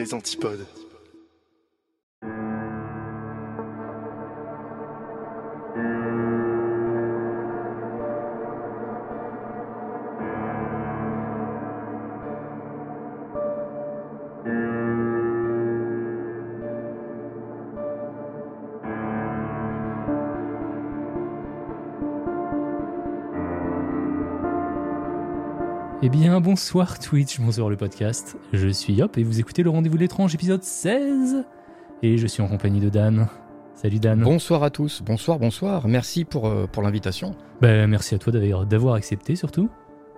Les antipodes. Eh bien, bonsoir Twitch, bonsoir le podcast. Je suis Yop et vous écoutez le Rendez-vous de l'étrange épisode 16. Et je suis en compagnie de Dan. Salut Dan. Bonsoir à tous, bonsoir, bonsoir. Merci pour, euh, pour l'invitation. Ben, merci à toi d'avoir d'avoir accepté surtout.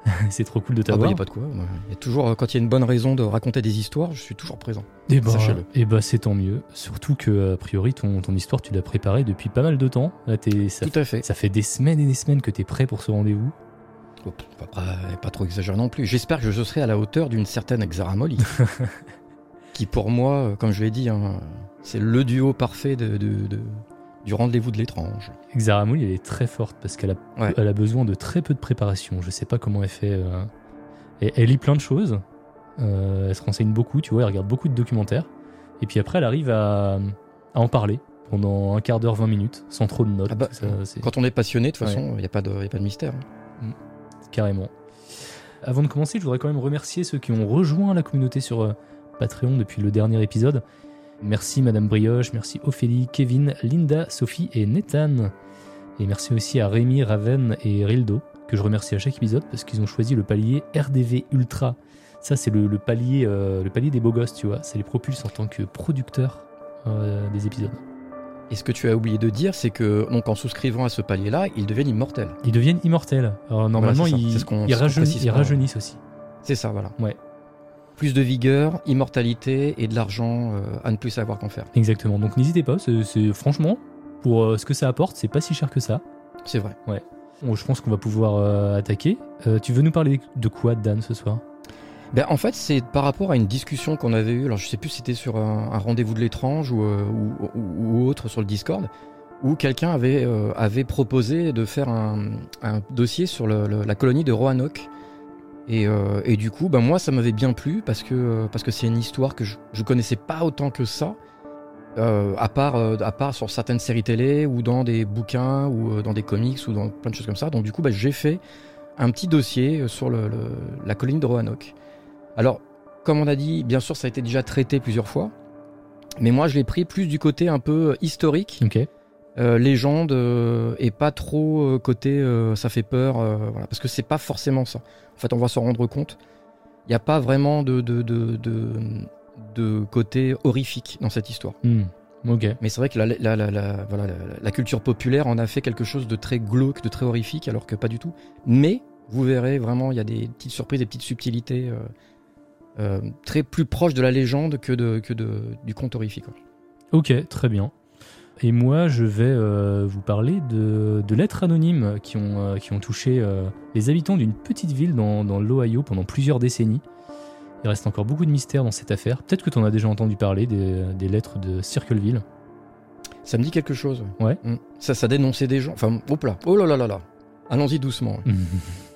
C'est trop cool de Ah bah, t'avoir. y a pas de quoi. Il y a toujours, euh, quand il y a une bonne raison de raconter des histoires, je suis toujours présent. Et bah, Sachez-le. eh bah, c'est tant mieux. Surtout que, a priori, ton, ton histoire, tu l'as préparée depuis pas mal de temps. Là, t'es- ça, Tout à fait. ça fait des semaines et des semaines que t'es prêt pour ce rendez-vous. Pas, trop exagéré non plus. J'espère que je serai à la hauteur d'une certaine Xaramoli. qui pour moi, euh, comme je l'ai dit, hein, c'est le duo parfait de, de- de- du rendez-vous de l'étrange. Xaramoul, elle est très forte parce qu'elle a, Ouais. elle a besoin de très peu de préparation. Je sais pas comment elle fait. euh, elle lit plein de choses. Euh, elle se renseigne beaucoup, tu vois, elle regarde beaucoup de documentaires. Et puis après, elle arrive à, à en parler pendant un quart d'heure, 20 minutes, sans trop de notes. Ah bah, ça, Quand on est passionné, de toute Ouais. façon, il n'y a, pas de- y a pas de mystère. hein. Carrément. Avant de commencer, je voudrais quand même remercier ceux qui ont rejoint la communauté sur euh, Patreon depuis le dernier épisode. Merci Madame Brioche, merci Ophélie, Kevin, Linda, Sophie et Nathan. Et merci aussi à Rémi, Raven et Rildo, que je remercie à chaque épisode parce qu'ils ont choisi le palier RDV Ultra. Ça, c'est le, le palier, euh, le palier des beaux gosses, tu vois. Ça les propulse en tant que producteurs euh, des épisodes. Et ce que tu as oublié de dire, c'est que donc en souscrivant à ce palier-là, ils deviennent immortels. Ils deviennent immortels. Alors normalement, ils, ce rajeunissent- ils aussi. C'est ça, voilà. Ouais. Plus de vigueur, immortalité et de l'argent euh, à ne plus savoir qu'en faire. Exactement. Donc n'hésitez pas. C'est franchement pour euh, ce que ça apporte, c'est pas si cher que ça. C'est vrai. Bon, je pense qu'on va pouvoir euh, attaquer. Tu veux nous parler de quoi, Dan, ce soir? Ben, en fait, c'est par rapport à une discussion qu'on avait eue. Alors, je sais plus si c'était sur un, rendez-vous de l'étrange ou, euh, ou, ou- autre sur le Discord, où quelqu'un avait, euh, avait proposé de faire un, un dossier sur la colonie de Roanoke. Et, euh, et du coup, ben, moi, ça m'avait bien plu parce que parce que c'est une histoire que je, je connaissais pas autant que ça. à part à part sur certaines séries télé ou dans des bouquins ou dans des comics ou dans plein de choses comme ça. Donc du coup, ben, j'ai fait un petit dossier sur la colonie de Roanoke. Alors, comme on a dit, bien sûr, ça a été déjà traité plusieurs fois. Mais moi, je l'ai pris plus du côté un peu historique, Ok. euh, légende, euh, et pas trop euh, côté euh, ça fait peur, euh, voilà, parce que c'est pas forcément ça. En fait, on va s'en rendre compte. Il n'y a pas vraiment de, de, de, de, de côté horrifique dans cette histoire. Hmm. Mais c'est vrai que la, la, la, voilà, la, culture populaire en a fait quelque chose de très glauque, de très horrifique, alors que pas du tout. Mais vous verrez vraiment, il y a des petites surprises, des petites subtilités euh, euh, très plus proches de la légende que, de, que de, du conte horrifique. Ok, très bien. Et moi, je vais euh, vous parler de, de lettres anonymes qui ont, euh, qui ont touché euh, les habitants d'une petite ville dans, dans l'Ohio pendant plusieurs décennies. Il reste encore beaucoup de mystères dans cette affaire. Peut-être que tu en as déjà entendu parler des, des lettres de Circleville. Ça me dit quelque chose. Ouais. Mm. Ça, ça dénonçait des gens. Enfin, hop là, oh là là là là. Allons-y doucement.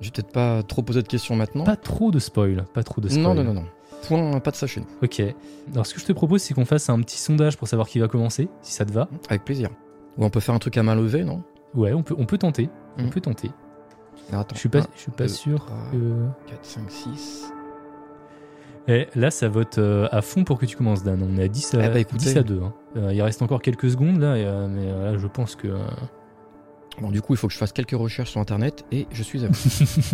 Je vais peut-être pas trop poser de questions maintenant. pas trop de spoil, pas trop de spoil. non, non, non, non. Point, pas de nous. Ok. Alors, ce que je te propose, c'est qu'on fasse un petit sondage pour savoir qui va commencer, si ça te va. Avec plaisir. Ou on peut faire un truc à main levée, non? Ouais, on peut, on peut tenter. On Mhm. peut tenter. Alors, Attends. Je suis pas, Un, je suis pas deux, sûr trois. que. 4, 5, 6. Eh, là, ça vote euh, à fond pour que tu commences, Dan. On est à 10 à, Eh bah, écoutez. 10 à 2. hein. Euh, il reste encore quelques secondes, là, et, euh, mais là, je pense que. Bon, du coup, il faut que je fasse quelques recherches sur internet et je suis à vous.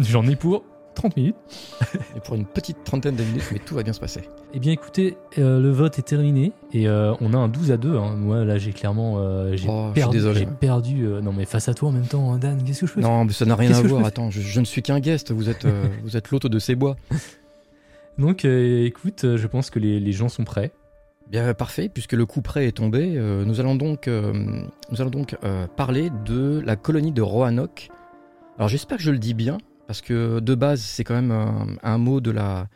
J'en ai pour 30 minutes. et pour une petite trentaine de minutes, mais tout va bien se passer. Eh bien, écoutez, euh, le vote est terminé, et euh, on a un 12 à 2. hein. Moi, là, j'ai clairement. euh, j'ai Oh, je suis perdu. désolé, perdu. non, mais face à toi en même temps, hein, Dan, qu'est-ce que je faire Non, mais ça n'a rien à voir. Attends, je, je ne suis qu'un guest. Vous êtes, vous êtes l'hôte de ces bois. Donc, écoute, je pense que les, les gens sont prêts. Bien, parfait. Puisque le coup près est tombé, euh, nous allons donc, euh, nous allons donc euh, parler de la colonie de Roanoke. Alors, j'espère que je le dis bien, parce que de base, c'est quand même un, mot de la,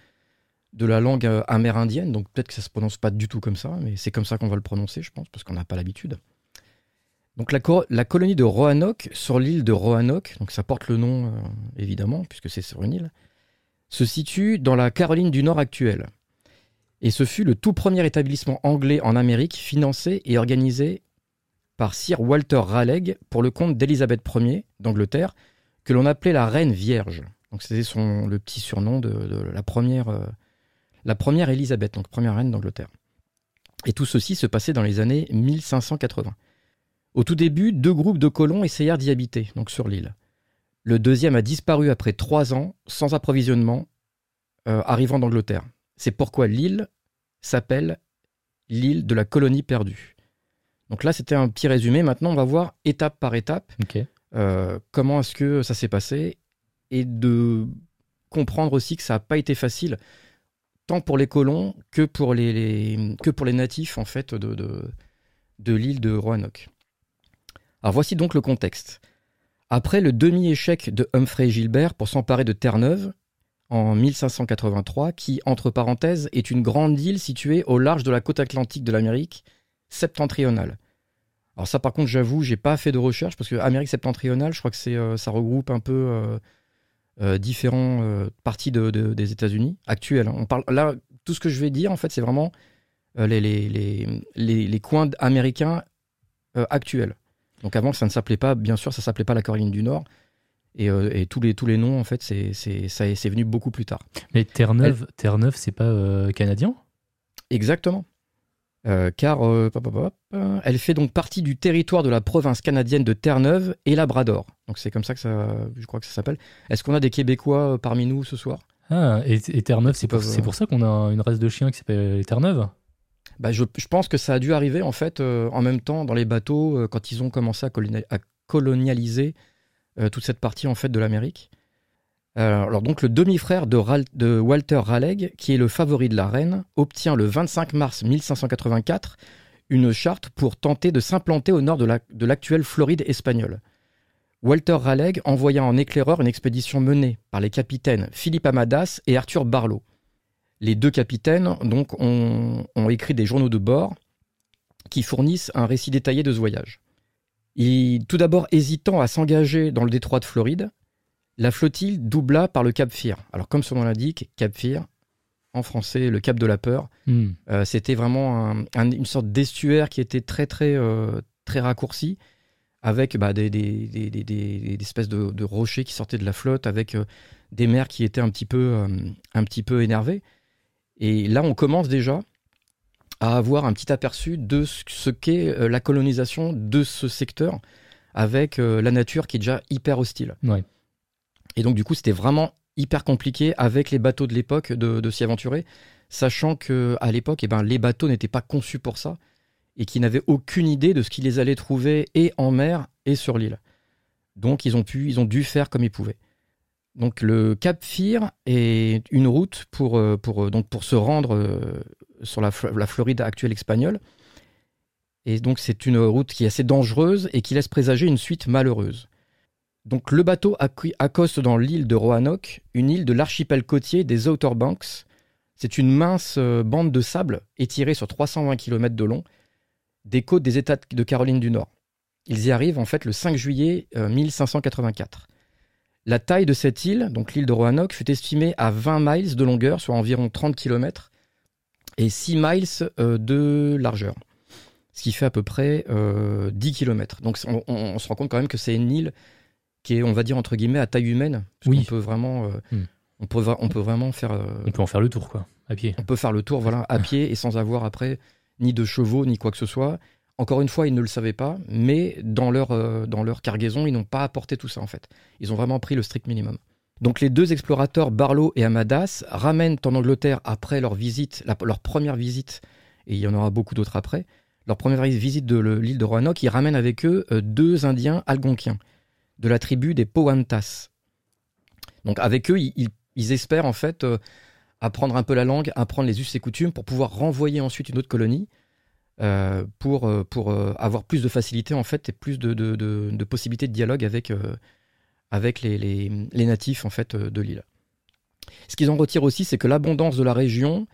de la langue euh, amérindienne, donc peut-être que ça se prononce pas du tout comme ça, mais c'est comme ça qu'on va le prononcer, je pense, parce qu'on n'a pas l'habitude. Donc la, la colonie de Roanoke, sur l'île de Roanoke, donc ça porte le nom euh, évidemment, puisque c'est sur une île, se situe dans la Caroline du Nord actuelle. Et ce fut le tout premier établissement anglais en Amérique financé et organisé par Sir Walter Raleigh pour le compte d'Élisabeth Ier d'Angleterre, que l'on appelait la Reine Vierge. C'était son le petit surnom de, la première euh, la première Élisabeth, donc première reine d'Angleterre. Et tout ceci se passait dans les années 1580. Au tout début, deux groupes de colons essayèrent d'y habiter, donc sur l'île. Le deuxième a disparu après trois ans, sans approvisionnement, euh, arrivant d'Angleterre. C'est pourquoi l'île s'appelle l'île de la colonie perdue. Donc là, c'était un petit résumé. Maintenant, on va voir étape par étape euh, comment est-ce que ça s'est passé et de comprendre aussi que ça n'a pas été facile tant pour les colons que pour les, que pour les natifs en fait de, de, l'île de Roanoke. Alors voici donc le contexte. Après le demi-échec de Humphrey Gilbert pour s'emparer de Terre-Neuve en 1583, qui, entre parenthèses, est une grande île située au large de la côte atlantique de l'Amérique septentrionale. Alors ça par contre j'avoue, j'ai pas fait de recherche parce que Amérique septentrionale, je crois que euh, ça regroupe un peu euh, euh, différentes euh, parties de, des États-Unis actuelles. On parle là, tout ce que je vais dire en fait, c'est vraiment les, coins américains actuels. Donc avant, ça ne s'appelait pas, bien sûr, ça s'appelait pas la Caroline du Nord. Et, et, tous, les, tous les noms, en fait, c'est, c'est, ça, c'est venu beaucoup plus tard. Mais Terre-Neuve, Terre-Neuve c'est pas canadien? Exactement. Euh, car euh, elle fait donc partie du territoire de la province canadienne de Terre-Neuve et Labrador. Donc c'est comme ça que ça, je crois que ça s'appelle. Est-ce qu'on a des Québécois euh, parmi nous ce soir? Ah, et, Terre-Neuve, c'est pour, pour, ça qu'on a une race de chiens qui s'appelle Terre-Neuve? Bah, je, je, pense que ça a dû arriver en fait en même temps dans les bateaux quand ils ont commencé à, colonialiser toute cette partie en fait de l'Amérique. Euh, alors donc le demi-frère de, Walter Raleigh, qui est le favori de la reine, obtient le 25 mars 1584 une charte pour tenter de s'implanter au nord de l'actuelle Floride espagnole. Walter Raleigh envoya en éclaireur une expédition menée par les capitaines Philippe Amadas et Arthur Barlow. Les deux capitaines donc ont, écrit des journaux de bord qui fournissent un récit détaillé de ce voyage. Tout d'abord hésitant à s'engager dans le détroit de Floride, la flottille doubla par le Cap Fear. Alors, comme son nom l'indique, Cap Fear, en français, le Cap de la Peur, hmm. euh, c'était vraiment une sorte d'estuaire qui était très, très, euh, très raccourci, avec bah, des, espèces de, rochers qui sortaient de la flotte, avec euh, des mers qui étaient un petit peu, un petit peu énervées. Et là, on commence déjà à avoir un petit aperçu de ce qu'est la colonisation de ce secteur, avec la nature qui est déjà hyper hostile. Ouais. Et donc, du coup, c'était vraiment hyper compliqué avec les bateaux de l'époque de, s'y aventurer, sachant que à l'époque, eh ben, les bateaux n'étaient pas conçus pour ça et qu'ils n'avaient aucune idée de ce qu'ils allaient trouver et en mer et sur l'île. Donc, ils ont pu, ils ont dû faire comme ils pouvaient. Donc, le Cap Fear est une route pour, euh, euh, se rendre euh, sur la, Floride actuelle espagnole. Et donc, c'est une route qui est assez dangereuse et qui laisse présager une suite malheureuse. Donc le bateau accoste dans l'île de Roanoke, une île de l'archipel côtier des Outer Banks. C'est une mince bande de sable étirée sur 320 km de long des côtes des États de Caroline du Nord. Ils y arrivent en fait le 5 juillet 1584. Euh, La taille de cette île, donc l'île de Roanoke, fut estimée à 20 miles de longueur, soit environ 30 km, et 6 miles euh, de largeur, ce qui fait à peu près 10 km. Donc on, se rend compte quand même que c'est une île qui est, on va dire, entre guillemets, à taille humaine. oui. On peut vraiment. Euh, hmm. on, peut, on peut vraiment faire. Euh, on peut en faire le tour, quoi, à pied. On peut faire le tour, voilà, à pied et sans avoir après ni de chevaux, ni quoi que ce soit. Encore une fois, ils ne le savaient pas, mais dans leur, euh, dans leur cargaison, ils n'ont pas apporté tout ça, en fait. Ils ont vraiment pris le strict minimum. Donc les deux explorateurs, Barlow et Amadas, ramènent en Angleterre, après leur visite, leur première visite, et il y en aura beaucoup d'autres après, leur première visite de l'île de Roanoke, ils ramènent avec eux deux Indiens algonquiens de la tribu des Powantas. Donc avec eux, ils, espèrent en fait euh, apprendre un peu la langue, apprendre les us et coutumes pour pouvoir renvoyer ensuite une autre colonie euh, pour, euh, pour avoir plus de facilité en fait et plus de, de, possibilités de dialogue avec, avec les, les, natifs en fait de l'île. Ce qu'ils en retirent aussi, c'est que l'abondance de la région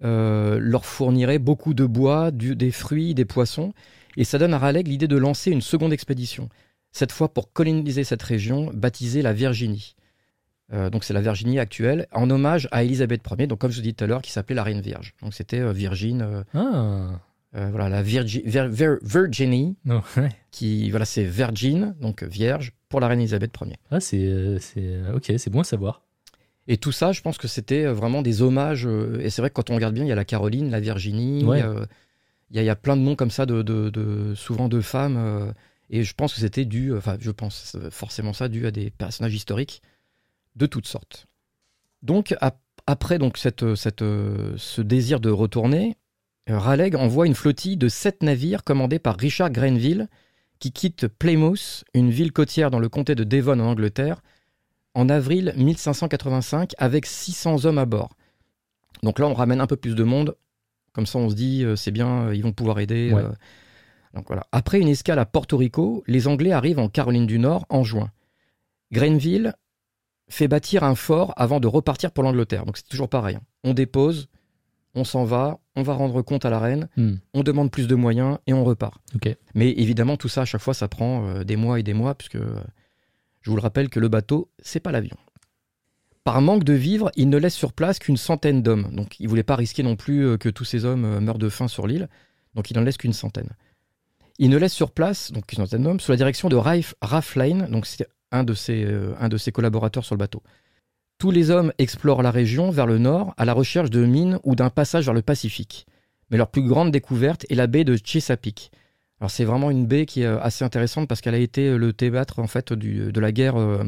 leur fournirait beaucoup de bois, des fruits, des poissons, et ça donne à Raleigh l'idée de lancer une seconde expédition cette fois pour coloniser cette région, baptisée la Virginie. Euh, donc c'est la Virginie actuelle, en hommage à Élisabeth Ier, donc comme je vous dis tout à l'heure, qui s'appelait la Reine Vierge. Donc c'était euh, Virgin, euh, Ah, euh, voilà, la Virgi- Vir- Vir- Virginie, ouais. qui, voilà, c'est Virgin, donc Vierge, pour la Reine Élisabeth Ier. Ah, c'est, euh, c'est, euh, ok, c'est bon à savoir. Et tout ça, je pense que c'était vraiment des hommages. Et c'est vrai que quand on regarde bien, il y a la Caroline, la Virginie, Ouais. euh, il y, a- il y a plein de noms comme ça, de, de- de- souvent de femmes. euh, et je pense que c'était dû, enfin, je pense forcément ça, dû à des personnages historiques de toutes sortes. Donc, ap- après donc cette, cette, ce désir de retourner, Raleigh envoie une flottille de sept navires commandés par Richard Grenville, qui quitte Plymouth, une ville côtière dans le comté de Devon en Angleterre, en avril 1585 avec 600 hommes à bord. Donc là, on ramène un peu plus de monde. Comme ça, on se dit, euh, c'est bien, euh, ils vont pouvoir aider. Ouais. euh. Donc voilà. Après une escale à Porto Rico, les Anglais arrivent en Caroline du Nord en juin. Grenville fait bâtir un fort avant de repartir pour l'Angleterre. Donc c'est toujours pareil. hein. On dépose, on s'en va, on va rendre compte à la reine, Hmm, on demande plus de moyens et on repart. Mais évidemment, tout ça, à chaque fois, ça prend euh, des mois et des mois, puisque euh, je vous le rappelle que le bateau, c'est pas l'avion. Par manque de vivres, il ne laisse sur place qu'une centaine d'hommes. Donc, il voulait pas risquer non plus euh, que tous ces hommes meurent de faim sur l'île. Donc, il n'en laisse qu'une centaine. Il ne laisse sur place, donc une centaine d'hommes, sous la direction de Ralph Lane, donc c'est un, de ses, euh, un de ses collaborateurs sur le bateau. Tous les hommes explorent la région vers le nord à la recherche de mines ou d'un passage vers le Pacifique. Mais leur plus grande découverte est la baie de Chesapeake. Alors c'est vraiment une baie qui est euh, assez intéressante parce qu'elle a été le théâtre en fait du- de la guerre, euh,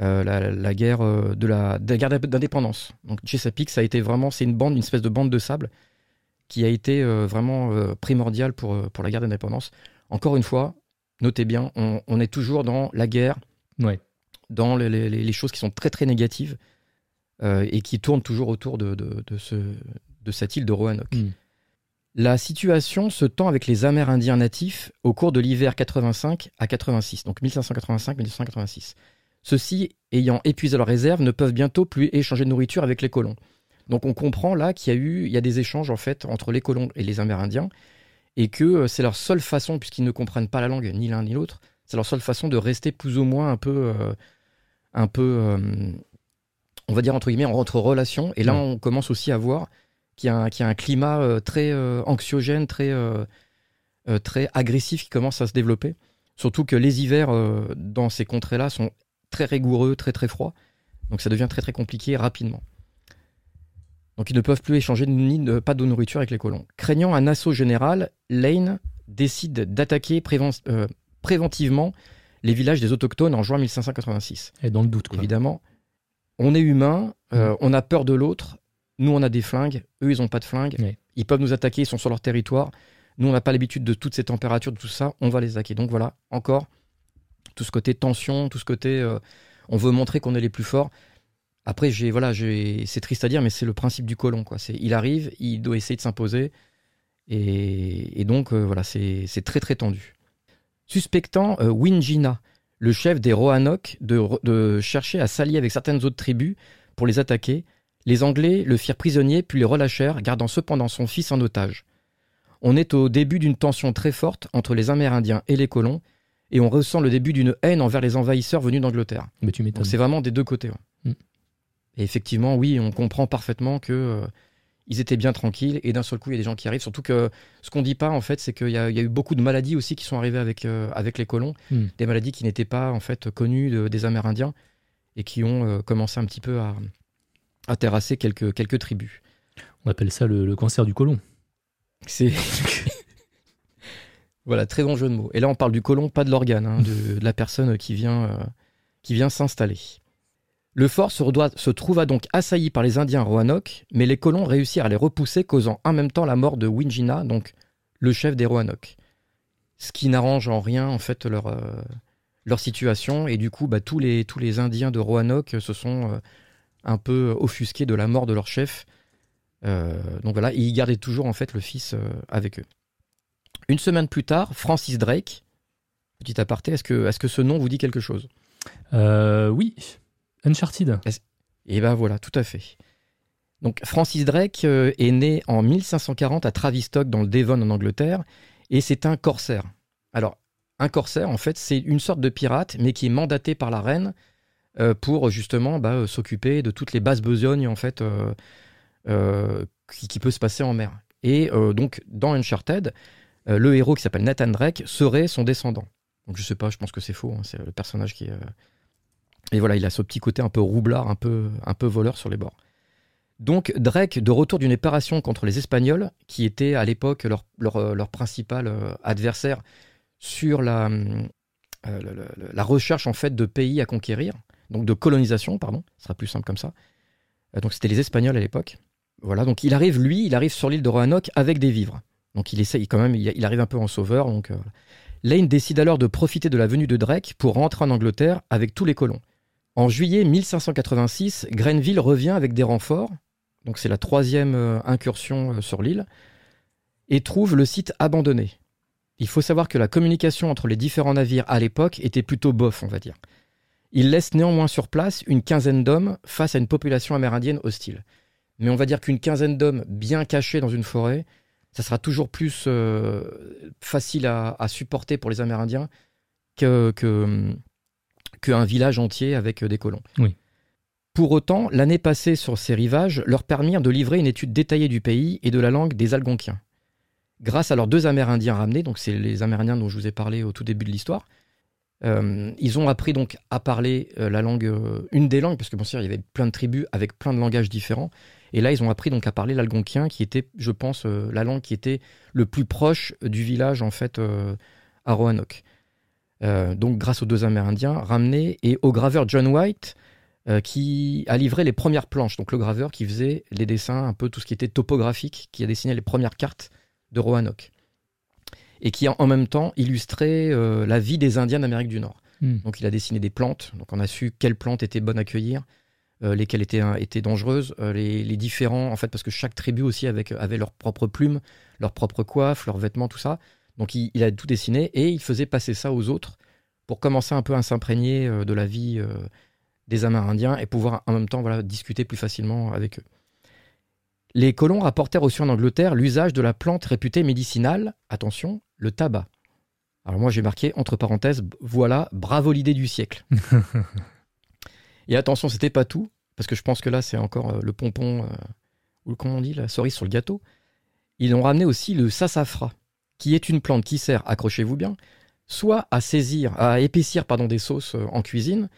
euh, la, guerre euh, de la, la guerre d'indépendance. Donc Chesapeake, ça a été vraiment, c'est une bande, une espèce de bande de sable qui a été euh, vraiment euh, primordiale pour euh, pour la guerre d'indépendance. Encore une fois, notez bien, on, on est toujours dans la guerre, Ouais. Dans les, les- les choses qui sont très très négatives euh, et qui tournent toujours autour de, de, de ce, de cette île de Roanoke. Hmm. La situation se tend avec les Amérindiens natifs au cours de l'hiver 85 à 86, donc 1585-1986. Ceux-ci, ayant épuisé leurs réserves, ne peuvent bientôt plus échanger de nourriture avec les colons. Donc on comprend là qu'il y a eu il y a des échanges en fait entre les colons et les Amérindiens et que euh, c'est leur seule façon, puisqu'ils ne comprennent pas la langue ni l'un ni l'autre, c'est leur seule façon de rester plus ou moins un peu, euh, un peu, euh, on va dire entre guillemets, entre relations. Et là, Ouais. on commence aussi à voir qu'il y a un, qu'il y a un climat euh, très euh, anxiogène, très, très agressif qui commence à se développer. Surtout que les hivers dans ces contrées-là sont très rigoureux, très très froids. Donc ça devient très très compliqué rapidement. Donc ils ne peuvent plus échanger ni de, pas de nourriture avec les colons. Craignant un assaut général, Lane décide d'attaquer préven- euh, préventivement les villages des autochtones en juin 1586. Et dans le doute, quoi. Évidemment, on est humain, euh, on a peur de l'autre. Nous, on a des flingues. Eux, ils n'ont pas de flingues. Ils peuvent nous attaquer, ils sont sur leur territoire. Nous, on n'a pas l'habitude de toutes ces températures, de tout ça. On va les attaquer. Donc voilà, encore, tout ce côté tension, tout ce côté. euh, on veut montrer qu'on est les plus forts. Après, j'ai voilà, j'ai, c'est triste à dire, mais c'est le principe du colon. Quoi. C'est, il arrive, il doit essayer de s'imposer. Et, et donc, euh, voilà, c'est, c'est très, très tendu. Suspectant euh, Wingina, le chef des Roanoke, de, de chercher à s'allier avec certaines autres tribus pour les attaquer, les Anglais le firent prisonnier puis les relâchèrent, gardant cependant son fils en otage. On est au début d'une tension très forte entre les Amérindiens et les colons, et on ressent le début d'une haine envers les envahisseurs venus d'Angleterre. Mais tu m'étonnes. Donc c'est vraiment des deux côtés. ouais. Mm. Et effectivement, oui, on comprend parfaitement que euh, ils étaient bien tranquilles, et d'un seul coup, il y a des gens qui arrivent. Surtout que ce qu'on dit pas, en fait, c'est qu'il y, a il y a eu beaucoup de maladies aussi qui sont arrivées avec, euh, avec les colons, Mm. des maladies qui n'étaient pas en fait connues de- des Amérindiens et qui ont euh, commencé un petit peu à, à terrasser quelques, quelques tribus. On appelle ça le, le cancer du côlon. C'est voilà, très bon jeu de mots. Et là, on parle du colon, pas de l'organe, hein, de, de la personne qui vient, euh, qui vient s'installer. Le fort se, trouva donc assailli par les Indiens Roanoke, mais les colons réussirent à les repousser, causant en même temps la mort de Wingina, donc le chef des Roanoke. Ce qui n'arrange en rien en fait leur, euh, situation, et du coup, bah, tous, les, Indiens de Roanoke se sont euh, un peu offusqués de la mort de leur chef. Euh, donc voilà, ils gardaient toujours en fait le fils avec eux. Une semaine plus tard, Francis Drake, petit aparté, est-ce que, est que ce nom vous dit quelque chose? Oui. Uncharted. Et ben voilà, tout à fait. Donc Francis Drake euh, est né en 1540 à Tavistock dans le Devon en Angleterre et c'est un corsaire. Alors un corsaire en fait c'est une sorte de pirate mais qui est mandaté par la reine euh, pour justement bah, euh, s'occuper de toutes les basses besognes en fait qui, qui peut se passer en mer. Et donc dans Uncharted, le héros qui s'appelle Nathan Drake serait son descendant. Donc je sais pas, je pense que c'est faux. hein, c'est le personnage qui. Et voilà, il a ce petit côté un peu roublard, un peu, voleur sur les bords. Donc Drake, de retour d'une opération contre les Espagnols, qui était à l'époque leur, euh, principal euh, adversaire sur la, euh, la recherche en fait de pays à conquérir, donc de colonisation, pardon, ce sera plus simple comme ça. Donc c'était les Espagnols à l'époque. Voilà, donc il arrive, lui, il arrive sur l'île de Roanoke avec des vivres. Donc il essaye quand même, il, arrive un peu en sauveur. Lane décide alors de profiter de la venue de Drake pour rentrer en Angleterre avec tous les colons. En juillet 1586, Grenville revient avec des renforts, donc c'est la troisième euh, incursion euh, sur l'île, et trouve le site abandonné. Il faut savoir que la communication entre les différents navires à l'époque était plutôt bof, on va dire. Il laisse néanmoins sur place une quinzaine d'hommes face à une population amérindienne hostile. Mais on va dire qu'une quinzaine d'hommes bien cachés dans une forêt, ça sera toujours plus euh, facile à, supporter pour les Amérindiens que, que, qu'un village entier avec euh, des colons. Oui. Pour autant, l'année passée sur ces rivages leur permirent de livrer une étude détaillée du pays et de la langue des Algonquiens. Grâce à leurs deux Amérindiens ramenés, donc c'est les Amérindiens dont je vous ai parlé au tout début de l'histoire, euh, ils ont appris donc à parler euh, la langue, euh, une des langues, parce que bon, sûr, il y avait plein de tribus avec plein de langages différents. Et là, ils ont appris donc à parler l'algonquien, qui était, je pense, la langue qui était le plus proche du village en fait à Roanoke. Euh, donc, grâce aux deux Amérindiens ramenés et au graveur John White, euh, qui a livré les premières planches. Donc, le graveur qui faisait les dessins, un peu tout ce qui était topographique, qui a dessiné les premières cartes de Roanoke et qui a en même temps illustré euh, la vie des Indiens d'Amérique du Nord. Hmm. Donc il a dessiné des plantes, donc on a su quelles plantes étaient bonnes à cueillir, euh, lesquelles étaient, étaient dangereuses, les, les différents, en fait, parce que chaque tribu aussi avec, avait leurs propres plumes, leurs propres coiffes, leurs vêtements, tout ça. Donc il, il a tout dessiné et il faisait passer ça aux autres pour commencer un peu à s'imprégner euh, de la vie euh, des Amérindiens et pouvoir en même temps voilà, discuter plus facilement avec eux. Les colons rapportèrent aussi en Angleterre l'usage de la plante réputée médicinale, attention, le tabac. Alors moi j'ai marqué entre parenthèses, voilà, bravo l'idée du siècle. Et attention, c'était pas tout, parce que je pense que là c'est encore euh, le pompon, euh, ou comment on dit, la cerise sur le gâteau. Ils ont ramené aussi le sassafras, qui est une plante qui sert, accrochez-vous bien, soit à saisir, à épaissir pardon, des sauces euh, en cuisine,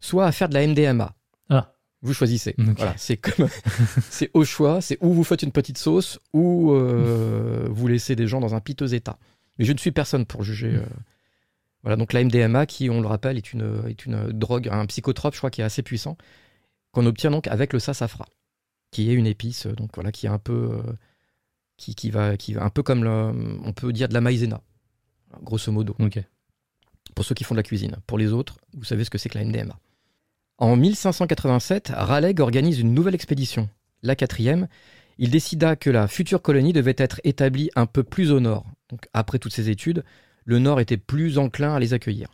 soit à faire de la MDMA. Ah. Vous choisissez. Voilà, c'est comme, c'est au choix, c'est où vous faites une petite sauce, ou euh, vous laissez des gens dans un piteux état. Mais je ne suis personne pour juger. euh, Voilà, donc la MDMA, qui, on le rappelle, est une, est une drogue, un psychotrope, je crois, qui est assez puissant, qu'on obtient donc avec le sassafras, qui est une épice, donc voilà, qui est un peu, euh, qui, qui va, qui va un peu comme, on peut dire de la maïzena, grosso modo, Ok. pour ceux qui font de la cuisine. Pour les autres, vous savez ce que c'est que la MDMA. En 1587, Raleigh organise une nouvelle expédition, la quatrième. Il décida que la future colonie devait être établie un peu plus au nord. Donc, après toutes ces études, le nord était plus enclin à les accueillir.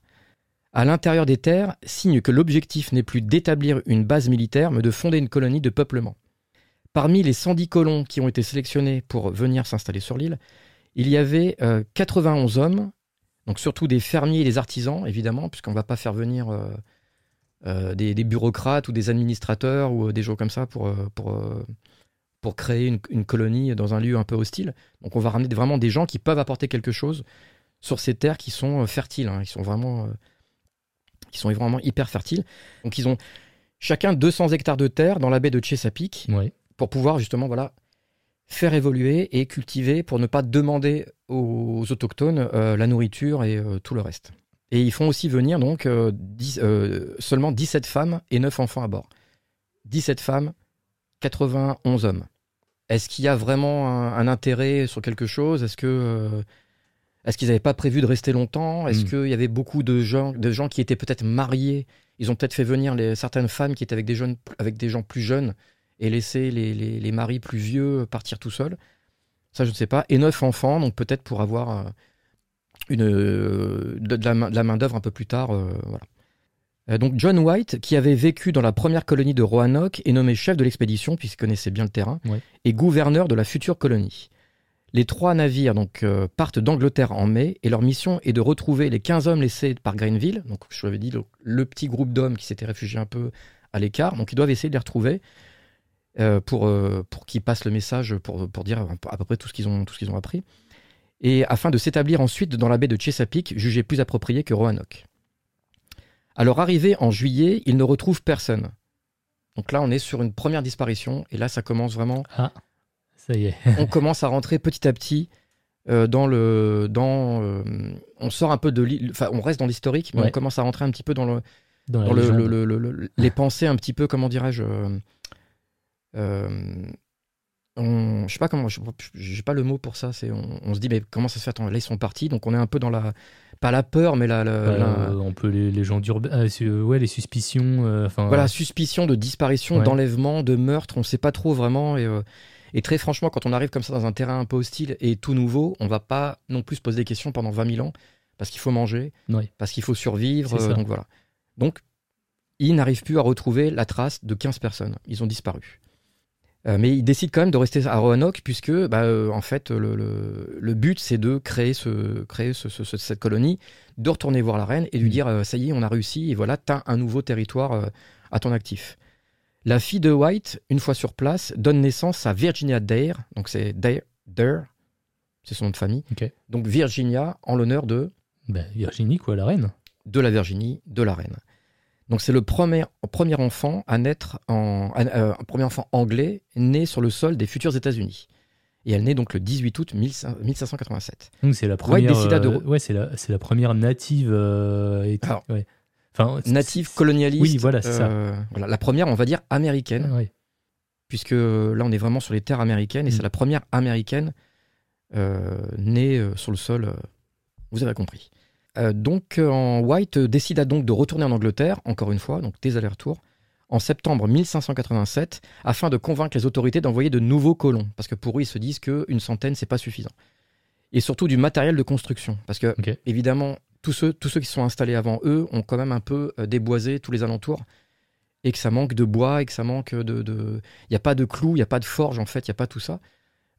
À l'intérieur des terres, signe que l'objectif n'est plus d'établir une base militaire, mais de fonder une colonie de peuplement. Parmi les 110 colons qui ont été sélectionnés pour venir s'installer sur l'île, il y avait euh, 91 hommes, donc surtout des fermiers et des artisans, évidemment, puisqu'on ne va pas faire venir euh, euh, des, bureaucrates ou des administrateurs ou euh, des gens comme ça pour, euh, euh, créer une, colonie dans un lieu un peu hostile. Donc on va ramener vraiment des gens qui peuvent apporter quelque chose sur ces terres qui sont euh, fertiles, hein. ils sont vraiment, euh, qui sont vraiment hyper fertiles. Donc ils ont chacun 200 hectares de terre dans la baie de Chesapeake. Pour pouvoir justement voilà faire évoluer et cultiver pour ne pas demander aux autochtones euh, la nourriture et euh, tout le reste. Et ils font aussi venir donc euh, seulement 17 femmes et 9 enfants à bord. 17 femmes, 91 hommes. Est-ce qu'il y a vraiment un, un intérêt sur quelque chose? Est-ce que est-ce qu'ils n'avaient pas prévu de rester longtemps? Est-ce Mm. qu'il y avait beaucoup de gens, de gens qui étaient peut-être mariés? Ils ont peut-être fait venir les, certaines femmes qui étaient avec des, jeunes, avec des gens plus jeunes et laisser les, les- les maris plus vieux partir tout seuls. Ça, je ne sais pas. Et neuf enfants, donc peut-être pour avoir euh, une, euh, de, de la, main- de la main-d'œuvre un peu plus tard. euh, voilà. Donc John White, qui avait vécu dans la première colonie de Roanoke, est nommé chef de l'expédition, puisqu'il connaissait bien le terrain, Ouais. et gouverneur de la future colonie. Les trois navires donc euh, partent d'Angleterre en mai et leur mission est de retrouver les 15 hommes laissés par Greenville. Donc je vous avais dit le, le petit groupe d'hommes qui s'étaient réfugiés un peu à l'écart. Donc ils doivent essayer de les retrouver euh, pour, euh, pour qu'ils passent le message pour, pour dire à peu près tout ce qu'ils ont, tout ce qu'ils ont appris. Et afin de s'établir ensuite dans la baie de Chesapeake, jugée plus appropriée que Roanoke. À leur arrivée en juillet, ils ne retrouvent personne. Donc là, on est sur une première disparition, et là, ça commence vraiment. Ah, ça y est. on commence à rentrer petit à petit euh, dans le, dans. euh, on sort un peu de, enfin, on reste dans l'historique, mais Ouais. on commence à rentrer un petit peu dans le, Dans le, le- le- le- le- les pensées un petit peu, comment dirais-je. Euh, euh, on, je sais pas comment, j'ai pas le mot pour ça. C'est, on, on se dit, mais comment ça se fait Attends, là ils sont partis, donc on est un peu dans la, pas la peur, mais la, la- Bah, la- euh, on peut les légendes urbaines, euh, su- ouais, les suspicions, euh, voilà, suspicion de disparition, Ouais. d'enlèvement, de meurtre, on sait pas trop vraiment. Et, euh, et très franchement, quand on arrive comme ça dans un terrain un peu hostile et tout nouveau, on va pas non plus se poser des questions pendant 20 000 ans parce qu'il faut manger, Ouais. parce qu'il faut survivre. Euh, donc voilà. Donc, ils n'arrivent plus à retrouver la trace de 15 personnes. Ils ont disparu. Euh, mais ils décident quand même de rester à Roanoke puisque, bah, euh, en fait, le, le- le but c'est de créer, ce, créer ce- ce- ce- cette colonie, de retourner voir la reine et lui Mm. dire euh, ça y est, on a réussi et voilà, t'as un nouveau territoire euh, à ton actif. La fille de White, une fois sur place, donne naissance à Virginia Dare, donc c'est Dare, Dare, c'est son nom de famille. Donc Virginia en l'honneur de Bah, Virginie, quoi, la reine. de la Virginie, de la reine. Donc c'est le premier, premier enfant à naître en euh, premier enfant anglais né sur le sol des futurs États-Unis. Et elle naît donc le 18 août 15- 1587. Donc c'est la première. décida de euh, ouais, c'est la, c'est la première native. euh, et- Alors, ouais. Enfin, c'est- Native c'est- colonialiste. Oui, voilà, c'est ça. voilà, la première, on va dire américaine, Ouais. puisque là on est vraiment sur les terres américaines et Mm. c'est la première américaine née sur le sol. vous avez compris. Euh, donc euh, en White euh, décida donc de retourner en Angleterre, encore une fois, donc des allers-retours, en septembre 1587, afin de convaincre les autorités d'envoyer de nouveaux colons, parce que pour eux ils se disent qu'une centaine c'est pas suffisant. Et surtout du matériel de construction, parce que évidemment tous ceux, tous ceux qui sont installés avant eux ont quand même un peu déboisé tous les alentours et que ça manque de bois et que ça manque de. de- Il n'y a pas de clous, il n'y a pas de forge en fait, il n'y a pas tout ça.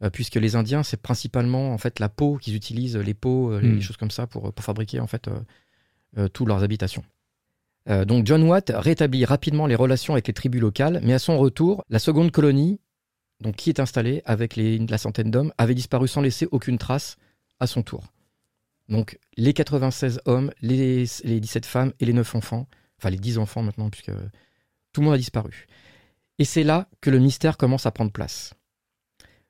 Euh, puisque les Indiens, c'est principalement en fait la peau qu'ils utilisent, les peaux, euh, les Mm. choses comme ça pour, pour fabriquer en fait euh, euh, toutes leurs habitations. Euh, donc John Watt rétablit rapidement les relations avec les tribus locales, mais à son retour, la seconde colonie, donc qui est installée avec les, la centaine d'hommes, avait disparu sans laisser aucune trace à son tour. Donc les 96 hommes, les, les 17 femmes et les 9 enfants, enfin les 10 enfants maintenant, puisque tout le monde a disparu. Et c'est là que le mystère commence à prendre place.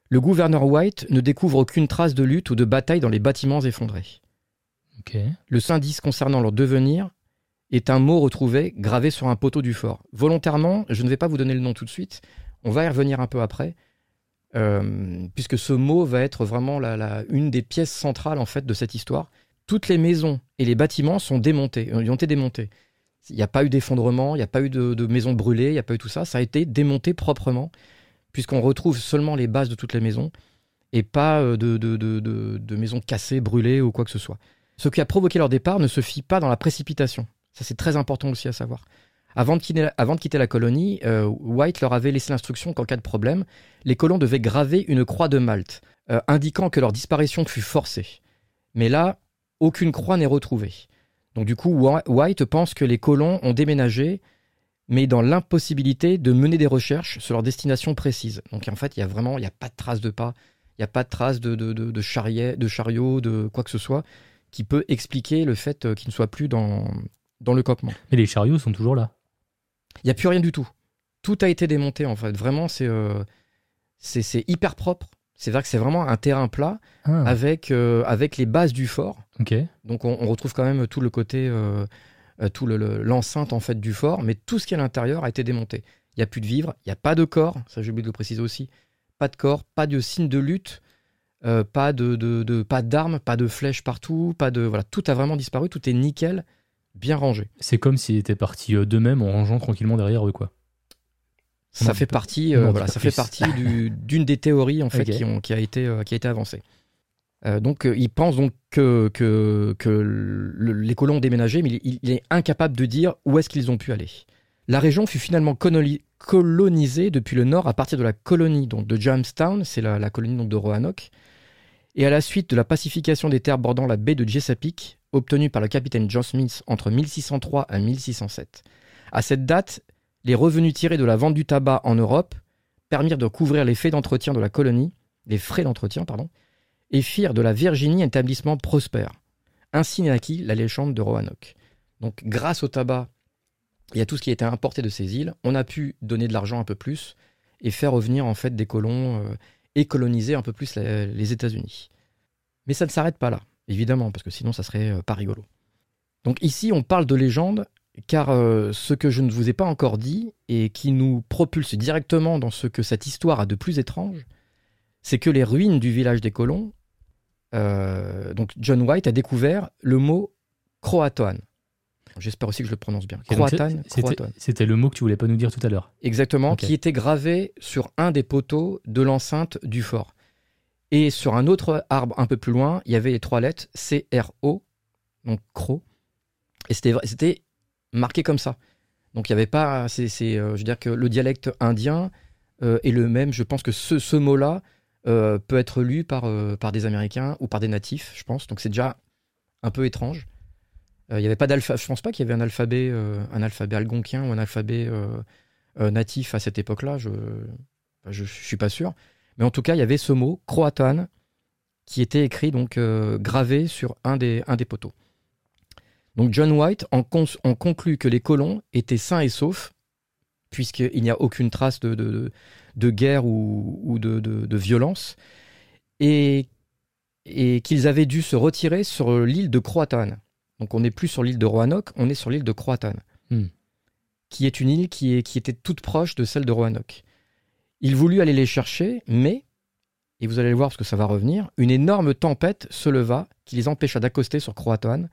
Le gouverneur White ne découvre aucune trace de lutte ou de bataille dans les bâtiments effondrés. Le seul indice concernant leur devenir est un mot retrouvé gravé sur un poteau du fort. Volontairement, je ne vais pas vous donner le nom tout de suite, on va y revenir un peu après, euh, puisque ce mot va être vraiment la, la- une des pièces centrales en fait de cette histoire. Toutes les maisons et les bâtiments sont démontés, euh, ils ont été démontés. Il n'y a pas eu d'effondrement, il n'y a pas eu de, de maisons brûlées, il n'y a pas eu tout ça, ça a été démonté proprement, puisqu'on retrouve seulement les bases de toutes les maisons et pas euh, de, de, de- de- maisons cassées, brûlées ou quoi que ce soit. Ce qui a provoqué leur départ ne se fit pas dans la précipitation. Ça, c'est très important aussi à savoir. Avant de quitter, avant de quitter la colonie, euh, White leur avait laissé l'instruction qu'en cas de problème, les colons devaient graver une croix de Malte, euh, indiquant que leur disparition fut forcée. Mais là, aucune croix n'est retrouvée. Donc du coup, White pense que les colons ont déménagé, mais dans l'impossibilité de mener des recherches sur leur destination précise. Donc en fait, il y a vraiment, il n'y a pas de traces de pas, il n'y a pas de traces de, de, de, de, charrier- de chariot, de quoi que ce soit, qui peut expliquer le fait euh, qu'ils ne soient plus dans, dans le campement. Mais les chariots sont toujours là. Il n'y a plus rien du tout. Tout a été démonté en fait. Vraiment, c'est euh, c'est hyper propre. C'est vrai que c'est vraiment un terrain plat Ah, avec, euh, avec les bases du fort. Donc on, on retrouve quand même tout le côté, euh, euh, tout le- le- l'enceinte en fait du fort, mais tout ce qui est à l'intérieur a été démonté. Il n'y a plus de vivres, il n'y a pas de corps, ça j'ai oublié de le préciser aussi. Pas de corps, pas de signe de lutte, euh, pas de, de, de- pas d'armes, pas de flèches partout, pas de voilà, tout a vraiment disparu, tout est nickel, bien rangé. C'est comme s'ils étaient partis euh, d'eux-mêmes en rangeant tranquillement derrière eux, quoi. Ça fait partie, euh, voilà, ça fait partie du- d'une des théories en fait Ok. qui, ont, qui a été, euh, qui a été avancée. Euh, donc euh, il pense donc que, que, que le- les colons ont déménagé, mais il, est incapable de dire où est-ce qu'ils ont pu aller. La région fut finalement colonisée depuis le nord à partir de la colonie donc, de Jamestown, c'est la, la colonie donc, de Roanoke. Et à la suite de la pacification des terres bordant la baie de Chesapeake, obtenue par le capitaine John Smith entre 1603 et 1607. À cette date, les revenus tirés de la vente du tabac en Europe permirent de couvrir les frais d'entretien de la colonie, les frais d'entretien, pardon, et firent de la Virginie un établissement prospère. Ainsi naquit la légende de Roanoke. Donc, grâce au tabac et à tout ce qui été importé de ces îles, on a pu donner de l'argent un peu plus et faire revenir en fait des colons euh, et coloniser un peu plus les États-Unis. Mais ça ne s'arrête pas là, évidemment, parce que sinon ça serait euh, pas rigolo. Donc ici, on parle de légende, car euh, ce que je ne vous ai pas encore dit et qui nous propulse directement dans ce que cette histoire a de plus étrange, c'est que les ruines du village des colons, euh, donc John White a découvert le mot Croatoan. J'espère aussi que je le prononce bien. Croatoan, c'était- le mot que tu voulais pas nous dire tout à l'heure. Exactement, qui était gravé sur un des poteaux de l'enceinte du fort. Et sur un autre arbre un peu plus loin, il y avait les trois lettres C-R-O, donc Cro. Et c'était marqué comme ça. Donc il n'y avait pas. c'est euh, je veux dire que le dialecte indien euh, est le même. Je pense que ce, ce mot-là euh, peut être lu par, euh, par des Américains ou par des natifs, je pense. Donc c'est déjà un peu étrange. Euh, Il n'y avait pas d'alphabet. Je pense pas qu'il y avait un alphabet, un alphabet algonquin ou un alphabet natif à cette époque-là. Je, je, je suis pas sûr. Mais en tout cas, il y avait ce mot croatan qui était écrit donc gravé sur un des, un des poteaux. Donc John White en conclut que les colons étaient sains et saufs, puisqu'il n'y a aucune trace de, de, de- de guerre ou, ou de, violence, et, et qu'ils avaient dû se retirer sur l'île de Croatan. Donc on n'est plus sur l'île de Roanoke, on est sur l'île de Croatan, Hmm. qui est une île qui, est, qui était toute proche de celle de Roanoke. Il voulut aller les chercher, mais, et vous allez le voir parce que ça va revenir, une énorme tempête se leva qui les empêcha d'accoster sur Croatoan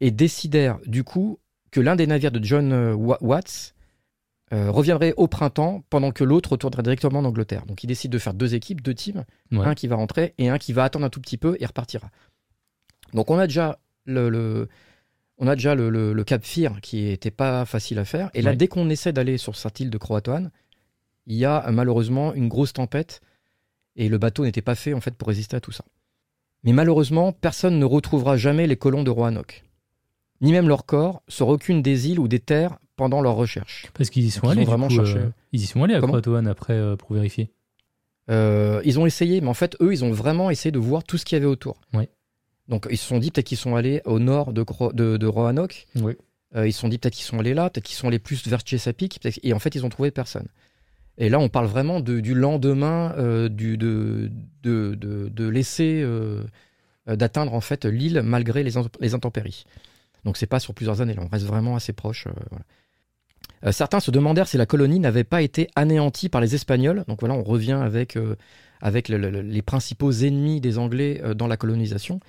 et décidèrent du coup que l'un des navires de John euh, Wa- Watts euh, reviendrait au printemps pendant que l'autre retournerait directement en Angleterre. Donc ils décident de faire deux équipes, deux teams, Ouais. un qui va rentrer et un qui va attendre un tout petit peu et repartira. Donc on a déjà le, le- on a déjà le, le- le Cap Fear qui était pas facile à faire. Et là, Ouais. dès qu'on essaie d'aller sur cette île de Croatoan, il y a euh, malheureusement une grosse tempête et le bateau n'était pas fait en fait pour résister à tout ça. Mais malheureusement, personne ne retrouvera jamais les colons de Roanoke, ni même leur corps sur aucune des îles ou des terres pendant leur recherche. Parce qu'ils y sont Donc, allés. vraiment coup, cherché. euh, ils y sont allés à Croatoan après euh, pour vérifier? Euh, ils ont essayé, mais en fait, eux, ils ont vraiment essayé de voir tout ce qu'il y avait autour. Ouais. Donc, ils se sont dit peut-être qu'ils sont allés au nord de, Cro- de, de Roanoke. Ouais. Euh, ils se sont dit peut-être qu'ils sont allés là, peut-être qu'ils sont allés plus vers Chesapeake. Et en fait, ils ont trouvé personne. Et là, on parle vraiment de- du lendemain euh, du, de, de, euh, euh, d'atteindre en fait l'île malgré les, in- les intempéries. Donc, c'est pas sur plusieurs années. Là, on reste vraiment assez proche. voilà. Euh, certains se demandèrent si la colonie n'avait pas été anéantie par les Espagnols. Donc voilà, on revient avec, euh, avec le- le- les principaux ennemis des Anglais euh, dans la colonisation,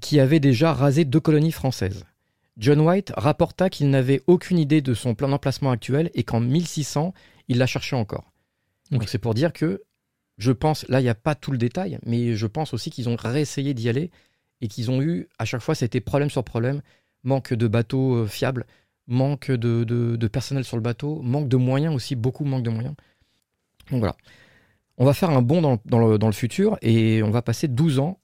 qui avaient déjà rasé deux colonies françaises. John White rapporta qu'il n'avait aucune idée de son plan d'emplacement actuel et qu'en 1600, il la cherchait encore. Donc c'est pour dire que, je pense, là il n'y a pas tout le détail, mais je pense aussi qu'ils ont réessayé d'y aller et qu'ils ont eu, à chaque fois, c'était problème sur problème, manque de bateaux fiables, manque de, personnel sur le bateau, manque de moyens aussi, beaucoup manque de moyens. Donc voilà. On va faire un bond dans, dans le, futur et on va passer 12 ans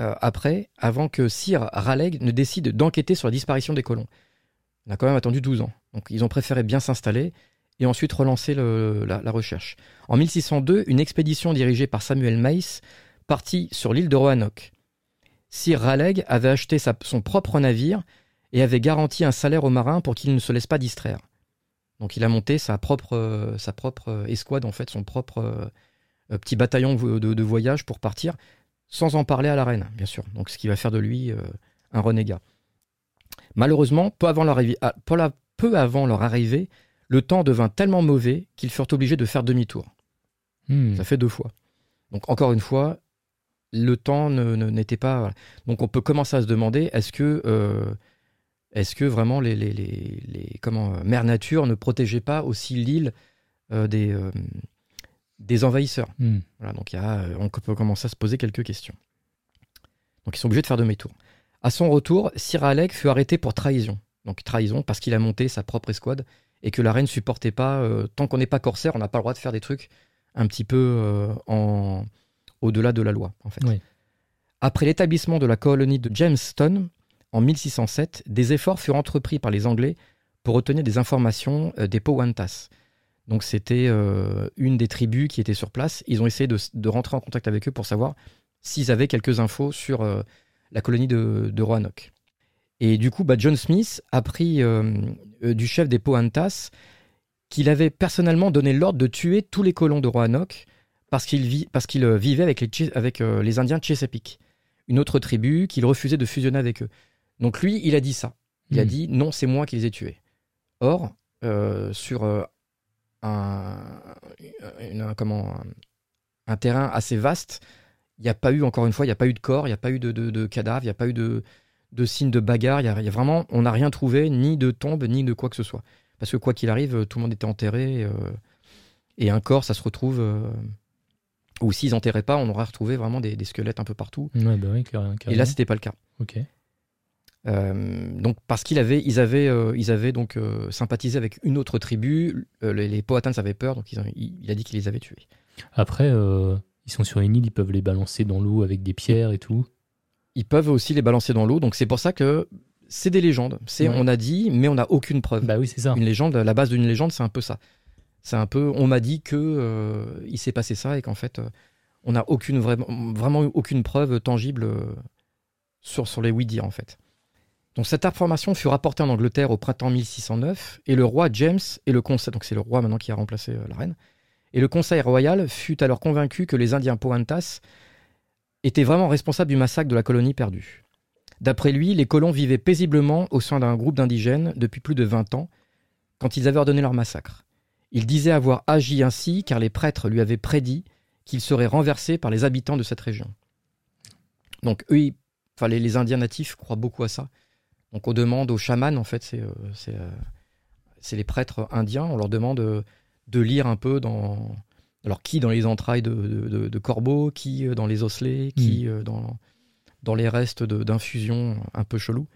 euh, après, avant que Sir Raleigh ne décide d'enquêter sur la disparition des colons. On a quand même attendu 12 ans. Donc ils ont préféré bien s'installer et ensuite relancer la, recherche. En 1602, une expédition dirigée par Samuel Mace partit sur l'île de Roanoke. Sir Raleigh avait acheté son propre navire et avait garanti un salaire aux marins pour qu'ils ne se laissent pas distraire. Donc il a monté sa propre, euh, sa propre euh, escouade, en fait, son propre euh, petit bataillon de, de voyage pour partir, sans en parler à la reine, bien sûr. Donc ce qui va faire de lui un renégat. Malheureusement, peu avant, leur ah, peu avant leur arrivée, le temps devint tellement mauvais qu'ils furent obligés de faire demi-tour. Hmm. Ça fait deux fois. Donc encore une fois, le temps ne- ne- n'était pas. voilà. Donc on peut commencer à se demander est-ce que, euh, est-ce que vraiment les, les, les, les- comment euh, Mère Nature ne protégeait pas aussi l'île euh, des euh, des envahisseurs? Hmm. Voilà, donc il y a, on peut commencer à se poser quelques questions. Donc ils sont obligés de faire demi-tour. À son retour, Sir Alec fut arrêté pour trahison. Donc trahison parce qu'il a monté sa propre escouade et que la reine supportait pas. tant qu'on n'est pas corsaire, on n'a pas le droit de faire des trucs un petit peu en au-delà de la loi, en fait. Oui. Après l'établissement de la colonie de Jamestown en 1607, des efforts furent entrepris par les Anglais pour obtenir des informations euh, des Powantas. Donc c'était euh, une des tribus qui était sur place. Ils ont essayé de, rentrer en contact avec eux pour savoir s'ils avaient quelques infos sur euh, la colonie de, Roanoke. Et du coup, bah, John Smith a pris du chef des Powantas qu'il avait personnellement donné l'ordre de tuer tous les colons de Roanoke parce qu'il vivait avec les, avec, les Indiens Chesapeake, une autre tribu qu'il refusait de fusionner avec eux. Donc lui, il a dit ça. Il a Hmm. dit non, c'est moi qui les ai tués. Or, euh, sur euh, un, une- un- comment, un, un terrain assez vaste, il n'y a pas eu, encore une fois, il n'y a pas eu de corps, il n'y a pas eu de, de, de cadavres, il n'y a pas eu de, de signes de bagarre. Il y a, il y a vraiment, on n'a rien trouvé, ni de tombe, ni de quoi que ce soit. Parce que quoi qu'il arrive, tout le monde était enterré. euh, et un corps, ça se retrouve. ou s'ils enterraient pas, on aurait retrouvé vraiment des, des squelettes un peu partout. Ouais, bah oui, Et là, c'était pas le cas. Ok. Euh, donc parce qu'il avait, ils avaient, euh, ils avaient donc euh, sympathisé avec une autre tribu. les, les Powhatans avaient peur, donc ils ont- il, il a dit qu'il les avait tués. Après, ils sont sur une île, ils peuvent les balancer dans l'eau avec des pierres et tout. Ils peuvent aussi les balancer dans l'eau, donc c'est pour ça que c'est des légendes. C'est, Ouais. on a dit, mais on n'a aucune preuve. Bah oui, c'est ça. Une légende, la base d'une légende, c'est un peu ça. C'est un peu, on m'a dit que euh, il s'est passé ça et qu'en fait, euh, on n'a aucune vraiment, vraiment aucune preuve tangible euh, sur sur les oui en fait. Donc cette information fut rapportée en Angleterre au printemps 1609 et le roi James et le conseil, donc c'est le roi maintenant qui a remplacé euh, la reine, et le conseil royal fut alors convaincu que les Indiens Poantas étaient vraiment responsables du massacre de la colonie perdue. D'après lui, les colons vivaient paisiblement au sein d'un groupe d'indigènes depuis plus de 20 ans quand ils avaient ordonné leur massacre. Il disait avoir agi ainsi car les prêtres lui avaient prédit qu'il serait renversé par les habitants de cette région. Donc eux, les Indiens natifs croient beaucoup à ça. Donc on demande aux chamans, en fait, c'est euh, c'est, euh, c'est les prêtres indiens, on leur demande euh, de lire un peu dans... Alors qui dans les entrailles de, de, de- corbeaux, qui dans les osselets, qui euh, dans, dans les restes de- d'infusions un peu chelous.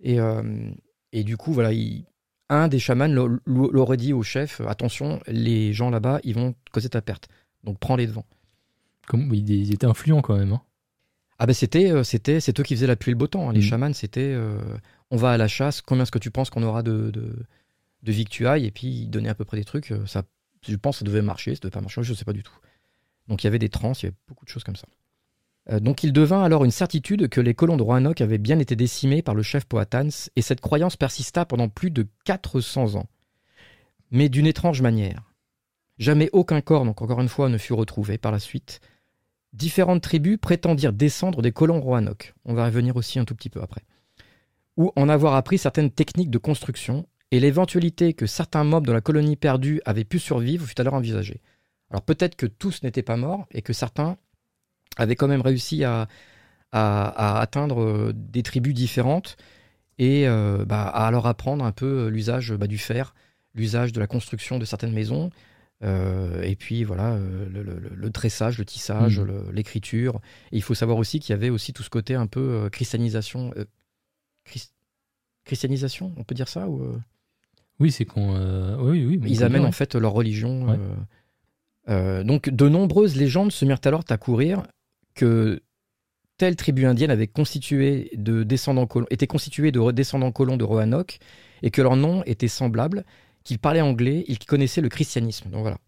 Et, euh, et du coup, voilà, il- un des chamans l'a- l'aurait dit au chef attention, les gens là-bas, ils vont causer ta perte. Donc prends les devants. Comme, ils ils étaient influents quand même. hein. Ah ben c'était euh, c'était c'est eux qui faisaient la pluie et le beau temps. hein. Les Mhm. chamans c'était euh, on va à la chasse, combien est-ce que tu penses qu'on aura de, de, de victuailles et puis ils donnaient à peu près des trucs. euh, Ça, je pense que ça devait marcher, ça devait pas marcher, je sais pas du tout. Donc il y avait des trans, il y avait beaucoup de choses comme ça. Euh, donc il devint alors une certitude que les colons de Roanoke avaient bien été décimés par le chef Powhatans et cette croyance persista pendant plus de 400 ans. Mais d'une étrange manière. Jamais aucun corps, donc encore une fois, ne fut retrouvé par la suite. Différentes tribus prétendirent descendre des colons Roanoke. On va revenir aussi un tout petit peu après. Ou en avoir appris certaines techniques de construction, et l'éventualité que certains mobs de la colonie perdue avaient pu survivre fut alors envisagée. Alors peut-être que tous n'étaient pas morts, et que certains avaient quand même réussi à, atteindre euh, des tribus différentes, et euh, bah, à leur apprendre un peu euh, l'usage bah, du fer, l'usage de la construction de certaines maisons, euh, et puis voilà, euh, le, le- le dressage, le tissage, le- l'écriture. Et il faut savoir aussi qu'il y avait aussi tout ce côté un peu euh, christianisation. euh, chris- christianisation, on peut dire ça ou, Oui, c'est qu'on. Oui, oui. Ils amènent en fait leur religion. Ouais. donc de nombreuses légendes se mirent alors à courir que telle tribu indienne avait constitué de descendants colons, était constituée de descendants colons de Roanoke et que leur nom était semblable, qu'ils parlaient anglais et qu'ils connaissaient le christianisme. Donc voilà.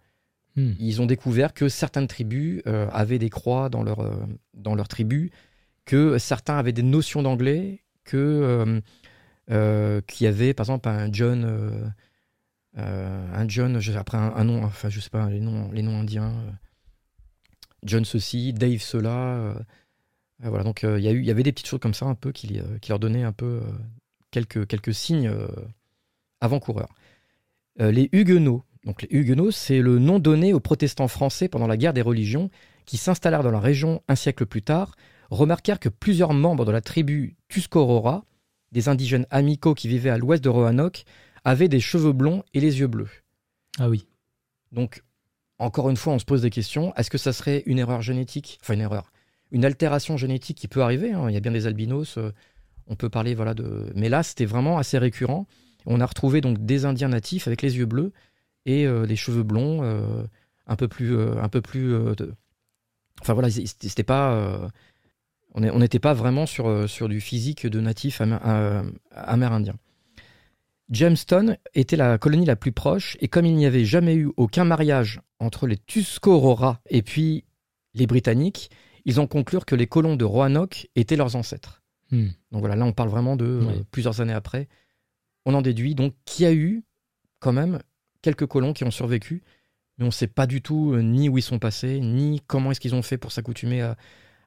Hmm. Ils ont découvert que certaines tribus euh, avaient des croix dans leur, euh, dans leur tribu, que certains avaient des notions d'anglais, que euh, qu'il y avait par exemple un John, un John, après un, un nom, enfin je sais pas les noms, les noms indiens, John ceci, Dave cela, voilà donc il y a eu, il y avait des petites choses comme ça un peu qui, qui leur donnaient un peu quelques quelques signes avant-coureurs. Euh, les Huguenots. Donc les Huguenots, c'est le nom donné aux protestants français pendant la guerre des religions qui s'installèrent dans la région un siècle plus tard, remarquèrent que plusieurs membres de la tribu Tuscarora, des indigènes amicaux qui vivaient à l'ouest de Roanoke, avaient des cheveux blonds et les yeux bleus. Ah oui. Donc, encore une fois, on se pose des questions. Est-ce que ça serait une erreur génétique? Enfin, une erreur. Une altération génétique qui peut arriver. hein. Il y a bien des albinos. euh, on peut parler, voilà, de. Mais là, c'était vraiment assez récurrent. On a retrouvé donc des Indiens natifs avec les yeux bleus et euh, les cheveux blonds, euh, un peu plus, euh, un peu plus, de- Enfin voilà, c'était pas. on n'était pas vraiment sur, sur du physique de natif amérindien. Jamestown était la colonie la plus proche, et comme il n'y avait jamais eu aucun mariage entre les Tuscarora et puis les Britanniques, ils ont conclu que les colons de Roanoke étaient leurs ancêtres. Hmm. Donc voilà, là on parle vraiment de euh, plusieurs années après. On en déduit donc qu'il y a eu quand même quelques colons qui ont survécu, mais on ne sait pas du tout euh, ni où ils sont passés, ni comment est-ce qu'ils ont fait pour s'accoutumer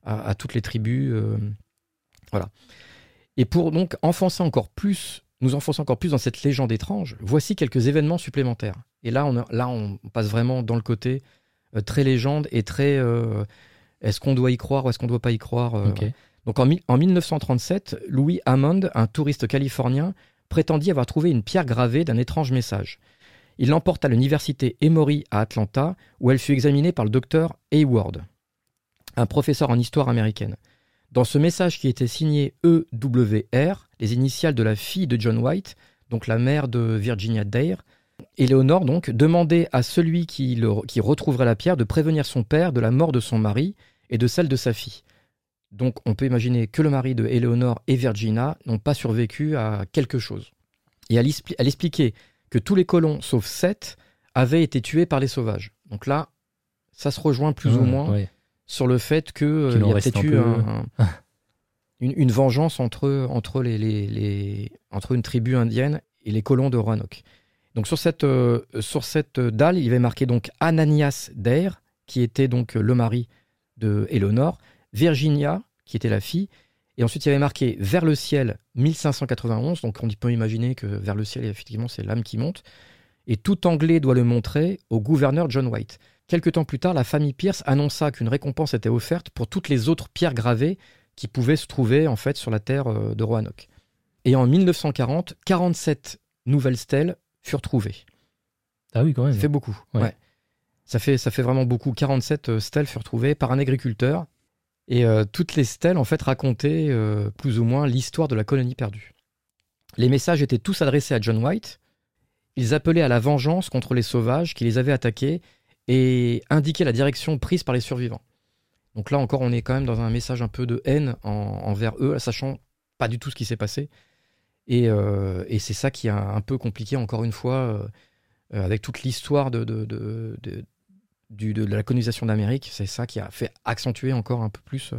à, toutes les tribus. Euh, voilà. Et pour donc enfoncer encore plus, nous enfoncer encore plus dans cette légende étrange, voici quelques événements supplémentaires. Et là, on, là, on passe vraiment dans le côté très légende et très est-ce qu'on doit y croire ou est-ce qu'on ne doit pas y croire euh, Donc en, en, 1937, Louis Hammond, un touriste californien, prétendit avoir trouvé une pierre gravée d'un étrange message. Il l'emporte à l'université Emory à Atlanta, où elle fut examinée par le docteur Hayward, un professeur en histoire américaine. Dans ce message qui était signé EWR, les initiales de la fille de John White, donc la mère de Virginia Dare, Éléonore donc demandait à celui qui, qui retrouverait la pierre de prévenir son père de la mort de son mari et de celle de sa fille. Donc on peut imaginer que le mari de Éléonore et Virginia n'ont pas survécu à quelque chose. Et elle, expliquait que tous les colons, sauf sept, avaient été tués par les sauvages. Donc là, ça se rejoint plus ou moins sur le fait qu'il euh, y a peut-être eu une, vengeance entre, entre, les, entre une tribu indienne et les colons de Roanoke. Donc sur cette, euh, sur cette dalle, il y avait marqué donc Ananias Dare, qui était donc le mari de Eleanor, Virginia, qui était la fille, et ensuite il y avait marqué Vers le ciel 1591, donc on peut imaginer que vers le ciel, effectivement, c'est l'âme qui monte, et tout Anglais doit le montrer au gouverneur John White. Quelque temps plus tard, la famille Pierce annonça qu'une récompense était offerte pour toutes les autres pierres gravées qui pouvaient se trouver en fait sur la terre euh, de Roanoke. Et en 1940, 47 nouvelles stèles furent trouvées. Ah oui, quand même. Ça fait beaucoup. ouais. Ça fait, ça fait vraiment beaucoup. 47 euh, stèles furent trouvées par un agriculteur. Et euh, toutes les stèles, en fait, racontaient euh, plus ou moins l'histoire de la colonie perdue. Les messages étaient tous adressés à John White. Ils appelaient à la vengeance contre les sauvages qui les avaient attaqués et indiquaient la direction prise par les survivants. Donc là encore, on est quand même dans un message un peu de haine envers eux, sachant pas du tout ce qui s'est passé. Et, c'est ça qui est un, peu compliqué, encore une fois, avec toute l'histoire de, la colonisation d'Amérique, c'est ça qui a fait accentuer encore un peu plus euh,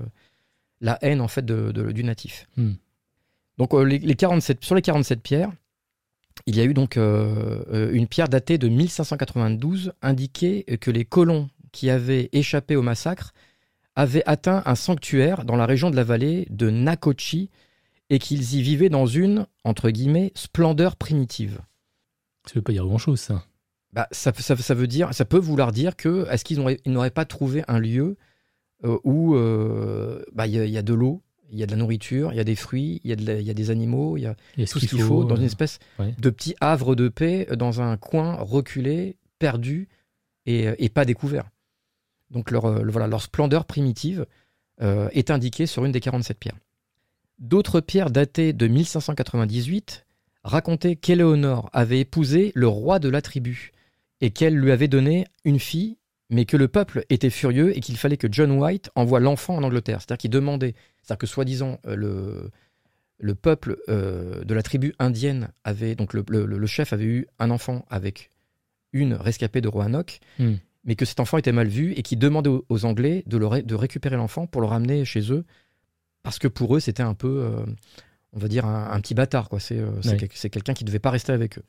la haine en fait du natif. Hmm. Donc euh, les, 47, sur les 47 pierres, il y a eu donc euh, une pierre datée de 1592 indiquée que les colons qui avaient échappé au massacre avaient atteint un sanctuaire dans la région de la vallée de Nakochi et qu'ils y vivaient dans une, entre guillemets, splendeur primitive. Ça veut pas dire grand-chose, ça. Bah, ça, ça, veut dire, ça peut vouloir dire que est-ce qu'ils n'auraient pas trouvé un lieu euh, où euh, bah, il y, a de l'eau, il y a de la nourriture, il y a des fruits, il y, y, a des animaux, il y a, tout ce qu'il faut, dans une euh, espèce de petit havre de paix dans un coin reculé, perdu et, pas découvert. Donc leur, voilà, leur splendeur primitive est indiquée sur une des 47 pierres. D'autres pierres datées de 1598 racontaient qu'Éléonore avait épousé le roi de la tribu et qu'elle lui avait donné une fille, mais que le peuple était furieux et qu'il fallait que John White envoie l'enfant en Angleterre. C'est-à-dire qu'il demandait, c'est-à-dire que soi-disant euh, le, le peuple euh, de la tribu indienne avait, donc le, chef avait eu un enfant avec une rescapée de Roanoke, hmm. mais que cet enfant était mal vu et qui demandait aux, Anglais de, le de récupérer l'enfant pour le ramener chez eux, parce que pour eux c'était un peu, euh, on va dire, un, petit bâtard. quoi. C'est quelqu'un qui ne devait pas rester avec eux.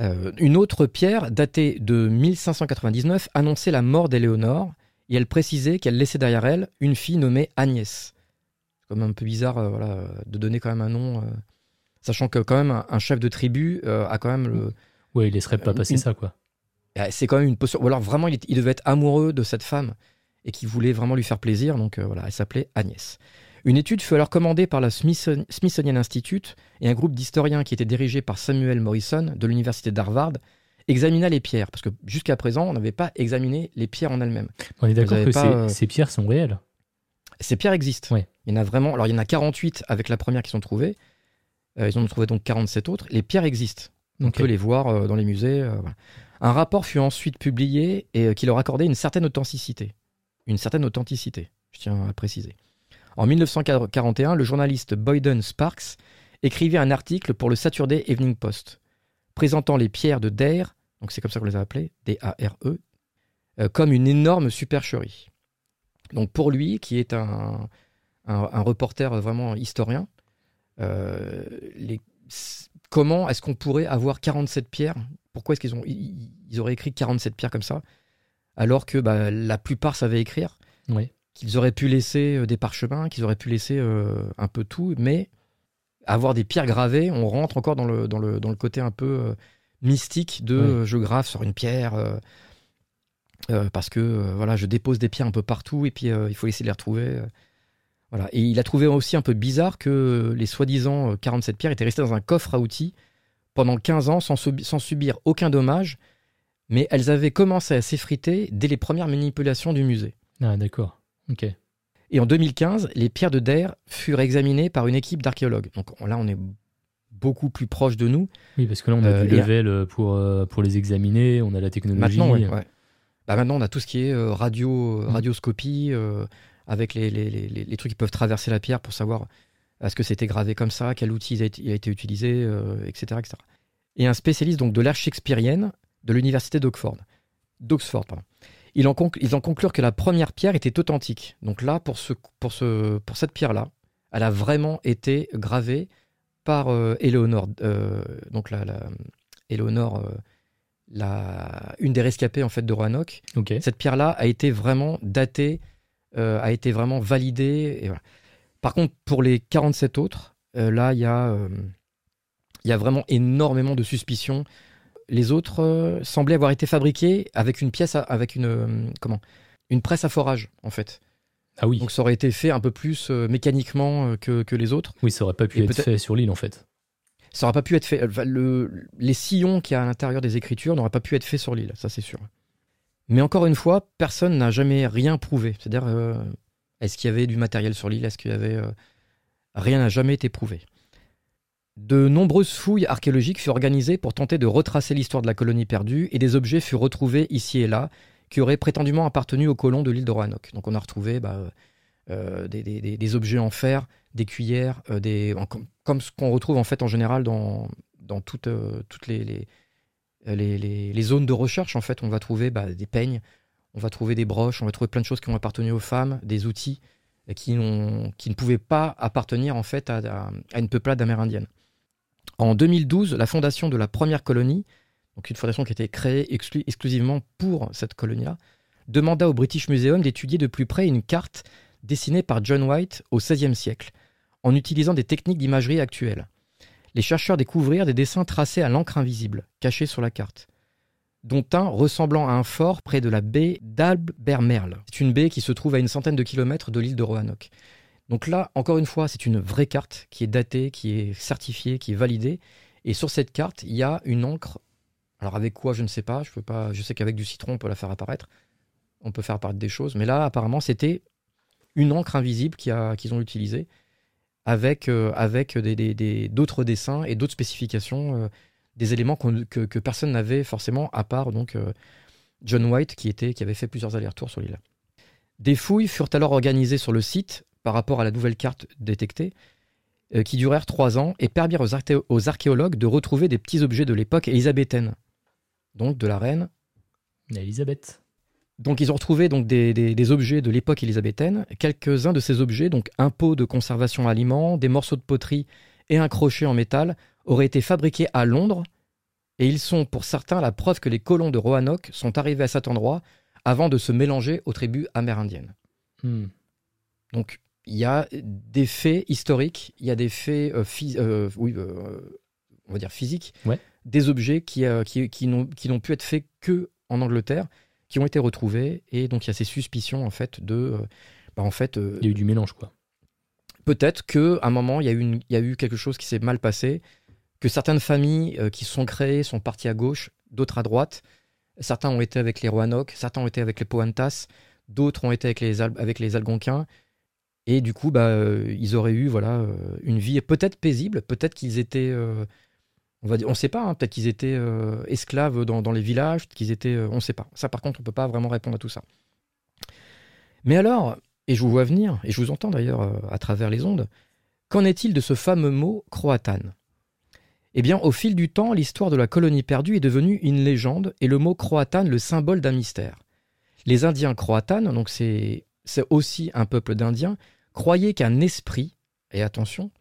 Euh, une autre pierre, datée de 1599, annonçait la mort d'Éléonore et elle précisait qu'elle laissait derrière elle une fille nommée Agnès. C'est comme un peu bizarre euh, voilà, de donner quand même un nom, euh, sachant que quand même un, chef de tribu a quand même le. Ouais, il laisserait pas passer ça, quoi. C'est quand même une posture. Ou alors vraiment, il, il, devait être amoureux de cette femme et qui voulait vraiment lui faire plaisir, donc voilà, elle s'appelait Agnès. Une étude fut alors commandée par la Smithsonian Institute et un groupe d'historiens qui était dirigé par Samuel Morrison de l'université d'Harvard examina les pierres, parce que jusqu'à présent, on n'avait pas examiné les pierres en elles-mêmes. On est d'accord que euh, ces, pierres sont réelles Ces pierres existent. Il y en a vraiment. Alors, il y en a 48 avec la première qui sont trouvées. Euh, ils en ont trouvé donc 47 autres. Les pierres existent. On peut les voir euh, dans les musées. Un rapport fut ensuite publié et qui leur accordait une certaine authenticité une certaine authenticité, je tiens à préciser. En 1941, le journaliste Boyden Sparks écrivait un article pour le Saturday Evening Post, présentant les pierres de Dare, donc c'est comme ça qu'on les a appelées, D-A-R-E, euh, comme une énorme supercherie. Donc pour lui, qui est un, un, reporter vraiment historien, euh, les, comment est-ce qu'on pourrait avoir 47 pierres? Pourquoi est-ce qu'ils ont ils, auraient écrit 47 pierres comme ça alors que bah, la plupart savaient écrire? Qu'ils auraient pu laisser euh, des parchemins, qu'ils auraient pu laisser un peu tout, mais avoir des pierres gravées, on rentre encore dans le, dans le, dans le côté un peu mystique de je grave sur une pierre. Euh, parce que euh, voilà, je dépose des pierres un peu partout et puis euh, il faut essayer de les retrouver. voilà. Et il a trouvé aussi un peu bizarre que les soi-disant 47 pierres étaient restées dans un coffre à outils pendant 15 ans sans, sans subir aucun dommage, mais elles avaient commencé à s'effriter dès les premières manipulations du musée. Ah d'accord, ok. Et en 2015, les pierres de Der furent examinées par une équipe d'archéologues. Donc là, on est beaucoup plus proche de nous. Oui, parce que là, on a du level pour, pour les examiner, on a la technologie. Maintenant, ouais. Bah, maintenant, on a tout ce qui est euh, radio, mm. radioscopie, euh, avec les, les, les, trucs qui peuvent traverser la pierre pour savoir est-ce que c'était gravé comme ça, quel outil a été, a été utilisé, etc., euh, etc. Et un spécialiste donc de l'ère shakespearienne de l'université d'Oxford. D'Oxford, pardon. Ils en, ils en conclurent que la première pierre était authentique. Donc là, pour, ce, pour, ce, pour cette pierre-là, elle a vraiment été gravée par Eleonore, donc la, la Eleonore la, une des rescapées en fait de Roanoke. Cette pierre-là a été vraiment datée, euh, a été vraiment validée. Et Par contre, pour les 47 autres, euh, là, il y, euh, y a vraiment énormément de suspicions. Les autres semblaient avoir été fabriqués avec une pièce, avec une, comment, une presse à forage, en fait. Ah oui. Donc ça aurait été fait un peu plus mécaniquement que, que, les autres. Oui, ça aurait pas pu être fait sur l'île, en fait ça n'aurait pas pu être fait. Le, les sillons qu'il y a à l'intérieur des écritures n'auraient pas pu être faits sur l'île, ça c'est sûr. Mais encore une fois, personne n'a jamais rien prouvé. C'est-à-dire, euh, est-ce qu'il y avait du matériel sur l'île? Est-ce qu'il y avait. Euh, rien n'a jamais été prouvé. De nombreuses fouilles archéologiques furent organisées pour tenter de retracer l'histoire de la colonie perdue et des objets furent retrouvés ici et là qui auraient prétendument appartenu aux colons de l'île de Roanoke. Donc on a retrouvé bah, euh, des, des, objets en fer, des cuillères, des, comme ce qu'on retrouve en fait en général dans, toutes, euh, les, zones de recherche. En fait, on va trouver bah, des peignes, on va trouver des broches, on va trouver plein de choses qui ont appartenu aux femmes, des outils qui, ne pouvaient pas appartenir en fait à une peuplade amérindienne. En 2012, la fondation de la première colonie, donc une fondation qui a été créée exclusivement pour cette colonie-là, demanda au British Museum d'étudier de plus près une carte dessinée par John White au XVIe siècle en utilisant des techniques d'imagerie actuelles. Les chercheurs découvrirent des dessins tracés à l'encre invisible, cachés sur la carte, dont un ressemblant à un fort près de la baie d'Albermerle. C'est une baie qui se trouve à une centaine de kilomètres de l'île de Roanoke. Donc là, encore une fois, c'est une vraie carte qui est datée, qui est certifiée, qui est validée. Et sur cette carte, il y a une encre. Alors avec quoi, je ne sais pas. Je peux pas. Je sais qu'avec du citron, on peut la faire apparaître. On peut faire apparaître des choses. Mais là, apparemment, c'était une encre invisible qu'ils ont utilisée avec, euh, avec d'autres dessins et d'autres spécifications, euh, des éléments que, personne n'avait forcément, à part donc euh, John White qui, était, qui avait fait plusieurs allers-retours sur l'île. Des fouilles furent alors organisées sur le site par rapport à la nouvelle carte détectée, qui durèrent trois ans et permirent aux, aux, archéologues de retrouver des petits objets de l'époque élisabéthaine, donc de la reine Élisabeth. Donc ils ont retrouvé donc des, objets de l'époque élisabéthaine. Quelques-uns de ces objets, donc un pot de conservation aliments, des morceaux de poterie et un crochet en métal, auraient été fabriqués à Londres. Et ils sont pour certains la preuve que les colons de Roanoke sont arrivés à cet endroit avant de se mélanger aux tribus amérindiennes. Hmm. Donc il y a des faits historiques, il y a des faits, euh, euh, oui, euh, on va dire physiques, des objets qui, qui, qui n'ont pu être faits que en Angleterre qui ont été retrouvés. Et donc, il y a ces suspicions, en fait, de. Euh, bah, en fait, euh, il y a eu du mélange, quoi. Peut-être qu'à un moment, il y, a eu il y a eu quelque chose qui s'est mal passé, que certaines familles euh, qui sont créées sont parties à gauche, d'autres à droite. Certains ont été avec les Roanoke, certains ont été avec les Poantas, d'autres ont été avec les, avec les Algonquins. Et du coup, bah, ils auraient eu voilà, une vie peut-être paisible, peut-être qu'ils étaient on ne sait pas, hein, peut-être qu'ils étaient euh, esclaves dans, les villages, qu'ils étaient, euh, on ne sait pas. Ça, par contre, on ne peut pas vraiment répondre à tout ça. Mais alors, et je vous vois venir, et je vous entends d'ailleurs euh, à travers les ondes, qu'en est-il de ce fameux mot croatan Eh bien, au fil du temps, l'histoire de la colonie perdue est devenue une légende et le mot croatan le symbole d'un mystère. Les Indiens croatan, donc c'est aussi un peuple d'Indiens, croyaient qu'un esprit, et attention,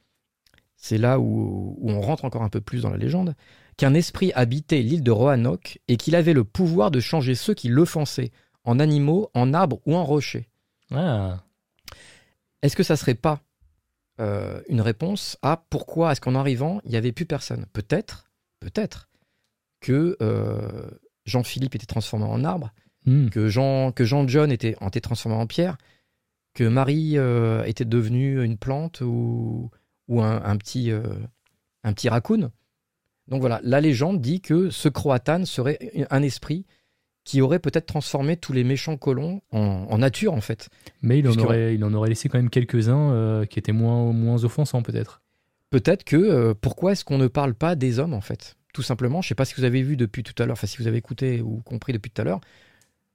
c'est là où, où on rentre encore un peu plus dans la légende, qu'un esprit habitait l'île de Roanoke et qu'il avait le pouvoir de changer ceux qui l'offensaient en animaux, en arbres ou en rochers. Ah, Est-ce que ça serait pas euh, une réponse à pourquoi est-ce qu'en arrivant, il n'y avait plus personne? Peut-être, peut-être que euh, Jean-Philippe était transformé en arbre, hmm. que Jean, que Jean John était, était transformé en pierre, que Marie euh, était devenue une plante ou, ou un, un petit, euh, un petit raccoon. Donc voilà, la légende dit que ce Croatan serait un esprit qui aurait peut-être transformé tous les méchants colons en, en nature en fait. mais il en, aurait, il en aurait laissé quand même quelques-uns euh, qui étaient moins, moins offensants peut-être. Peut-être que euh, pourquoi est-ce qu'on ne parle pas des hommes en fait? Tout simplement, je sais pas si vous avez vu depuis tout à l'heure, enfin si vous avez écouté ou compris depuis tout à l'heure,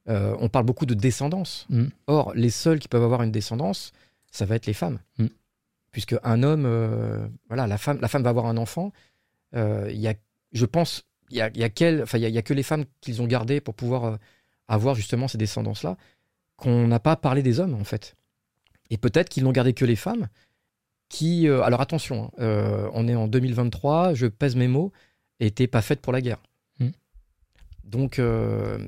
euh, on parle beaucoup de descendance. Mm. Or, les seuls qui peuvent avoir une descendance, ça va être les femmes. Mm. Puisque un homme, euh, voilà, la femme, la femme va avoir un enfant. euh, Il y a, je pense, il y a, y a quel- y a- y a que les femmes qu'ils ont gardées pour pouvoir avoir justement ces descendances-là, qu'on n'a pas parlé des hommes en fait. Et peut-être qu'ils n'ont gardé que les femmes. Qui, euh, alors attention, hein, euh, on est en 2023, je pèse mes mots, étaient pas faites pour la guerre. Mm. Donc euh,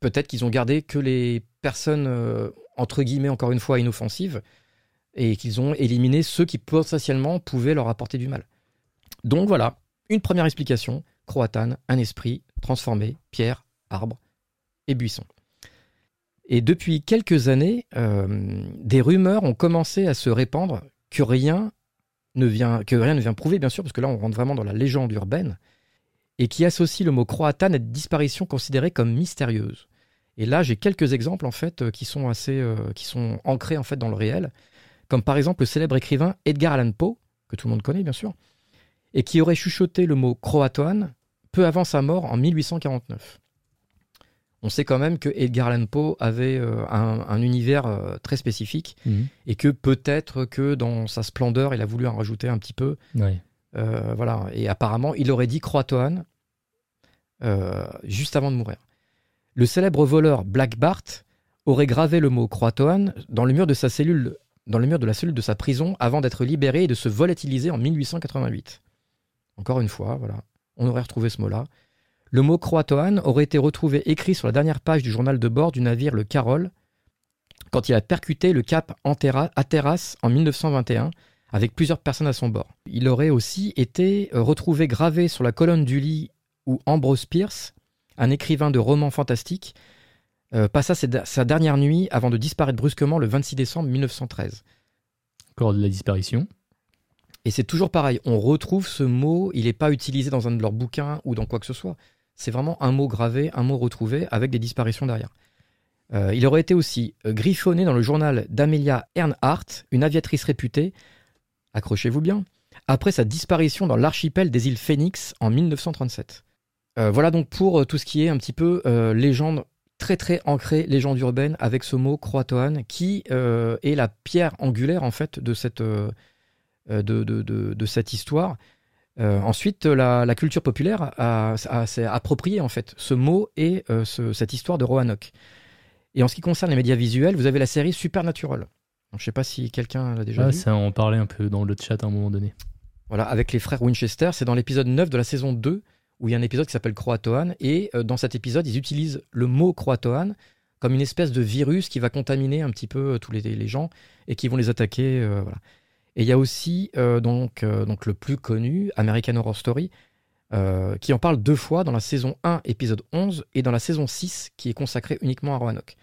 peut-être qu'ils ont gardé que les personnes euh, entre guillemets encore une fois inoffensives et qu'ils ont éliminé ceux qui potentiellement pouvaient leur apporter du mal. Donc voilà, une première explication Croatan, un esprit transformé, pierre, arbre et buisson. Et depuis quelques années, euh, des rumeurs ont commencé à se répandre que rien ne vient, que prouver, bien sûr, parce que là on rentre vraiment dans la légende urbaine, et qui associe le mot croatan à une disparition considérée comme mystérieuse. Et là, j'ai quelques exemples en fait euh, qui sont assez, euh, qui sont ancrés en fait dans le réel, comme par exemple le célèbre écrivain Edgar Allan Poe, que tout le monde connaît bien sûr, et qui aurait chuchoté le mot croatoan peu avant sa mort en 1849. On sait quand même que Edgar Allan Poe avait euh, un, un univers euh, très spécifique Mhm. et que peut-être que dans sa splendeur, il a voulu en rajouter un petit peu. Euh, voilà. Et apparemment, il aurait dit Croatoan juste avant de mourir. Le célèbre voleur Black Bart aurait gravé le mot Croatoan dans le mur de sa cellule, dans le mur de la cellule de sa prison avant d'être libéré et de se volatiliser en 1888. Encore une fois, voilà, on aurait retrouvé ce mot-là. Le mot Croatoan aurait été retrouvé écrit sur la dernière page du journal de bord du navire le Carole quand il a percuté le cap Hatteras en 1921 avec plusieurs personnes à son bord. Il aurait aussi été euh, retrouvé gravé sur la colonne du lit où Ambrose Pierce, un écrivain de romans fantastiques, euh, passa sa dernière nuit avant de disparaître brusquement le 26 décembre 1913. Encore de la disparition. Et c'est toujours pareil, on retrouve ce mot, il n'est pas utilisé dans un de leurs bouquins ou dans quoi que ce soit. C'est vraiment un mot gravé, un mot retrouvé avec des disparitions derrière. Euh, il aurait été aussi euh, griffonné dans le journal d'Amelia Earnhardt, une aviatrice réputée, accrochez-vous bien, après sa disparition dans l'archipel des îles Phoenix en 1937. Euh, voilà donc pour euh, tout ce qui est un petit peu euh, légende très très ancrée, légende urbaine avec ce mot croatoan qui est la pierre angulaire en fait de cette, de, de, de, de cette histoire. Euh, ensuite, la, la culture populaire a, a- s'est approprié en fait ce mot et euh, ce- cette histoire de Roanoke. Et en ce qui concerne les médias visuels, vous avez la série Supernatural. Je ne sais pas si quelqu'un l'a déjà Ah, vu. ça en parlait un peu dans le chat à un moment donné. Voilà, avec les frères Winchester, c'est dans l'épisode 9 de la saison 2 où il y a un épisode qui s'appelle Croatoan et euh, dans cet épisode, ils utilisent le mot Croatoan comme une espèce de virus qui va contaminer un petit peu euh, tous les, gens et qui vont les attaquer. euh. Et il y a aussi donc, donc le plus connu, American Horror Story, qui en parle deux fois dans la saison 1, épisode 11, et dans la saison 6, qui est consacrée uniquement à Roanoke.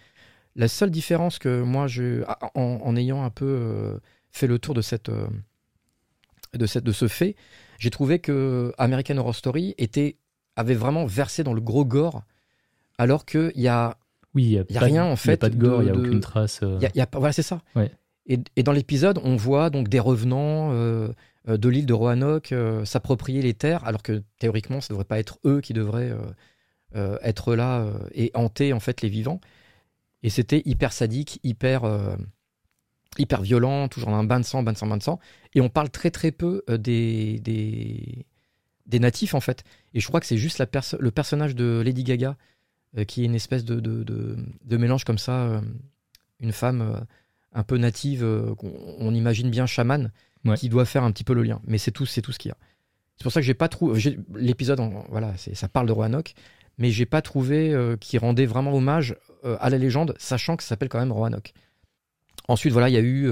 La seule différence que moi, je, en, ayant un peu fait le tour de, cette, de, cette, de ce fait, j'ai trouvé que American Horror Story était, avait vraiment versé dans le gros gore, alors qu'il y a Oui, il n'y a, Y a de- rien, en il y a fait, pas de gore, il n'y a aucune trace. euh, il y a- y a voilà, c'est ça. Ouais. Et, et dans l'épisode, on voit donc des revenants euh, euh, de l'île de Roanoke euh, s'approprier les terres, alors que théoriquement, ça devrait pas être eux qui devraient être là et hanter en fait les vivants. Et c'était hyper sadique, hyper, hyper violent, toujours un bain de sang, bain de sang, bain de sang. Et on parle très très peu euh, des, des, des natifs en fait. Et je crois que c'est juste la perso- le personnage de Lady Gaga euh, qui est une espèce de, de, de- de mélange comme ça, euh, une femme euh, un peu native, qu'on on imagine bien chamane, Ouais. qui doit faire un petit peu le lien. Mais c'est tout, c'est tout ce qu'il y a. C'est pour ça que j'ai pas trouvé l'épisode. Voilà, ça parle de Roanoke, mais j'ai pas trouvé qui rendait vraiment hommage à la légende, sachant que ça s'appelle quand même Roanoke. Ensuite, voilà, il y a eu,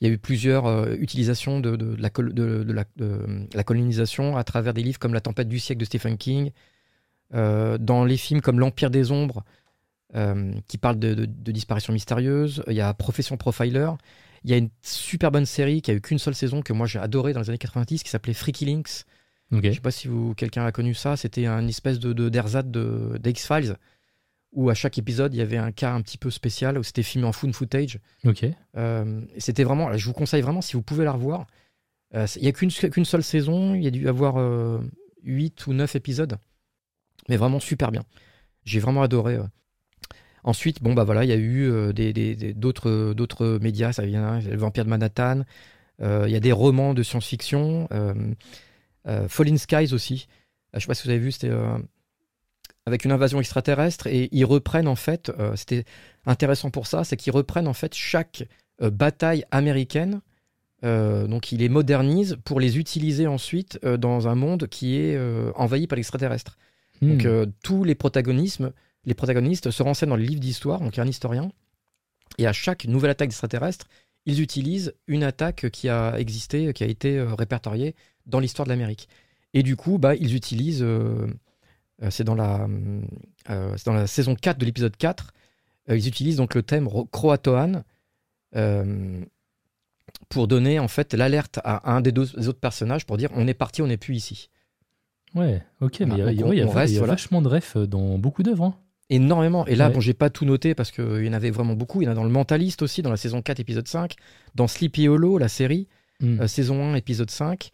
il y a eu plusieurs euh, utilisations de, de- de la, col- de- de la- de la colonisation à travers des livres comme La tempête du siècle de Stephen King, euh, dans les films comme L'Empire des ombres, euh, qui parle de, disparitions mystérieuses. Il y a Profession Profiler. Il y a une super bonne série qui a eu qu'une seule saison que moi j'ai adoré dans les années 90 qui s'appelait Freaky Links. Je sais pas si vous quelqu'un a connu ça. C'était un espèce de de- d'ersatz de, d'X Files où à chaque épisode il y avait un cas un petit peu spécial où c'était filmé en found footage. Ok. Euh, c'était vraiment. Je vous conseille vraiment si vous pouvez la revoir. Euh, Il y a qu'une seule saison. Il y a dû y avoir 8 ou 9 épisodes, mais vraiment super bien. J'ai vraiment adoré. euh. Ensuite, bon bah voilà, il y a eu euh, des- des- des- d'autres d'autres médias. Ça vient, le Vampire de Manhattan. Euh, Il y a des romans de science-fiction. Euh, euh, Fallen Skies aussi. Euh, je sais pas si vous avez vu, c'était euh, avec une invasion extraterrestre et ils reprennent en fait. euh, c'était intéressant pour ça, c'est qu'ils reprennent en fait chaque euh, bataille américaine. euh, donc ils les modernisent pour les utiliser ensuite dans un monde qui est envahi par l'extraterrestre. Donc Hmm. euh, tous les protagonismes, les protagonistes se renseignent dans les livres d'histoire, donc il y a un historien, et à chaque nouvelle attaque d'extraterrestres, ils utilisent une attaque qui a existé, qui a été répertoriée dans l'histoire de l'Amérique. Et du coup, bah, ils utilisent, c'est dans, la, euh, c'est dans la saison 4 de l'épisode 4, euh, ils utilisent donc le thème ro- croatoan euh, pour donner en fait l'alerte à un des deux des autres personnages pour dire on est parti, on n'est plus ici. Ouais, ok, mais il y a, vachement de refs dans beaucoup d'œuvres. hein. Énormément. Et là, Ouais. bon, j'ai pas tout noté parce qu'il y en avait vraiment beaucoup. Il y en a dans Le Mentaliste aussi, dans la saison 4, épisode 5. Dans Sleepy Hollow, la série, Hmm. euh, saison 1, épisode 5.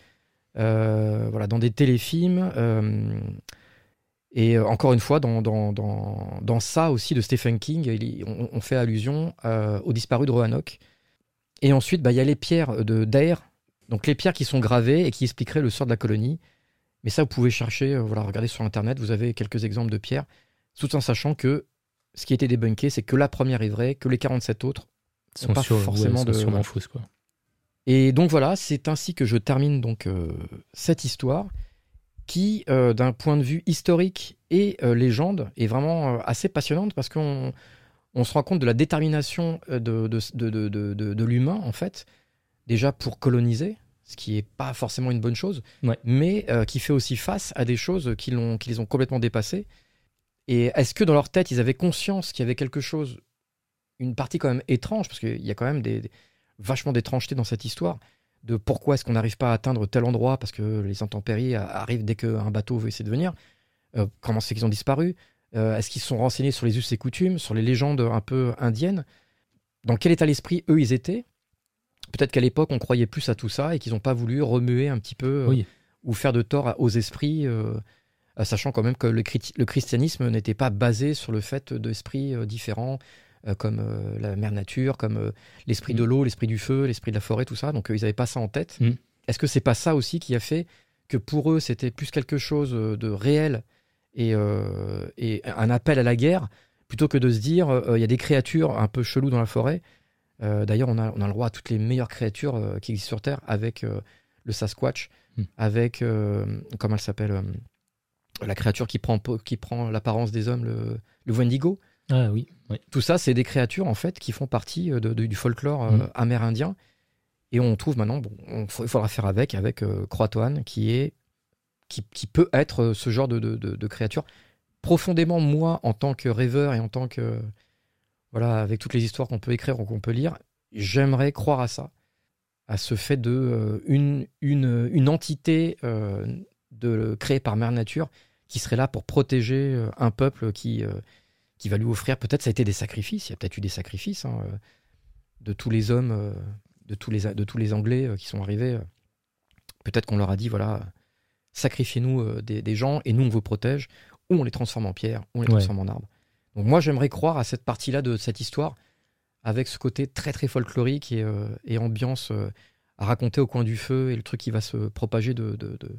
Euh, voilà, dans des téléfilms. euh, et euh, encore une fois, dans, dans, dans, dans ça aussi de Stephen King, il on, on fait allusion euh, aux disparus de Roanoke. Et ensuite, bah, il y a les pierres de Dare. Donc les pierres qui sont gravées et qui expliqueraient le sort de la colonie. Mais ça, vous pouvez chercher, euh, voilà, regardez sur Internet, vous avez quelques exemples de pierres, tout en sachant que ce qui a été débunké, c'est que la première est vraie, que les 47 autres. Ils sont, pas sur- ouais, forcément sont de- fausses, quoi. Et donc voilà, c'est ainsi que je termine donc euh, cette histoire qui, euh, d'un point de vue historique et euh, légende, est vraiment euh, assez passionnante parce qu'on on se rend compte de la détermination de, l'humain, en fait, déjà pour coloniser, ce qui n'est pas forcément une bonne chose, Ouais. mais qui fait aussi face à des choses qui, l'ont, qui les ont complètement dépassés. Et est-ce que dans leur tête, ils avaient conscience qu'il y avait quelque chose, une partie quand même étrange, parce qu'il y a quand même des, des- vachement d'étrangeté dans cette histoire, de pourquoi est-ce qu'on n'arrive pas à atteindre tel endroit, parce que les intempéries arrivent dès qu'un bateau veut essayer de venir. Euh, comment c'est qu'ils ont disparu? Euh, Est-ce qu'ils sont renseignés sur les us et coutumes, sur les légendes un peu indiennes? Dans quel état d'esprit eux ils étaient? Peut-être qu'à l'époque on croyait plus à tout ça et qu'ils n'ont pas voulu remuer un petit peu euh, Oui. ou faire de tort aux esprits, sachant quand même que le, christianisme n'était pas basé sur le fait d'esprits différents, comme euh, la mère nature, comme euh, l'esprit de Mm. l'eau, l'esprit du feu, l'esprit de la forêt, tout ça. Donc euh, ils n'avaient pas ça en tête. Mm. Est-ce que c'est pas ça aussi qui a fait que pour eux c'était plus quelque chose euh, de réel et, euh, et un appel à la guerre plutôt que de se dire euh, il y a des créatures un peu cheloues dans la forêt. Euh, D'ailleurs, on a, on a le droit à toutes les meilleures créatures euh, qui existent sur Terre avec euh, le Sasquatch, Mm. avec euh, comment elle s'appelle euh, la créature qui prend qui prend l'apparence des hommes, le, le Wendigo. Ah oui. Tout ça, c'est des créatures en fait qui font partie euh, de- de- du folklore euh, Mm. amérindien. Et on trouve maintenant, bon, on- il faudra faire avec, avec euh, Croatoan, qui est qui, qui peut être ce genre de, de, de- de créature. Profondément, moi, en tant que rêveur et en tant que voilà, avec toutes les histoires qu'on peut écrire ou qu'on peut lire, j'aimerais croire à ça, à ce fait de euh, une, une, une entité euh, de, créée par Mère Nature qui serait là pour protéger un peuple qui, euh, qui va lui offrir, peut-être ça a été des sacrifices, il y a peut-être eu des sacrifices hein, euh, de tous les hommes, euh, de, tous les, de tous les Anglais euh, qui sont arrivés. Peut-être qu'on leur a dit, voilà, sacrifiez-nous des, des gens et nous on vous protège, ou on les transforme en pierre, ou on les Ouais. transforme en arbre. Donc moi, j'aimerais croire à cette partie-là de cette histoire, avec ce côté très très folklorique et, euh, et ambiance euh, à raconter au coin du feu, et le truc qui va se propager de, de, de,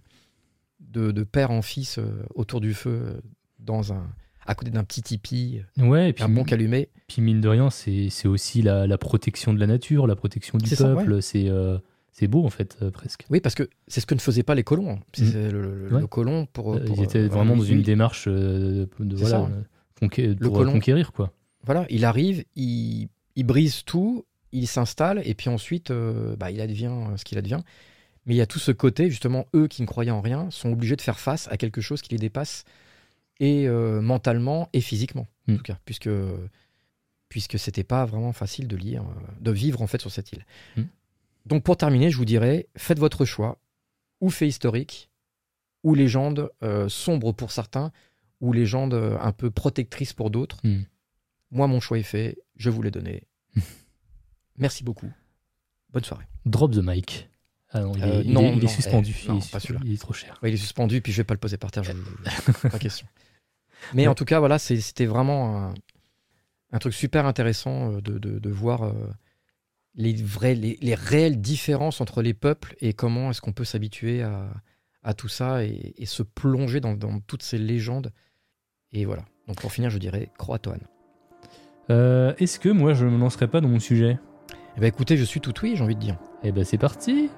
de- de père en fils euh, autour du feu, dans un, à côté d'un petit tipi, Ouais, et puis, un bon calumet. puis mine de rien, c'est aussi la, la protection de la nature, la protection du peuple. C'est euh, c'est beau, en fait, euh, presque. Oui, parce que c'est ce que ne faisaient pas les colons. c'est le, le- Ouais. le colon pour, Euh, pour, Ils étaient euh, vraiment dans une démarche euh, de, voilà, euh, pour colon. conquérir, quoi. Voilà, il arrive, il, il brise tout, il s'installe, et puis ensuite, euh, bah, il advient euh, ce qu'il advient. Mais il y a tout ce côté, justement, eux qui ne croyaient en rien sont obligés de faire face à quelque chose qui les dépasse, et euh, mentalement et physiquement, en Mm. tout cas, puisque puisque c'était pas vraiment facile de lire, euh, de vivre en fait sur cette île. Mm. Donc pour terminer, je vous dirais, faites votre choix, ou fait historique, ou légende euh, sombre pour certains, ou légende un peu protectrice pour d'autres. Mm. Moi, mon choix est fait, je vous l'ai donné. Merci beaucoup. Bonne soirée. Drop the mic. Ah non, il, Euh, est, il non, est- il est non, suspendu. eh, non, il, est, pas celui-là. il est trop cher. Ouais, il est suspendu, puis je vais pas le poser par terre, je, je- pas question. Mais en tout cas, voilà, c'était vraiment un, un truc super intéressant euh, de, de- de voir euh, les, vrais, les, les réelles différences entre les peuples et comment est-ce qu'on peut s'habituer à, à tout ça et, et se plonger dans, dans toutes ces légendes. Et voilà. Donc pour finir, je dirais Croatoan. Euh, Est-ce que moi, je me lancerai pas dans mon sujet? Eh ben écoutez, je suis tout oui, j'ai envie de dire. Eh ben, c'est parti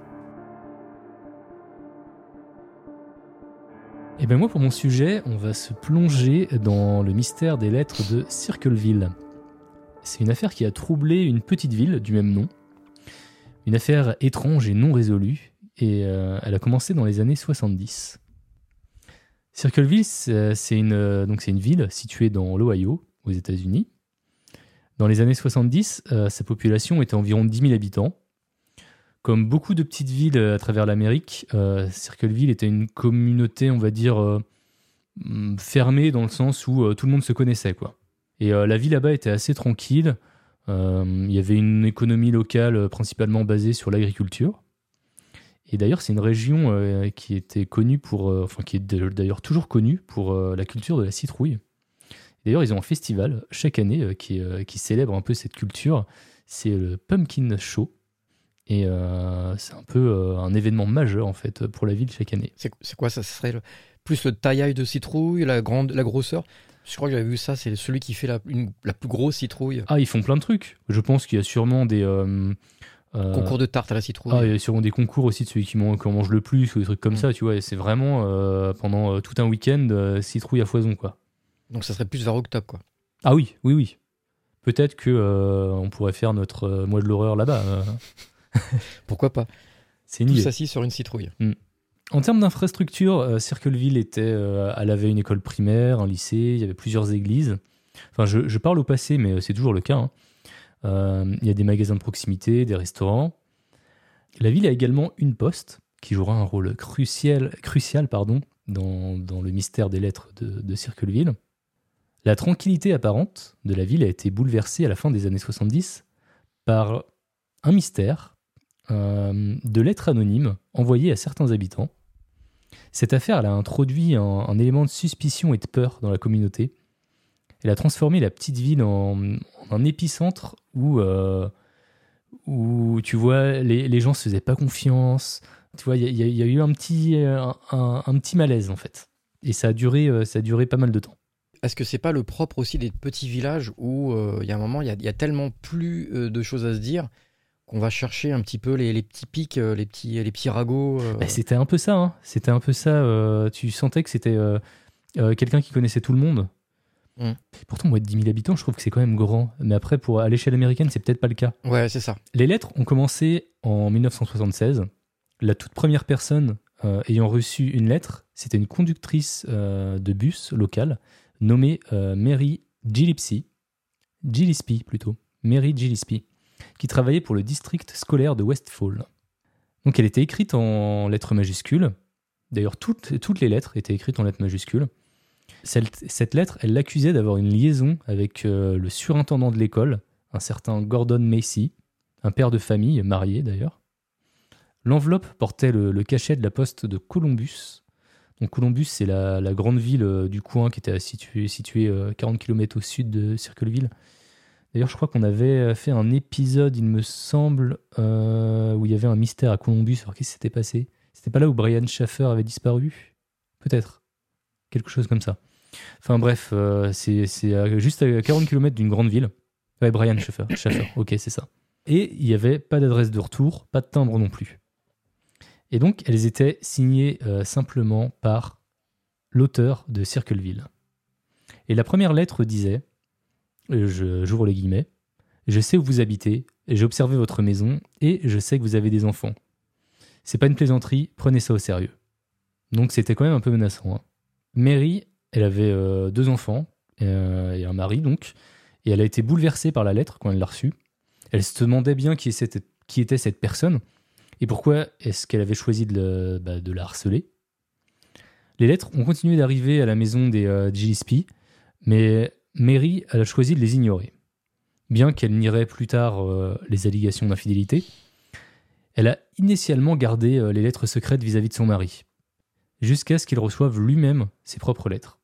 Eh ben moi, pour mon sujet, on va se plonger dans le mystère des lettres de Circleville. C'est une affaire qui a troublé une petite ville du même nom. Une affaire étrange et non résolue, et euh, elle a commencé dans les années 70. Circleville, c'est c'est une, euh, c'est une ville située dans l'Ohio, aux États-Unis. Dans les années 70, euh, sa population était environ 10 000 habitants. Comme beaucoup de petites villes euh, à travers l'Amérique, euh, Circleville était une communauté, on va dire, euh, hum, fermée dans le sens où tout le monde se connaissait. Et la vie là-bas était assez tranquille. Il y avait une économie locale principalement basée sur l'agriculture. Et d'ailleurs, c'est une région qui était connue pour, enfin qui est d'ailleurs toujours connue pour la culture de la citrouille. D'ailleurs, ils ont un festival chaque année qui célèbre un peu cette culture. C'est le Pumpkin Show. Et euh, c'est un peu euh, un événement majeur en fait pour la ville chaque année. C'est quoi ça? Serait le- plus le taillaille de citrouille, la, grande, la grosseur? Je crois que j'avais vu ça, c'est celui qui fait la, une- la plus grosse citrouille. Ah, ils font plein de trucs. Je pense qu'il y a sûrement des euh, euh, Concours de tarte à la citrouille. Ah, il y a sûrement des concours aussi de celui qui, man- qui en mange le plus ou des trucs comme Mm. ça, tu vois. Et c'est vraiment pendant tout un week-end citrouille à foison, quoi. Donc ça serait plus vers octobre, quoi. Ah oui, oui, oui. Peut-être que on pourrait faire notre mois de l'horreur là-bas. Euh. Pourquoi pas c'est Tous assis sur une citrouille. En termes d'infrastructure, euh, Circleville était, euh, elle avait une école primaire, un lycée, il y avait plusieurs églises. Enfin, je, je parle au passé, mais c'est toujours le cas. hein. Euh, il y a des magasins de proximité, des restaurants. La ville a également une poste qui jouera un rôle crucial, crucial pardon, dans, dans le mystère des lettres de, de Circleville. La tranquillité apparente de la ville a été bouleversée à la fin des années 70 par un mystère euh, de lettres anonymes envoyées à certains habitants. Cette affaire elle a introduit un, élément de suspicion et de peur dans la communauté. Elle a transformé la petite ville en, un épicentre où, euh, où tu vois, les, les gens se faisaient pas confiance. Tu vois, il y, a- eu un petit, un, petit malaise en fait. Et ça a duré, euh, ça a duré pas mal de temps. Est-ce que c'est pas le propre aussi des petits villages où il y a un moment, il y a, tellement plus de choses à se dire qu'on va chercher un petit peu les, les petits pics, euh, les petits, les petits ragots euh, Bah, c'était un peu ça, hein. c'était un peu ça. euh, tu sentais que c'était quelqu'un qui connaissait tout le monde. Mm. Pourtant, moi, de 10 000 habitants, je trouve que c'est quand même grand. Mais après, pour, à l'échelle américaine, c'est peut-être pas le cas. Ouais, c'est ça. Les lettres ont commencé en 1976. La toute première personne euh, ayant reçu une lettre, c'était une conductrice euh, de bus locale nommée euh, Mary Gillespie. Gillespie plutôt. Mary Gillespie, qui travaillait pour le district scolaire de Westfall. Donc elle était écrite en lettres majuscules. D'ailleurs, toutes, les lettres étaient écrites en lettres majuscules. Cette, lettre, elle l'accusait d'avoir une liaison avec euh, le surintendant de l'école, un certain Gordon Macy, un père de famille, marié d'ailleurs. L'enveloppe portait le, cachet de la poste de Columbus, Donc Columbus, c'est la, la grande ville euh, du coin qui était située, située euh, 40 km au sud de Circleville. D'ailleurs, je crois qu'on avait euh, fait un épisode, il me semble, euh, où il y avait un mystère à Columbus. Alors, qu'est-ce qui s'était passé? C'était pas là où Brian Schaffer avait disparu? Peut-être. Quelque chose comme ça. Enfin bref, euh, c'est juste à 40 km d'une grande ville. Ouais, Brian Schaffer. Schaffer, ok, c'est ça. Et il n'y avait pas d'adresse de retour, pas de timbre non plus. Et donc, elles étaient signées simplement par l'auteur de Circleville. Et la première lettre disait, j'ouvre les guillemets, Je sais où vous habitez, j'ai observé votre maison, et je sais que vous avez des enfants. C'est pas une plaisanterie, prenez ça au sérieux. Donc c'était quand même un peu menaçant. hein. Mary, elle avait euh, deux enfants, euh, et un mari donc, et elle a été bouleversée par la lettre quand elle l'a reçue. Elle se demandait bien qui, était cette personne, et pourquoi est-ce qu'elle avait choisi bah, de la harceler. Les lettres ont continué d'arriver à la maison des euh, Gillespie, mais Mary a choisi de les ignorer. Bien qu'elle nierait plus tard euh, les allégations d'infidélité, elle a initialement gardé euh, les lettres secrètes vis-à-vis de son mari, jusqu'à ce qu'il reçoive lui-même ses propres lettres.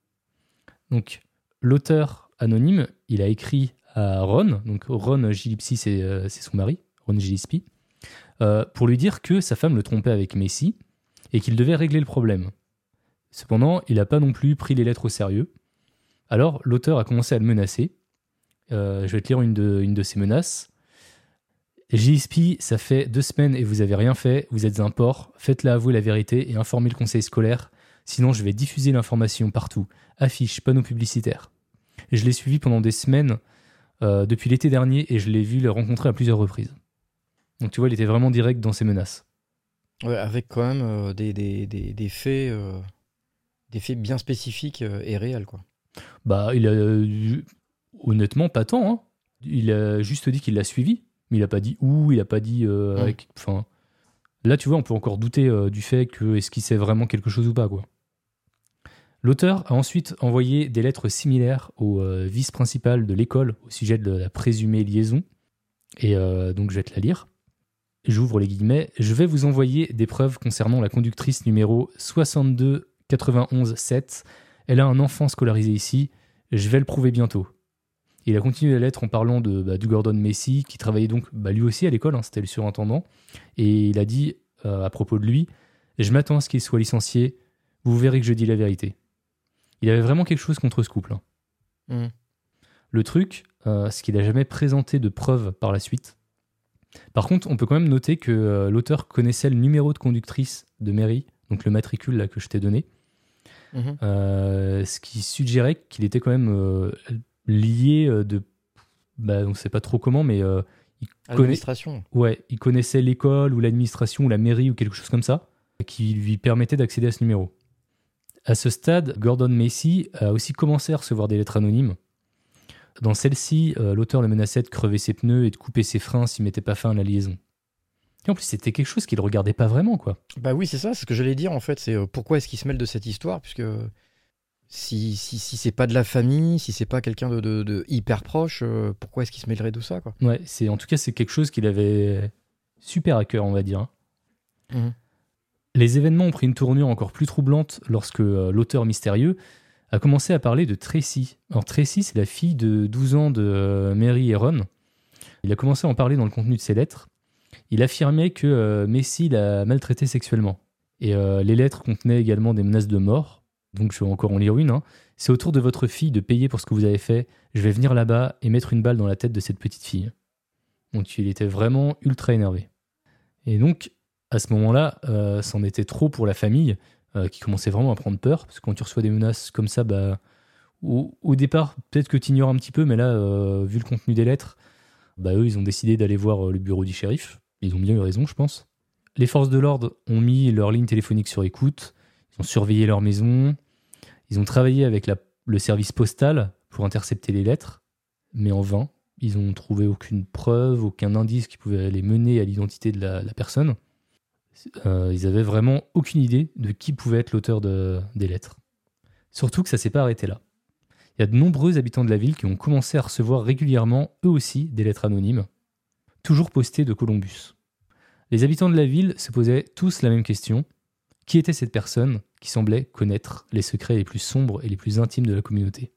Donc, l'auteur anonyme, il a écrit à Ron, donc Ron Gillespie, c'est euh, son mari, Ron Gillespie, pour lui dire que sa femme le trompait avec Messi et qu'il devait régler le problème. Cependant, il n'a pas non plus pris les lettres au sérieux. Alors, l'auteur a commencé à le menacer. Euh, je vais te lire une de, ses menaces. JSP, ça fait deux semaines et vous avez rien fait, vous êtes un porc, faites-la avouer la vérité et informez le conseil scolaire, sinon je vais diffuser l'information partout, affiches, panneaux publicitaires. Je l'ai suivi pendant des semaines euh, depuis l'été dernier et je l'ai vu le rencontrer à plusieurs reprises. Donc tu vois, il était vraiment direct dans ses menaces. Ouais, avec quand même euh, des, faits, des faits bien spécifiques et réels, quoi. Bah, il a euh, honnêtement pas tant. hein. Il a juste dit qu'il l'a suivi, mais il a pas dit où, il a pas dit. euh, là, tu vois, on peut encore douter euh, du fait que est-ce qu'il sait vraiment quelque chose ou pas, quoi. L'auteur a ensuite envoyé des lettres similaires au euh, vice-principal de l'école au sujet de la présumée liaison. Et donc, je vais te la lire. J'ouvre les guillemets. Je vais vous envoyer des preuves concernant la conductrice numéro 62 91 7. Elle a un enfant scolarisé ici. Je vais le prouver bientôt. Il a continué la lettre en parlant de, bah, du Gordon Messi, qui travaillait donc bah, lui aussi à l'école, hein, c'était le surintendant. Et il a dit euh, à propos de lui Je m'attends à ce qu'il soit licencié. Vous verrez que je dis la vérité. Il avait vraiment quelque chose contre ce couple. hein. Mhm. Le truc, euh, c'est qu'il n'a jamais présenté de preuves par la suite. Par contre, on peut quand même noter que euh, l'auteur connaissait le numéro de conductrice de Mary, donc le matricule là, que je t'ai donné, Mhm. euh, ce qui suggérait qu'il était quand même euh, lié euh, de. Bah, on ne sait pas trop comment, mais euh, il, connaît, Administration. ouais, il connaissait l'école ou l'administration ou la mairie ou quelque chose comme ça qui lui permettait d'accéder à ce numéro. À ce stade, Gordon Macy a aussi commencé à recevoir des lettres anonymes. Dans celle-ci, l'auteur le menaçait de crever ses pneus et de couper ses freins s'il mettait pas fin à la liaison. Et en plus, c'était quelque chose qu'il regardait pas vraiment, quoi. Bah oui, c'est ça, c'est ce que j'allais dire en fait, c'est euh, pourquoi est-ce qu'il se mêle de cette histoire, puisque si, si, si c'est pas de la famille, si c'est pas quelqu'un de, de- de hyper proche, euh, pourquoi est-ce qu'il se mêlerait de ça, quoi? Ouais, c'est en tout cas c'est quelque chose qu'il avait super à cœur, on va dire. Mhm. Les événements ont pris une tournure encore plus troublante lorsque euh, l'auteur mystérieux a commencé à parler de Tracy. Alors Tracy, c'est la fille de 12 ans de euh, Mary et Ron. Il a commencé à en parler dans le contenu de ses lettres. Il affirmait que euh, Messi l'a maltraité sexuellement. Et euh, les lettres contenaient également des menaces de mort. Donc je vais encore en lire une. hein. C'est au tour de votre fille de payer pour ce que vous avez fait. Je vais venir là-bas et mettre une balle dans la tête de cette petite fille. Donc il était vraiment ultra énervé. Et donc, à ce moment-là, euh, c'en était trop pour la famille, qui commençait vraiment à prendre peur, parce que quand tu reçois des menaces comme ça, bah, au, départ, peut-être que tu ignores un petit peu, mais là, vu le contenu des lettres, bah, eux, ils ont décidé d'aller voir euh, le bureau du shérif. Ils ont bien eu raison, je pense. Les forces de l'ordre ont mis leur ligne téléphonique sur écoute, ils ont surveillé leur maison, ils ont travaillé avec le service postal pour intercepter les lettres, mais en vain. Ils n'ont trouvé aucune preuve, aucun indice qui pouvait les mener à l'identité de la, personne. Euh, ils avaient vraiment aucune idée de qui pouvait être l'auteur de- des lettres. Surtout que ça s'est pas arrêté là. Il y a de nombreux habitants de la ville qui ont commencé à recevoir régulièrement, eux aussi, des lettres anonymes, toujours postées de Columbus. Les habitants de la ville se posaient tous la même question. Qui était cette personne qui semblait connaître les secrets les plus sombres et les plus intimes de la communauté?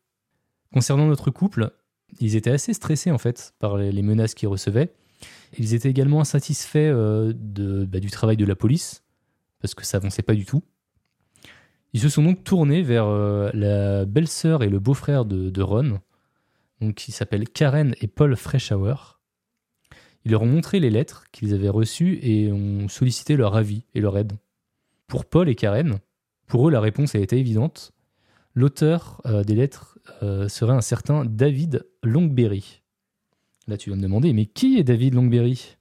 Concernant notre couple, ils étaient assez stressés en fait par les menaces qu'ils recevaient. Ils étaient également insatisfaits euh, bah, du travail de la police, parce que ça avançait pas du tout. Ils se sont donc tournés vers euh, la belle-sœur et le beau-frère de, Ron, donc qui s'appellent Karen et Paul Freshour. Ils leur ont montré les lettres qu'ils avaient reçues et ont sollicité leur avis et leur aide. Pour Paul et Karen, pour eux la réponse a été évidente. L'auteur euh, des lettres euh, serait un certain David Longberry. Là tu vas me demander, mais qui est David Longberry?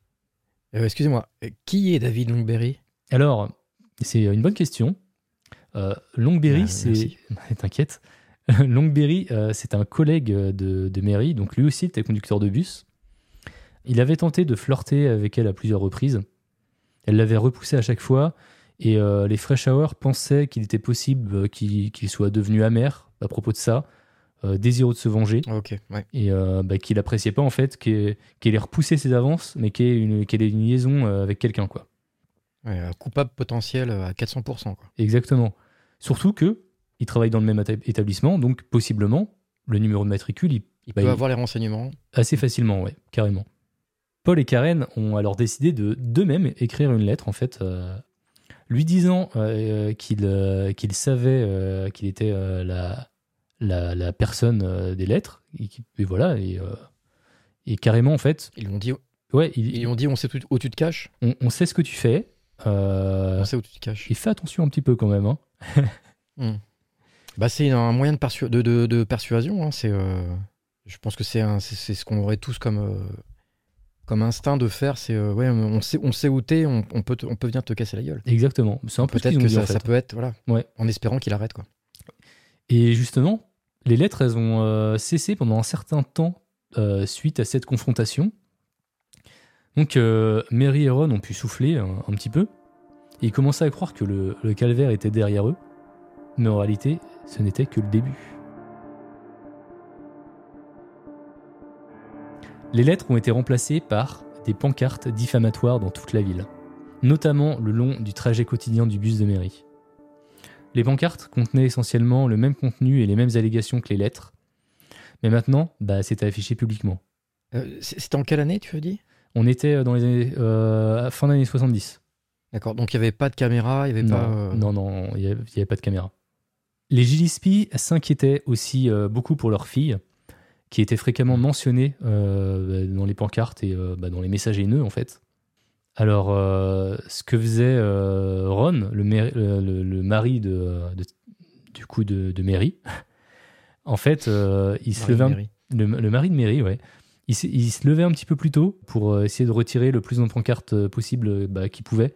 Excusez-moi, qui est David Longberry? Alors, c'est une bonne question. Euh, Longberry, ah, c'est. T'inquiète. Longberry, euh, c'est un collègue de, de, Mary, donc lui aussi était conducteur de bus. Il avait tenté de flirter avec elle à plusieurs reprises. Elle l'avait repoussé à chaque fois, et euh, les Fresh Hour pensaient qu'il était possible qu'il soit devenu amer à propos de ça, désireux de se venger, et bah, qu'il appréciait pas en fait qu'il ait repoussé ses avances, mais ait, une, ait une liaison avec quelqu'un, quoi. Ouais, coupable potentiel à 400%. Quoi. Exactement. Surtout que il travaille dans le même établissement, donc possiblement le numéro de matricule, il, il peut avoir les renseignements. Assez facilement, ouais, carrément. Paul et Karen ont alors décidé de d'eux-mêmes écrire une lettre en fait, euh, lui disant euh, qu'il euh, qu'il savait qu'il était la, la, la personne des lettres et, voilà et, et carrément en fait ils l'ont dit. Ouais, ils, ont dit on sait où tu te caches. On, on sait ce que tu fais. Euh, on sait où tu te caches. Il fait attention un petit peu quand même. Hein. Hmm. Bah, c'est un moyen de, de, de, persuasion. Hein. C'est, euh, je pense que c'est, c'est, ce qu'on aurait tous comme, euh, comme instinct de faire. C'est ouais, on sait, on sait où t'es, on, on, peut on peut venir te casser la gueule. Exactement. C'est un peu peut-être que ça, ça, peut être voilà. Ouais. En espérant qu'il arrête quoi. Et justement, les lettres elles ont cessé pendant un certain temps suite à cette confrontation. Donc Mary et Ron ont pu souffler un, petit peu. Et ils commençaient à croire que le, calvaire était derrière eux. Mais en réalité, ce n'était que le début. Les lettres ont été remplacées par des pancartes diffamatoires dans toute la ville, notamment le long du trajet quotidien du bus de mairie. Les pancartes contenaient essentiellement le même contenu et les mêmes allégations que les lettres, mais maintenant, bah, c'était affiché publiquement. Euh, c'était en quelle année, tu as dit on était euh, dans les années, euh, fin d'année 70. D'accord, donc il n'y avait pas de caméra, il y avait non, pas. Euh, non, non, il n'y avait, pas de caméra. Les Gillespie s'inquiétaient aussi beaucoup pour leur fille, qui était fréquemment mentionnée dans les pancartes et bah, dans les messages haineux, en fait. Alors, ce que faisait Ron, le, le, mari de, du coup de, de Mary, en fait, il se levait. Le, le, mari de Mary, ouais il, se levait un petit peu plus tôt pour euh, essayer de retirer le plus de pancartes euh, possible euh, bah, qu'il pouvait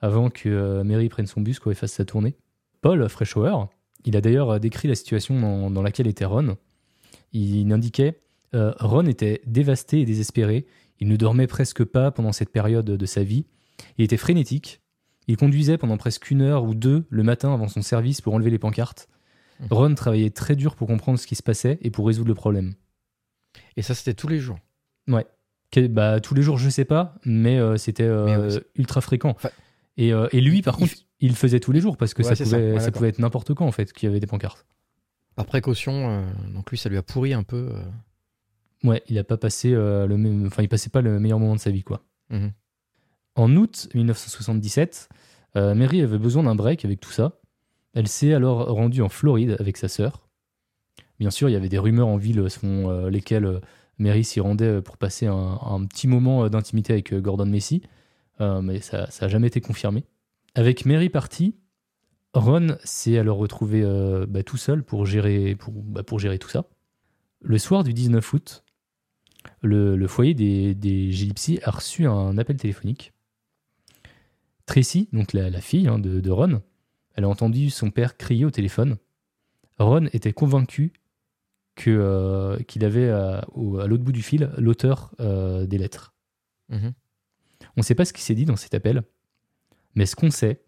avant que Mary prenne son bus et fasse sa tournée. Paul Freshour, il a d'ailleurs décrit la situation dans, laquelle était Ron. Il indiquait Ron était dévasté et désespéré. Il ne dormait presque pas pendant cette période de sa vie. Il était frénétique. Il conduisait pendant presque une heure ou deux le matin avant son service pour enlever les pancartes. Mmh. Ron travaillait très dur pour comprendre ce qui se passait et pour résoudre le problème. Et ça, c'était tous les jours. Ouais. Bah, tous les jours, je sais pas, mais euh, c'était euh, ultra fréquent. et, euh, et, lui, par contre, il le faisait tous les jours parce que ça, pouvait, ça, pouvait, être n'importe quand en fait qu'il y avait des pancartes. Par précaution, donc lui, ça lui a pourri un peu. Ouais, il a pas passé le même, enfin, il passait pas le meilleur moment de sa vie, quoi. Mhm. En août 1977, Mary avait besoin d'un break avec tout ça. Elle s'est alors rendue en Floride avec sa sœur. Bien sûr, il y avait des rumeurs en ville selon euh, lesquelles euh, Mary s'y rendait euh, pour passer un, petit moment d'intimité avec Gordon Messi, mais ça n'a jamais été confirmé. Avec Mary partie, Ron s'est alors retrouvé bah, tout seul pour gérer, pour, bah, pour gérer tout ça. Le soir du 19 août, le, foyer des, des a reçu un appel téléphonique. Tracy, donc la, fille hein, de, de, Ron, elle a entendu son père crier au téléphone. Ron était convaincu euh, qu'il avait à, l'autre bout du fil l'auteur euh, des lettres. Mhm. On ne sait pas ce qui s'est dit dans cet appel, mais ce qu'on sait,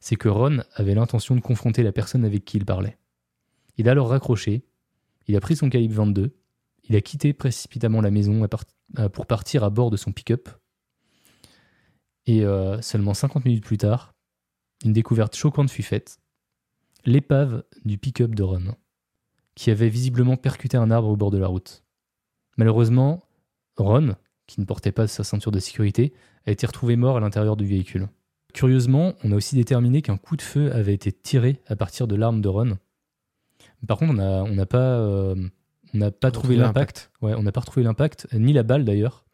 c'est que Ron avait l'intention de confronter la personne avec qui il parlait. Il a alors raccroché, il a pris son calibre 22, il a quitté précipitamment la maison pour partir à bord de son pick-up. Et euh, seulement 50 minutes plus tard, une découverte choquante fut faite. L'épave du pick-up de Ron, qui avait visiblement percuté un arbre au bord de la route. Malheureusement, Ron, qui ne portait pas sa ceinture de sécurité, a été retrouvé mort à l'intérieur du véhicule. Curieusement, on a aussi déterminé qu'un coup de feu avait été tiré à partir de l'arme de Ron. Par contre, on n'a on n'a pas, euh, on pas trouvé l'impact. Ouais, on n'a pas retrouvé l'impact, ni la balle d'ailleurs.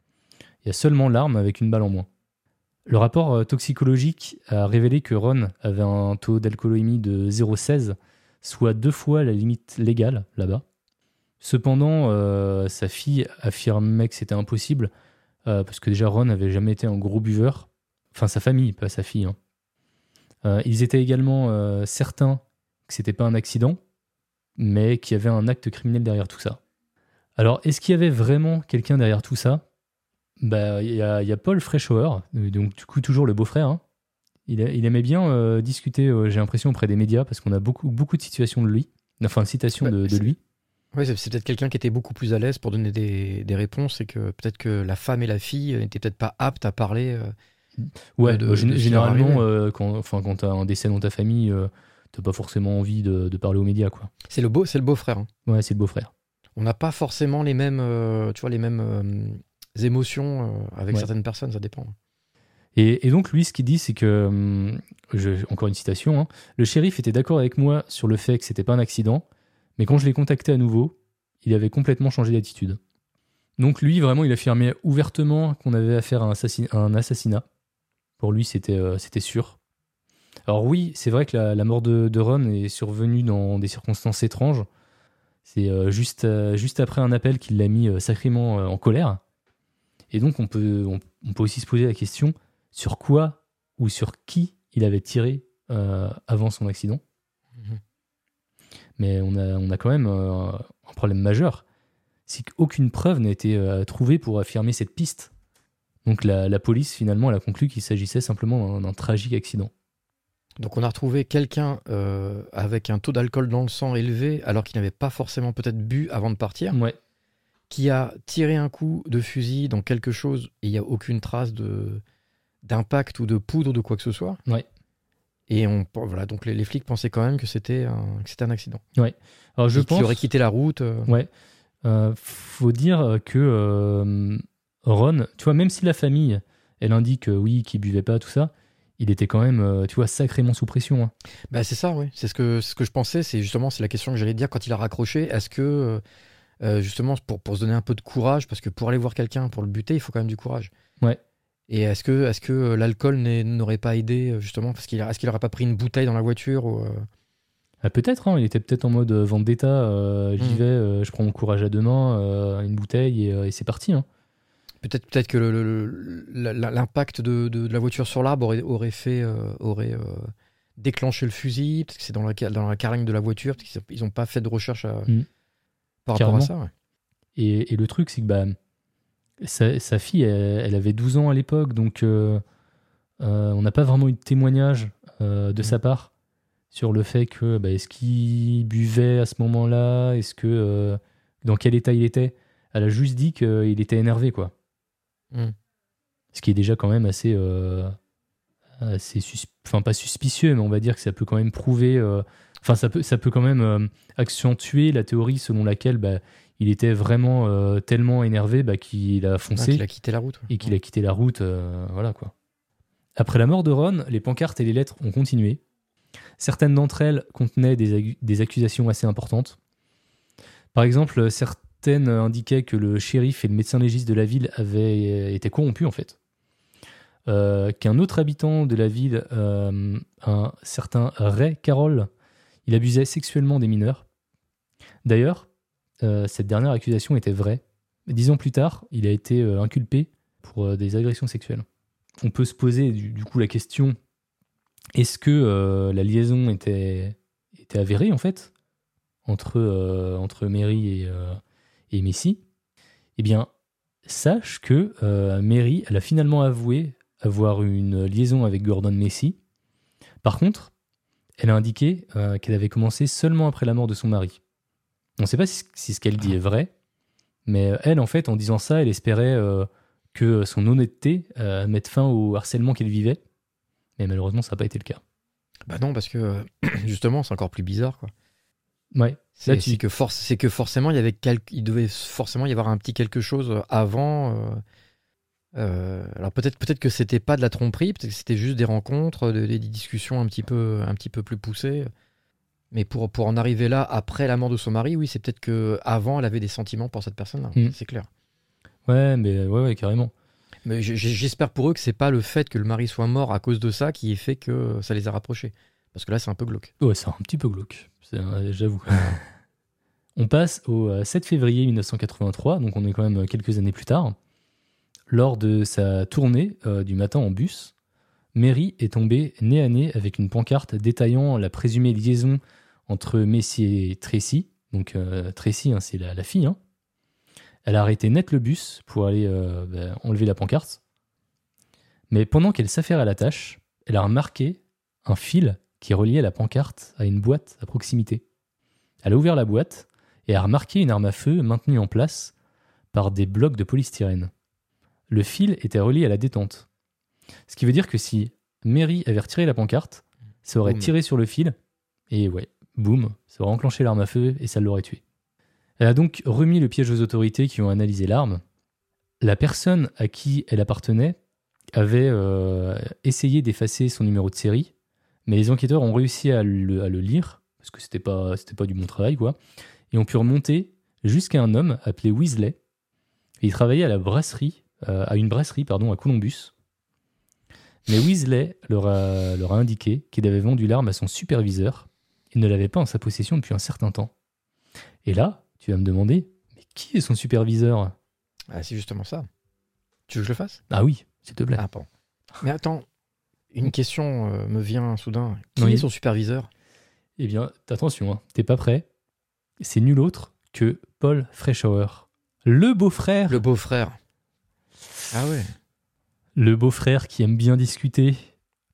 Il y a seulement l'arme avec une balle en moins. Le rapport euh, toxicologique a révélé que Ron avait un taux d'alcoolémie de 0,16, soit deux fois la limite légale là-bas. Cependant, euh, sa fille affirmait que c'était impossible, euh, parce que déjà Ron n'avait jamais été un gros buveur. Enfin, sa famille, pas sa fille. hein. Euh, ils étaient également certains que c'était pas un accident, mais qu'il y avait un acte criminel derrière tout ça. Alors, est-ce qu'il y avait vraiment quelqu'un derrière tout ça? Bah, il y, a- Paul Freischauer, euh, donc du coup toujours le beau-frère. hein. Il, aimait bien euh, discuter, euh, j'ai l'impression, auprès des médias, parce qu'on a beaucoup, beaucoup de citations de lui, enfin, de citations Ouais, de, lui. Ouais, c'est peut-être quelqu'un qui était beaucoup plus à l'aise pour donner des, des réponses et que peut-être que la femme et la fille n'étaient peut-être pas aptes à parler. euh, Ouais, de- euh, de leur généralement, euh, quand, enfin, quand t'as un décès dans ta famille, euh, t'as pas forcément envie de, de parler aux médias, quoi. C'est le beau, c'est le beau-frère. hein. Ouais, c'est le beau-frère. On n'a pas forcément les mêmes, euh, tu vois, les mêmes euh, émotions euh, avec Ouais. certaines personnes, ça dépend. Et, donc, lui, ce qu'il dit, c'est que, hum, encore une citation, hein, le shérif était d'accord avec moi sur le fait que c'était pas un accident, mais quand je l'ai contacté à nouveau, il avait complètement changé d'attitude. Donc, lui, vraiment, il affirmait ouvertement qu'on avait affaire à un, assassinat. Pour lui, c'était euh, c'était sûr. Alors, oui, c'est vrai que la, mort de, Ron est survenue dans des circonstances étranges. C'est euh, juste, euh, juste après un appel qui l'a mis sacrément en colère. Et donc, on peut, on peut aussi se poser la question sur quoi ou sur qui il avait tiré euh, avant son accident. Mhm. Mais on a, on a quand même euh, un problème majeur. C'est qu'aucune preuve n'a été euh, trouvée pour affirmer cette piste. Donc la, la police, finalement, elle a conclu qu'il s'agissait simplement d'un- tragique accident. Donc on a retrouvé quelqu'un avec un taux d'alcool dans le sang élevé alors qu'il n'avait pas forcément peut-être bu avant de partir, Ouais. qui a tiré un coup de fusil dans quelque chose et il n'y a aucune trace de d'impact ou de poudre ou de quoi que ce soit. Ouais. Et on voilà donc les, les flics pensaient quand même que c'était un, que c'était un accident. Alors je Et pense. aurait quitté la route. euh, Ouais. Euh, faut dire que euh, Ron, tu vois, même si la famille, elle indique euh, oui, qu'il buvait pas, tout ça, il était quand même, euh, tu vois, sacrément sous pression. hein. Bah c'est ça, oui. C'est ce que, ce que je pensais. C'est justement c'est la question que j'allais dire quand il a raccroché. Est-ce que euh, euh, justement pour, pour se donner un peu de courage, parce que pour aller voir quelqu'un, pour le buter, il faut quand même du courage. Ouais. Et est-ce que, est-ce que euh, l'alcool n'aurait pas aidé euh, justement parce qu'il a- est-ce qu'il aurait pas pris une bouteille dans la voiture ou, euh, Ah, peut-être, hein, il était peut-être en mode vendetta, euh, j'y Mm. vais, euh, je prends mon courage à deux mains, euh, une bouteille et, et c'est parti. hein. peut-être peut-être que l'impact de, de- de la voiture sur l'arbre aurait, aurait fait aurait déclenché le fusil. Peut-être que c'est dans la dans la carlingue de la voiture. Peut-être qu'ils ils ont pas fait de recherche à- Mm. par Carrément. rapport à ça. ouais. Et, et le truc, c'est que bah, sa, sa fille, elle, elle avait 12 ans à l'époque, donc euh, euh, on n'a pas vraiment eu de témoignage euh, de Mm. sa part sur le fait que bah, est-ce qu'il buvait à ce moment-là, est-ce que dans quel état il était? Elle a juste dit qu'il était énervé, quoi. Mm. Ce qui est déjà quand même assez, assez enfin pas suspicieux, mais on va dire que ça peut quand même prouver, enfin ça peut, ça peut quand même euh, accentuer la théorie selon laquelle bah, il était vraiment euh, tellement énervé bah, qu'il a Ah, foncé qu'il a quitté la route. ouais. et qu'il a quitté la route, euh, voilà quoi. Après la mort de Ron, les pancartes et les lettres ont continué. Certaines d'entre elles contenaient des, accusations assez importantes. Par exemple, certaines indiquaient que le shérif et le médecin légiste de la ville avaient été corrompus en fait. Euh, Qu'un autre habitant de la ville, euh, un certain Ray Carroll, il abusait sexuellement des mineurs. D'ailleurs, euh, cette dernière accusation était vraie. Dix ans plus tard, il a été euh, inculpé pour euh, des agressions sexuelles. On peut se poser du, coup la question est-ce que euh, la liaison était, avérée en fait entre, euh, Mary et, euh, Messi? Eh bien, sache que euh, Mary, elle a finalement avoué avoir une liaison avec Gordon Messi. Par contre, elle a indiqué euh, qu'elle avait commencé seulement après la mort de son mari. On ne sait pas si, si ce qu'elle dit est vrai, mais euh, elle, en fait, en disant ça, elle espérait euh, que son honnêteté euh, mette fin au harcèlement qu'elle vivait. Mais malheureusement, ça n'a pas été le cas. Bah non, parce que justement, c'est encore plus bizarre, quoi. Ouais. C'est tu- que, forcément, il, y avait quel- il devait forcément y avoir un petit quelque chose avant. euh, alors peut-être peut-être que c'était pas de la tromperie, peut-être que c'était juste des rencontres, de- des, discussions un petit peu, un petit peu plus poussées. Mais pour, pour en arriver là, après la mort de son mari, oui, c'est peut-être que avant elle avait des sentiments pour cette personne-là, Mm. c'est clair. Ouais, mais ouais, ouais, carrément. Mais j'espère pour eux que c'est pas le fait que le mari soit mort à cause de ça qui fait que ça les a rapprochés. Parce que là, c'est un peu glauque. Ouais, c'est un petit peu glauque, euh, j'avoue. on passe au euh, 7 février 1983, donc on est quand même euh, quelques années plus tard. Lors de sa tournée euh, du matin en bus, Mary est tombée nez à nez avec une pancarte détaillant la présumée liaison entre Messi et Tracy. Donc euh, Tracy, hein, c'est la, la fille. hein. Elle a arrêté net le bus pour aller euh, bah, enlever la pancarte. Mais pendant qu'elle s'affairait à la tâche, elle a remarqué un fil qui reliait la pancarte à une boîte à proximité. Elle a ouvert la boîte et a remarqué une arme à feu maintenue en place par des blocs de polystyrène. Le fil était relié à la détente. Ce qui veut dire que si Mary avait retiré la pancarte, ça aurait Boum. tiré sur le fil et ouais, boum, ça aurait enclenché l'arme à feu et ça l'aurait tué. Elle a donc remis le piège aux autorités qui ont analysé l'arme. La personne à qui elle appartenait avait euh, essayé d'effacer son numéro de série, mais les enquêteurs ont réussi à le, lire, parce que c'était pas, pas du bon travail, quoi, et ont pu remonter jusqu'à un homme appelé Weasley. Il travaillait à la brasserie, euh, à une brasserie, pardon, à Columbus. Mais Weasley leur a indiqué qu'il avait vendu l'arme à son superviseur et ne l'avait pas en sa possession depuis un certain temps. Et là, tu vas me demander, mais qui est son superviseur? Ah, c'est justement ça. Tu veux que je le fasse? Ah oui, s'il te plaît. Ah, pardon. Mais attends, une question euh, me vient soudain. Qui Oui. est son superviseur? Eh bien, attention, hein, t'es pas prêt. C'est nul autre que Paul Freischauer, le beau-frère, Le le, beau-frère. Ah ouais. beau-frère qui aime bien discuter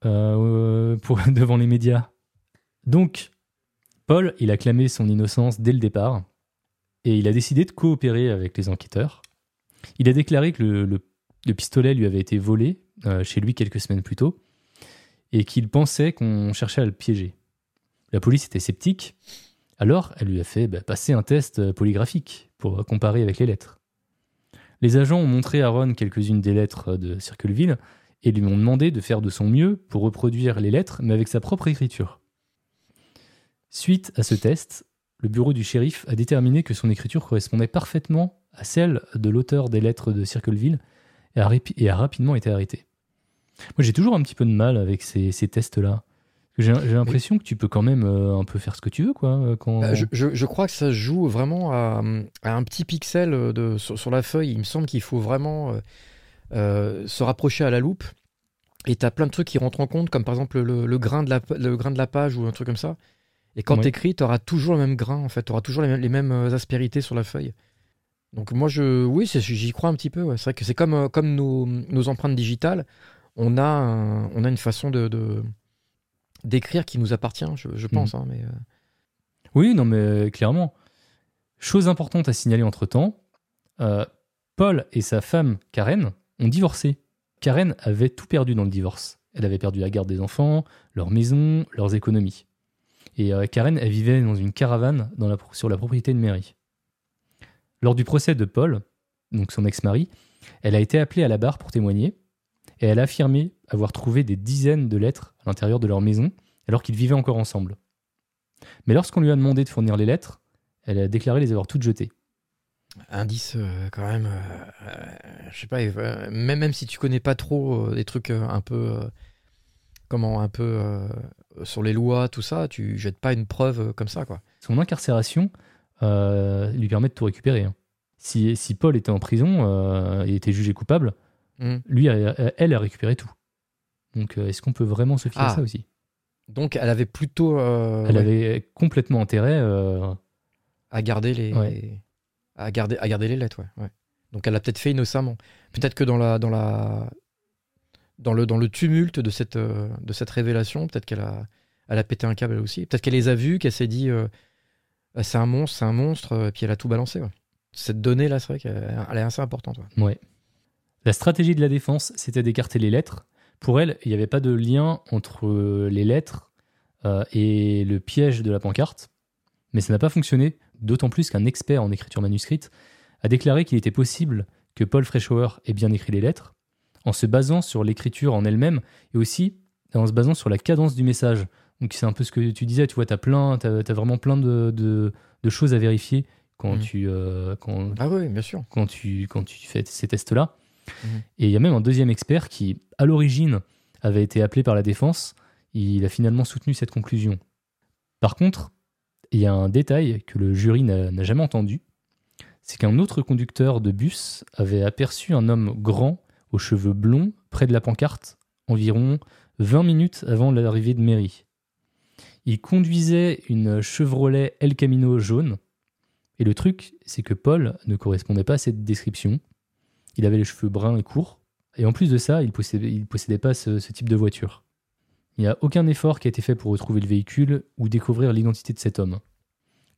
euh, pour, devant les médias. Donc, Paul, il a clamé son innocence dès le départ et il a décidé de coopérer avec les enquêteurs. Il a déclaré que le, le- le pistolet lui avait été volé euh, chez lui quelques semaines plus tôt et qu'il pensait qu'on cherchait à le piéger. La police était sceptique, alors elle lui a fait bah, passer un test euh, polygraphique pour euh, comparer avec les lettres. Les agents ont montré à Ron quelques-unes des lettres de Circleville et lui ont demandé de faire de son mieux pour reproduire les lettres, mais avec sa propre écriture. Suite à ce test, le bureau du shérif a déterminé que son écriture correspondait parfaitement à celle de l'auteur des lettres de Circleville et a, répi- et a rapidement été arrêté. Moi, j'ai toujours un petit peu de mal avec ces, ces tests-là. J'ai l'impression que tu peux quand même euh, un peu faire ce que tu veux, quoi. euh, Quand... Bah, je, je- je crois que ça se joue vraiment à, à un petit pixel de, sur, sur la feuille. Il me semble qu'il faut vraiment euh, euh, se rapprocher à la loupe. Et tu as plein de trucs qui rentrent en compte, comme par exemple le, le grain, de la, le grain de la page ou un truc comme ça. Et quand Ouais. tu écris, tu auras toujours le même grain, en fait. Tu auras toujours les mêmes, les mêmes euh, aspérités sur la feuille. Donc moi, je, oui, j'y crois un petit peu. ouais. C'est vrai que c'est comme, euh, comme nos, nos empreintes digitales. On a, un- on a une façon de, d'écrire qui nous appartient, je, je pense. hein, mais, euh, Oui, non, mais clairement. Chose importante à signaler entre-temps, euh, Paul et sa femme Karen ont divorcé. Karen avait tout perdu dans le divorce. Elle avait perdu la garde des enfants, leur maison, leurs économies. Et euh, Karen, elle vivait dans une caravane sur la propriété de Mary. Lors du procès de Paul, donc son ex-mari, elle a été appelée à la barre pour témoigner et elle a affirmé avoir trouvé des dizaines de lettres à l'intérieur de leur maison alors qu'ils vivaient encore ensemble. Mais lorsqu'on lui a demandé de fournir les lettres, elle a déclaré les avoir toutes jetées. Indice euh, quand même, euh, je sais pas, même, même si tu connais pas trop des trucs un peu, comment, un peu sur les lois, tout ça, tu jettes pas une preuve euh, comme ça, quoi. Son incarcération euh, lui permet de tout récupérer. hein. Si, si Paul était en prison euh, et était jugé coupable, Mm. lui, elle, elle a récupéré tout. Donc euh, est-ce qu'on peut vraiment se fier à Ah, ça aussi? Donc elle avait plutôt euh, Elle ouais, avait complètement intérêt. euh, à garder les, Ouais. à garder, à garder les lettres, ouais. ouais. Donc elle l'a peut-être fait innocemment. Peut-être que dans la, dans la, dans le, dans le tumulte de cette, euh, de cette révélation, peut-être qu'elle a, elle a pété un câble aussi. Peut-être qu'elle les a vus, qu'elle s'est dit, euh, Ah, c'est un monstre, c'est un monstre, euh, et puis elle a tout balancé. Cette donnée là, c'est vrai qu'elle elle est assez importante. La stratégie de la défense, c'était d'écarter les lettres. Pour elle, il n'y avait pas de lien entre euh, les lettres euh, et le piège de la pancarte. Mais ça n'a pas fonctionné, d'autant plus qu'un expert en écriture manuscrite a déclaré qu'il était possible que Paul Freischauer ait bien écrit les lettres, en se basant sur l'écriture en elle-même et aussi en se basant sur la cadence du message. Donc c'est un peu ce que tu disais, tu vois, tu as, plein, as, vraiment plein de, de, choses à vérifier quand, Mhm. tu, euh, quand, Ah oui, bien sûr. quand, tu, quand tu fais ces tests-là. Mhm. Et il y a même un deuxième expert qui, à l'origine, avait été appelé par la défense. Il a finalement soutenu cette conclusion. Par contre, il y a un détail que le jury n'a jamais entendu. C'est qu'un autre conducteur de bus avait aperçu un homme grand aux cheveux blonds près de la pancarte environ 20 minutes avant l'arrivée de Mary. Il conduisait une Chevrolet El Camino jaune. Et le truc, c'est que Paul ne correspondait pas à cette description. Il avait les cheveux bruns et courts. Et en plus de ça, il possédait, il possédait pas ce, ce type de voiture. Il n'y a aucun effort qui a été fait pour retrouver le véhicule ou découvrir l'identité de cet homme.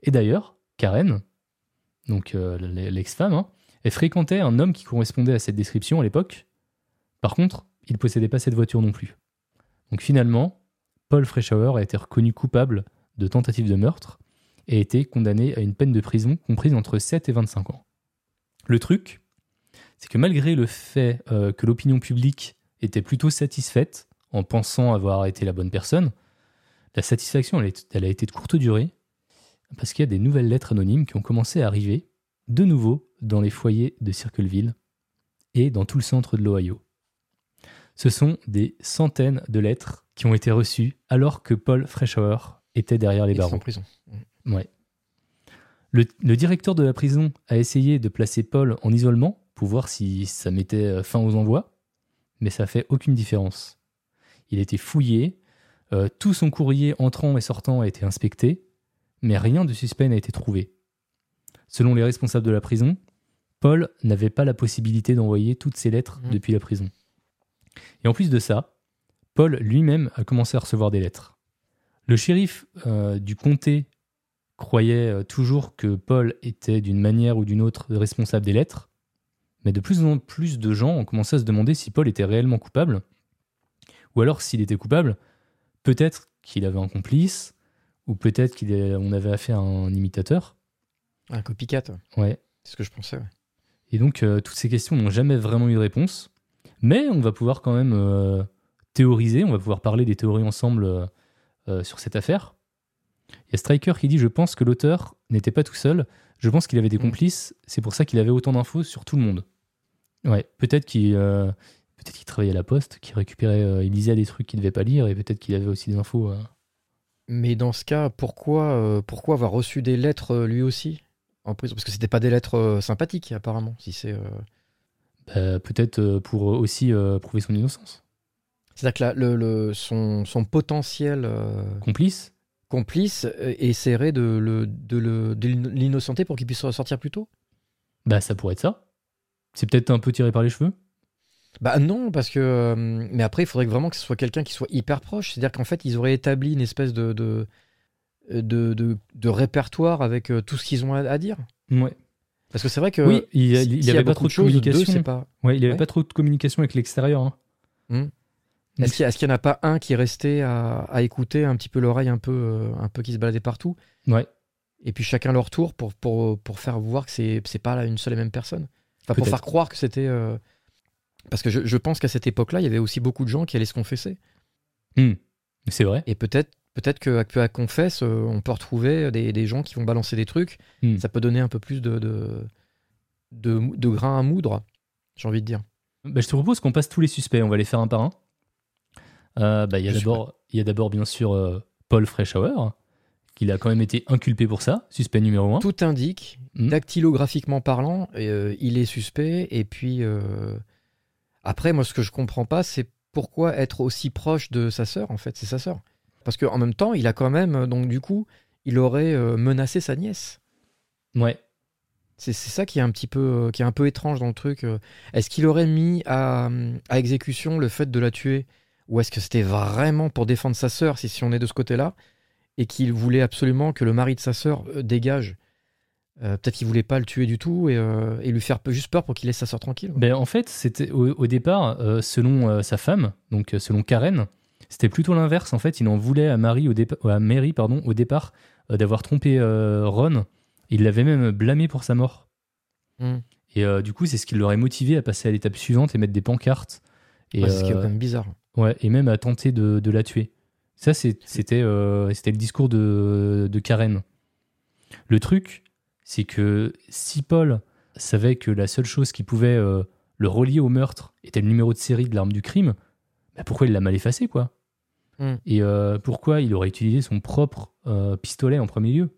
Et d'ailleurs, Karen, donc euh, l'ex-femme, hein, elle fréquentait un homme qui correspondait à cette description à l'époque. Par contre, il ne possédait pas cette voiture non plus. Donc finalement, Paul Freischauer a été reconnu coupable de tentative de meurtre et a été condamné à une peine de prison comprise entre 7 et 25 ans. Le truc, c'est que malgré le fait euh, que l'opinion publique était plutôt satisfaite en pensant avoir été la bonne personne, la satisfaction elle, a été de courte durée parce qu'il y a des nouvelles lettres anonymes qui ont commencé à arriver de nouveau dans les foyers de Circleville et dans tout le centre de l'Ohio. Ce sont des centaines de lettres qui ont été reçues alors que Paul Freischauer était derrière les sont en barreaux. prison. Ouais. Le, le directeur de la prison a essayé de placer Paul en isolement pour voir si ça mettait euh, fin aux envois, mais ça fait aucune différence. Il a été fouillé, euh, tout son courrier entrant et sortant a été inspecté, mais rien de suspect n'a été trouvé. Selon les responsables de la prison, Paul n'avait pas la possibilité d'envoyer toutes ses lettres Mhm. depuis la prison. Et en plus de ça, Paul lui-même a commencé à recevoir des lettres. Le shérif euh, du comté croyait euh, toujours que Paul était d'une manière ou d'une autre responsable des lettres, mais de plus en plus de gens ont commencé à se demander si Paul était réellement coupable, ou alors s'il était coupable, peut-être qu'il avait un complice, ou peut-être qu'on avait affaire à un imitateur. Un copycat, Ouais. c'est ce que je pensais. ouais. Et donc, euh, toutes ces questions n'ont jamais vraiment eu de réponse. Mais on va pouvoir quand même euh, théoriser, on va pouvoir parler des théories ensemble euh, sur cette affaire. Il y a Striker qui dit Je pense que l'auteur n'était pas tout seul. Je pense qu'il avait des Mm. complices. C'est pour ça qu'il avait autant d'infos sur tout le monde. Ouais, peut-être qu'il peut-être qu'il travaillait à la poste, qu'il récupérait, il lisait des trucs qu'il devait pas lire, et peut-être qu'il avait aussi des infos. Mais dans ce cas, pourquoi, pourquoi avoir reçu des lettres lui aussi? En prison Parce que c'était pas des lettres euh, sympathiques apparemment. Si c'est, euh, Bah, peut-être euh, pour aussi prouver son innocence. c'est-à-dire que le, le- son, son potentiel Complice complice essaierait de, le, de, le, de l'innocenter pour qu'il puisse ressortir plus tôt? Bah, ça pourrait être ça. C'est peut-être un peu tiré par les cheveux? Bah non, parce que. euh, mais après, il faudrait vraiment que ce soit quelqu'un qui soit hyper proche. C'est-à-dire qu'en fait, ils auraient établi une espèce de, de, de, de- de répertoire avec euh, tout ce qu'ils ont à, à dire. Ouais. Parce que c'est vrai que. oui, il n'y s'il y a avait pas trop de deux, communication. pas. Ouais, il n'y avait Ouais. pas trop de communication avec l'extérieur. hein. Est-ce qu'il n'y en a pas un qui est resté à, à écouter un petit peu l'oreille un peu, euh, un peu qui se baladait partout? Ouais, Et puis chacun leur tour pour, pour, pour faire voir que c'est c'est pas une seule et même personne. Enfin, pour faire croire que c'était. euh, Parce que je, je pense qu'à cette époque-là, il y avait aussi beaucoup de gens qui allaient se confesser. Hmm. c'est vrai. Et peut-être peut-être que à confesse, euh, on peut retrouver des, des gens qui vont balancer des trucs. Hmm. Ça peut donner un peu plus de, de, de, de grain à moudre, j'ai envie de dire. Bah, je te propose qu'on passe tous les suspects. On va les faire un par un. Euh, bah, Il y a d'abord, bien sûr euh, Paul Freischauer, qui a quand même été inculpé pour ça, suspect numéro un. Tout indique, Hmm. dactylographiquement parlant, euh, il est suspect. Et puis après, moi, ce que je comprends pas, c'est pourquoi être aussi proche de sa sœur. En fait, c'est sa sœur. Parce qu'en même temps, il a quand même, euh, donc du coup, il aurait euh, menacé sa nièce. Ouais. C'est ça qui est un petit peu, euh, qui est un peu étrange dans le truc. Est-ce qu'il aurait mis à, à exécution le fait de la tuer, ou est-ce que c'était vraiment pour défendre sa sœur, si, si on est de ce côté-là, et qu'il voulait absolument que le mari de sa sœur dégage? Euh, Peut-être qu'il voulait pas le tuer du tout et, euh, et lui faire juste peur pour qu'il laisse sa sœur tranquille. Ben, en fait, c'était au, au départ, euh, selon sa femme, donc selon Karen, C'était plutôt l'inverse. En fait, il en voulait à, Marie au dépa- à Mary pardon, au départ euh, d'avoir trompé euh, Ron. Il l'avait même blâmé pour sa mort. Hmm. Et euh, du coup, c'est ce qui l'aurait motivé à passer à l'étape suivante et mettre des pancartes. Et, Ouais, c'est ce qui est euh, quand même bizarre. ouais, et même à tenter de, de la tuer. Ça, c'était euh, le discours de, de Karen. Le truc, c'est que si Paul savait que la seule chose qui pouvait euh, le relier au meurtre était le numéro de série de l'arme du crime, bah pourquoi il l'a mal effacé, quoi? Hmm. Et euh, pourquoi il aurait utilisé son propre euh, pistolet en premier lieu?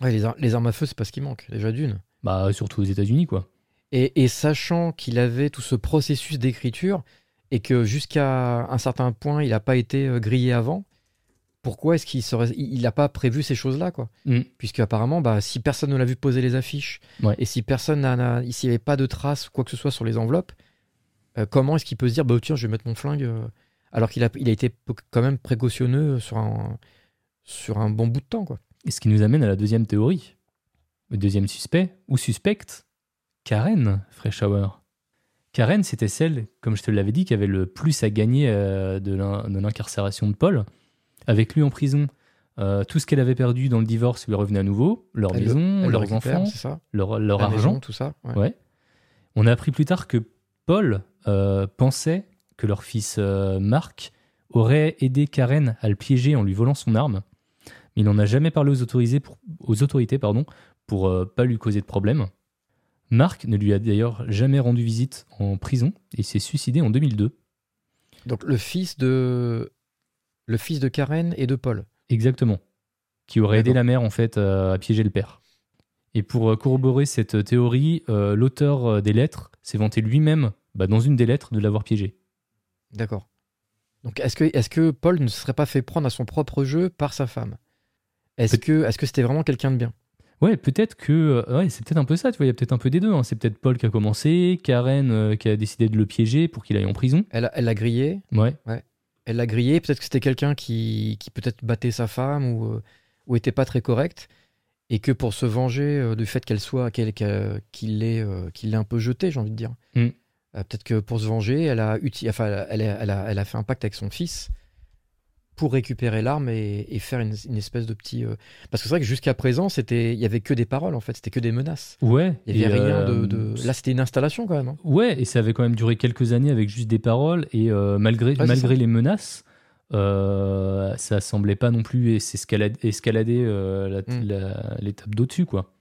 Ouais, les, ar- les armes à feu, c'est pas ce qui manque, déjà d'une. Bah, surtout aux États-Unis, quoi. Et, et sachant qu'il avait tout ce processus d'écriture et que jusqu'à un certain point, il n'a pas été euh, grillé avant, pourquoi est-ce qu'il serait, il n'a pas prévu ces choses-là, quoi? Hmm. Puisque apparemment, bah, si personne ne l'a vu poser les affiches Ouais. et si personne n'a, s'il n'y avait pas de traces ou quoi que ce soit sur les enveloppes, euh, comment est-ce qu'il peut se dire, bah tiens, je vais mettre mon flingue alors qu'il a, il a été quand même précautionneux sur un, sur un bon bout de temps, quoi. Et ce qui nous amène à la deuxième théorie. Le deuxième suspect, ou suspecte, Karen Freischauer. Karen, c'était celle, comme je te l'avais dit, qui avait le plus à gagner euh, de l'in- de l'incarcération de Paul. Avec lui en prison, euh, tout ce qu'elle avait perdu dans le divorce lui revenait à nouveau, leur Elle maison, le leurs récupère, enfants, ça? leur, argent. maison, tout ça. ouais. Ouais. On a appris plus tard que Paul euh, pensait que leur fils euh, Marc aurait aidé Karen à le piéger en lui volant son arme. Mais il n'en a jamais parlé aux, autorisés pour, aux autorités pardon, pour euh, pas lui causer de problème. Marc ne lui a d'ailleurs jamais rendu visite en prison et s'est suicidé en 2002. Donc le fils de le fils de Karen et de Paul. Exactement. Qui aurait aidé la mère en fait à piéger le père. Et pour euh, corroborer cette théorie, euh, l'auteur euh, des lettres s'est vanté lui-même, bah, dans une des lettres, de l'avoir piégé. D'accord. Donc est-ce que est-ce que Paul ne se serait pas fait prendre à son propre jeu par sa femme? Est-ce que est-ce que c'était vraiment quelqu'un de bien? Ouais, peut-être que. euh, Ouais, c'est peut-être un peu ça, tu vois, il y a peut-être un peu des deux. hein. C'est peut-être Paul qui a commencé, Karen euh, qui a décidé de le piéger pour qu'il aille en prison. Elle a- elle l'a grillé, Ouais, elle l'a grillé. Peut-être que c'était quelqu'un qui qui peut-être battait sa femme ou euh, ou était pas très correct et que pour se venger euh, du fait qu'elle soit qu'il l'ait euh, qu'il l'ait un peu jeté, j'ai envie de dire. Mm. Euh, peut-être que pour se venger, elle a enfin elle a, elle a elle a fait un pacte avec son fils pour récupérer l'arme et, et faire une, une espèce de petit. euh, Parce que c'est vrai que jusqu'à présent, c'était, il y avait que des paroles en fait, c'était que des menaces. ouais. Il y avait rien euh, de, de- Là, c'était une installation quand même. hein. Ouais, et ça avait quand même duré quelques années avec juste des paroles, et euh, malgré, malgré les menaces, ça semblait pas non plus escalader, escalader la- Mm. l'étape d'au-dessus, quoi.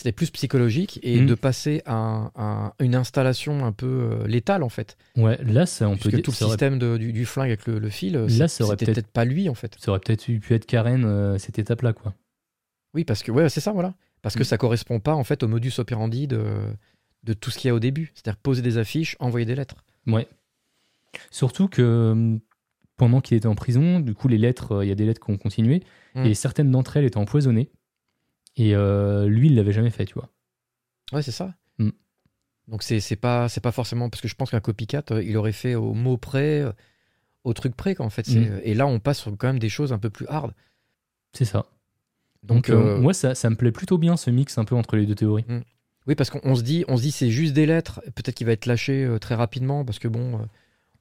C'était plus psychologique et Mm. de passer à, un- à une installation un peu euh, létale en fait. Ouais, là, ça, on peut Puisque dire. tout le système de- du, du flingue avec le, le fil, euh, Là, ça aurait peut-être- pas lui en fait. Ça aurait peut-être pu être Karen, euh, cette étape-là, quoi. Oui, parce que ouais, c'est ça, voilà. Parce que Mm. ça correspond pas en fait au modus operandi de, de tout ce qu'il y a au début. C'est-à-dire poser des affiches, envoyer des lettres. Ouais. Surtout que hum, pendant qu'il était en prison, du coup, les lettres, euh, il y a des lettres qui ont continué, Mm. et certaines d'entre elles étaient empoisonnées. Et euh, lui, il l'avait jamais fait, tu vois. Ouais, c'est ça. Mm. Donc c'est c'est pas c'est pas forcément parce que je pense qu'un copycat euh, il aurait fait au mot près, euh, au truc près quoi, en fait. Mm. Et là on passe sur quand même des choses un peu plus hard. C'est ça. Donc, Donc, euh, moi, ça, ça me plaît plutôt bien, ce mix un peu entre les deux théories. oui parce qu'on on se dit on se dit c'est juste des lettres. Peut-être qu'il va être lâché euh, très rapidement parce que bon euh,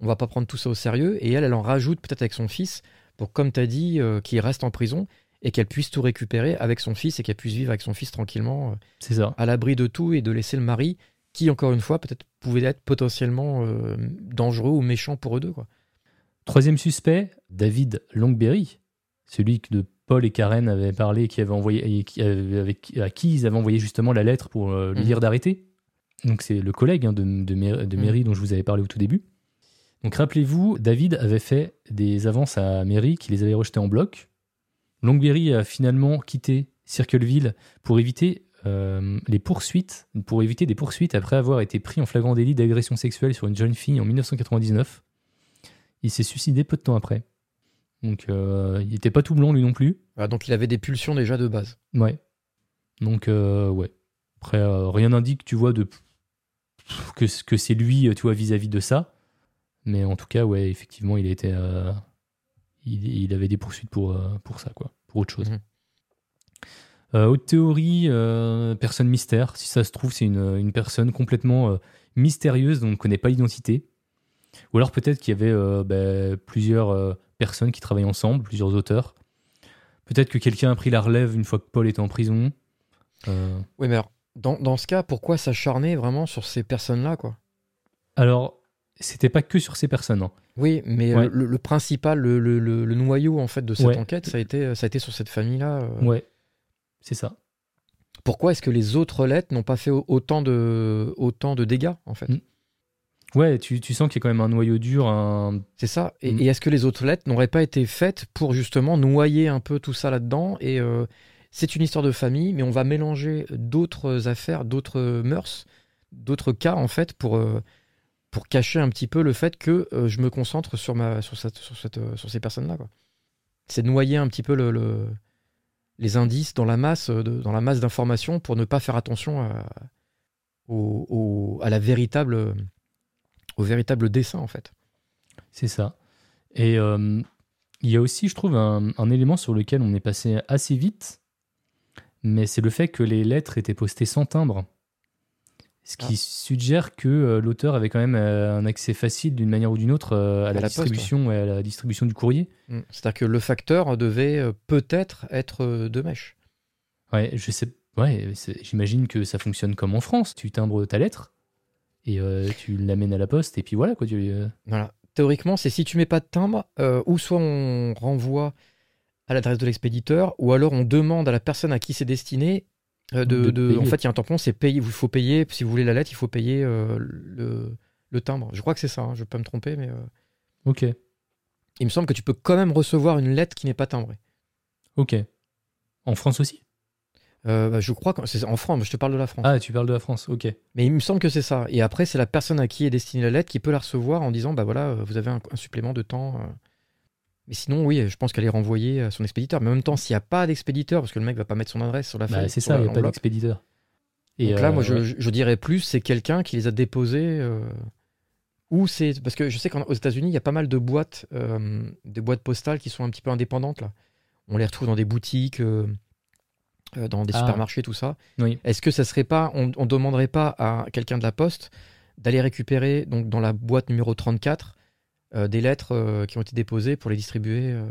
on va pas prendre tout ça au sérieux. Et elle elle en rajoute peut-être avec son fils pour comme tu as dit euh, qu'il reste en prison et qu'elle puisse tout récupérer avec son fils et qu'elle puisse vivre avec son fils tranquillement. euh, C'est ça. à l'abri de tout et de laisser le mari qui, encore une fois, peut-être pouvait être potentiellement euh, dangereux ou méchant pour eux deux. Quoi. Troisième suspect, David Longberry, celui que de Paul et Karen avaient parlé, qui avait envoyé, et qui avait- avec, à qui ils avaient envoyé justement la lettre pour euh, lui Mhm. dire d'arrêter. Donc c'est le collègue hein, de, de, Mhm. Dont je vous avais parlé au tout début. Donc rappelez-vous, David avait fait des avances à Mary qui les avait rejetées en bloc. Longberry a finalement quitté Circleville pour éviter euh, les poursuites, pour éviter des poursuites après avoir été pris en flagrant délit d'agression sexuelle sur une jeune fille en 1999. Il s'est suicidé peu de temps après. Donc euh, il n'était pas tout blanc lui non plus. Voilà, donc il avait des pulsions déjà de base. Ouais. Donc euh, ouais. Après rien n'indique, tu vois, de que, que c'est lui, tu vois, vis-à-vis de ça. Mais en tout cas, ouais, effectivement, il était, euh, il, il avait des poursuites pour euh, pour ça, quoi, pour autre chose. Mhm. Euh, autre théorie, euh, personne mystère. Si ça se trouve, c'est une, une personne complètement euh, mystérieuse dont on ne connaît pas l'identité. Ou alors peut-être qu'il y avait bah, plusieurs personnes qui travaillaient ensemble, plusieurs auteurs. Peut-être que quelqu'un a pris la relève une fois que Paul était en prison. Oui, mais alors, dans, dans ce cas, pourquoi s'acharner vraiment sur ces personnes-là, quoi? Alors, c'était pas que sur ces personnes. hein. Oui, mais Ouais. le, le principal, le, le- le- noyau en fait de cette Ouais. enquête, ça a été, ça a été sur cette famille-là. euh. Ouais, c'est ça. Pourquoi est-ce que les autres lettres n'ont pas fait au- autant de, autant de dégâts en fait? Mm. Ouais, tu, tu sens qu'il y a quand même un noyau dur, un... C'est ça. Et, Mm. et est-ce que les autres lettres n'auraient pas été faites pour justement noyer un peu tout ça là-dedans? Et euh, c'est une histoire de famille, mais on va mélanger d'autres affaires, d'autres mœurs, d'autres cas en fait pour euh, pour cacher un petit peu le fait que euh, je me concentre sur ma sur cette sur cette euh, sur ces personnes-là. C'est noyer un petit peu le, le- les indices dans la masse euh, dans la masse d'informations pour ne pas faire attention à au, à la véritable au véritable dessin en fait. C'est ça. Et il y a aussi, je trouve, un élément sur lequel on est passé assez vite, mais c'est le fait que les lettres étaient postées sans timbre. Ce qui Ah. suggère que euh, l'auteur avait quand même euh, un accès facile d'une manière ou d'une autre euh, à, À la, la poste, distribution et à la distribution du courrier. Mm. C'est-à-dire que le facteur devait peut-être être de mèche. Ouais, je sais. Ouais, j'imagine que ça fonctionne comme en France. Tu timbres ta lettre et euh, tu l'amènes à la poste et puis voilà quoi. Tu, euh, Voilà. Théoriquement, c'est si tu mets pas de timbre, euh, ou soit on renvoie à l'adresse de l'expéditeur, ou alors on demande à la personne à qui c'est destiné de, De de- payer. En fait, il y a un tampon, c'est payer. Il faut payer. Si vous voulez la lettre, il faut payer euh, le, le timbre. Je crois que c'est ça. hein, je peux pas me tromper, mais euh, Ok, il me semble que tu peux quand même recevoir une lettre qui n'est pas timbrée. ok. En France aussi? Euh, bah, je crois que c'est en France. Je te parle de la France. Ah, tu parles de la France. Ok. Mais il me semble que c'est ça. Et après, c'est la personne à qui est destinée la lettre qui peut la recevoir en disant bah voilà, euh, vous avez un, un supplément de temps. Euh. Mais sinon, oui, je pense qu'elle est renvoyée à son expéditeur. Mais en même temps, s'il n'y a pas d'expéditeur, parce que le mec va pas mettre son adresse sur la Bah, feuille, c'est ça, il n'y a pas d'expéditeur. Et, Donc là, euh, moi, je, ouais. je- je dirais plus, c'est quelqu'un qui les a déposés. euh, ou c'est parce que je sais qu'aux États-Unis, il y a pas mal de boîtes, euh, des boîtes postales qui sont un petit peu indépendantes là. On les retrouve dans des boutiques, euh, euh, dans des Ah. supermarchés, tout ça. Oui. Est-ce que ça serait pas, on, on demanderait pas à quelqu'un de la poste d'aller récupérer donc dans la boîte numéro 34 euh, des lettres euh, qui ont été déposées pour les distribuer euh.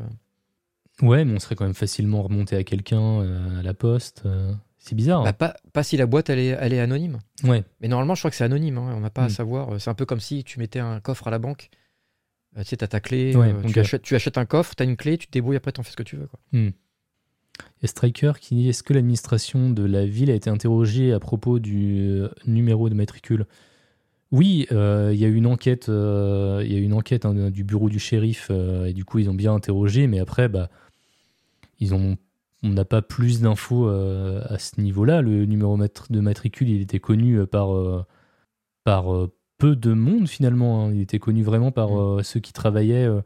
Ouais, mais on serait quand même facilement remonté à quelqu'un euh, à la poste. euh, C'est bizarre. Bah, pas, pas si la boîte elle est, elle est anonyme. hein. Ouais. Mais normalement, je crois que c'est anonyme. hein, On n'a pas à Mm. savoir. C'est un peu comme si tu mettais un coffre à la banque. Euh, tu sais, t'as ta clé. Ouais, euh, tu, euh, achètes, tu achètes un coffre, t'as une clé, tu te débrouilles après, t'en fais ce que tu veux. Quoi. Y a Striker qui dit Est-ce que l'administration de la ville a été interrogée à propos du euh, numéro de matricule? Oui, euh, il y a eu une enquête, euh, il y a eu une enquête hein, du bureau du shérif euh, et du coup ils ont bien interrogé, mais après bah ils ont on n'a pas plus d'infos euh, à ce niveau-là. Le numéro de matricule, il était connu euh, par euh, par euh, peu de monde finalement. hein. Il était connu vraiment par Mm. euh, ceux qui travaillaient euh,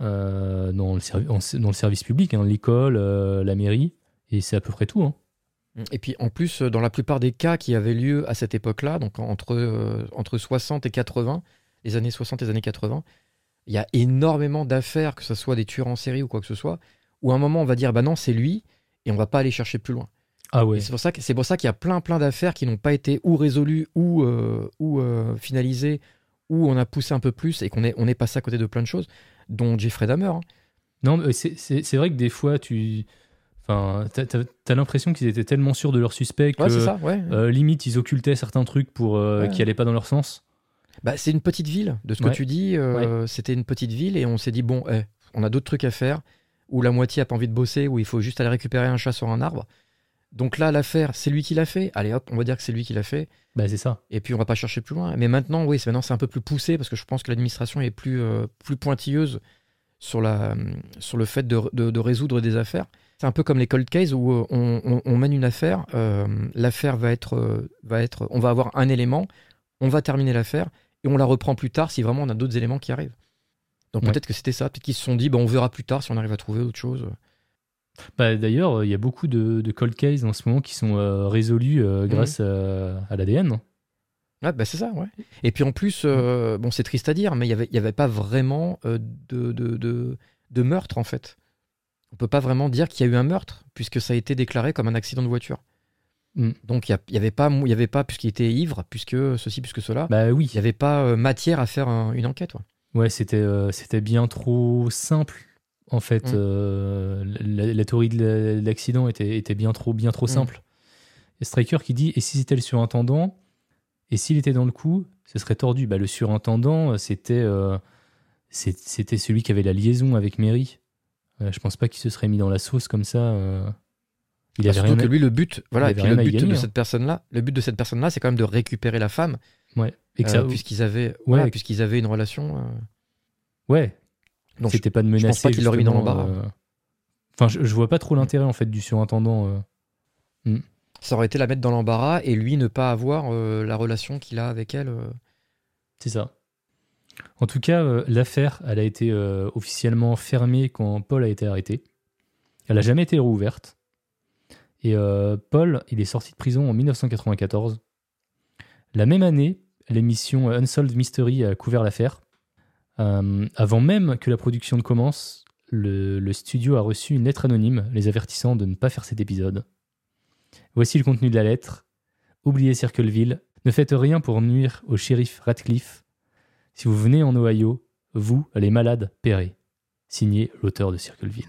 euh, dans, le servi- en- dans le service public, hein, l'école, euh, la mairie, et c'est à peu près tout. Et puis en plus, euh, dans la plupart des cas qui avaient lieu à cette époque-là, donc en- entre, euh, entre 60 et 80, les années 60 et les années 80, il y a énormément d'affaires, que ce soit des tueurs en série ou quoi que ce soit, où à un moment on va dire bah non, c'est lui, et on va pas aller chercher plus loin. Ah ouais. C'est pour ça que- c'est pour ça qu'il y a plein plein d'affaires qui n'ont pas été ou résolues ou, euh, ou euh, finalisées, ou on a poussé un peu plus et qu'on est, on est passé à côté de plein de choses, dont Jeffrey Dahmer. hein. Non, mais c'est vrai que des fois, tu. Enfin, t'as t'as- t'as l'impression qu'ils étaient tellement sûrs de leur suspect que Ouais, c'est ça, ouais. euh, limite ils occultaient certains trucs pour euh, Ouais. qui allaient pas dans leur sens. Bah, c'est une petite ville, de ce que tu dis. euh, C'était une petite ville et on s'est dit, bon, eh, on a d'autres trucs à faire, où la moitié a pas envie de bosser, où il faut juste aller récupérer un chat sur un arbre. Donc là, l'affaire, c'est lui qui l'a fait. Allez hop, on va dire que c'est lui qui l'a fait. Bah c'est ça. Et puis on va pas chercher plus loin. Mais maintenant, oui, c'est maintenant c'est un peu plus poussé parce que je pense que l'administration est plus, euh, plus pointilleuse sur, la, sur le fait de, de- de résoudre des affaires. C'est un peu comme les cold cases où euh, on, on- on mène une affaire, euh, l'affaire va être, euh, va être, on va avoir un élément, on va terminer l'affaire et on la reprend plus tard si vraiment on a d'autres éléments qui arrivent. Donc Ouais. peut-être que c'était ça, peut-être qu'ils se sont dit, bah, on verra plus tard si on arrive à trouver autre chose. Bah, D'ailleurs, il y a beaucoup de, de cold cases en ce moment qui sont euh, résolus euh, grâce à, à l'ADN. Ouais, bah c'est ça, ouais. Et puis en plus, euh, bon, c'est triste à dire, mais il n'y avait, y avait pas vraiment de, de, de, de meurtre, en fait. On peut pas vraiment dire qu'il y a eu un meurtre, puisque ça a été déclaré comme un accident de voiture. Mm. Donc il n'y avait pas, y avait pas puisqu'il était ivre, puisque ceci, puisque cela. Bah oui. Il n'y avait pas euh, matière à faire un- une enquête. ouais. Ouais, c'était euh, c'était bien trop simple. En fait, Mm. Euh, la, la théorie de la- de l'accident était, était bien trop bien trop Mm. simple. Striker qui dit et si c'était le surintendant et s'il était dans le coup, ce serait tordu. Bah le surintendant, c'était c'était celui qui avait la liaison avec Mary. Euh, je pense pas qu'il se serait mis dans la sauce comme ça. euh. Il Bah, avait surtout rien. que lui, le but, voilà, il et puis le but gagner, de hein. cette personne-là, le but de cette personne-là, c'est quand même de récupérer la femme, Ouais. Et que euh, puisqu'ils avaient, voilà, puisqu'ils avaient une relation. euh, ouais. donc je- C'était pas de menacer. pense pas qu'il l'aurait mis dans l'embarras. euh. Enfin, je, je vois pas trop l'intérêt en fait du surintendant. euh. ça aurait été la mettre dans l'embarras et lui ne pas avoir la relation qu'il a avec elle. C'est ça. En tout cas, euh, l'affaire, a été euh, officiellement fermée quand Paul a été arrêté. Elle n'a jamais été rouverte. Et euh, Paul, il est sorti de prison en 1994. La même année, l'émission Unsolved Mystery a couvert l'affaire. Avant même que la production ne commence, le, le studio a reçu une lettre anonyme les avertissant de ne pas faire cet épisode. Voici le contenu de la lettre. Oubliez Circleville. Ne faites rien pour nuire au shérif Radcliffe. Si vous venez en Ohio, vous, les malades, paierez. Signé l'auteur de Circleville.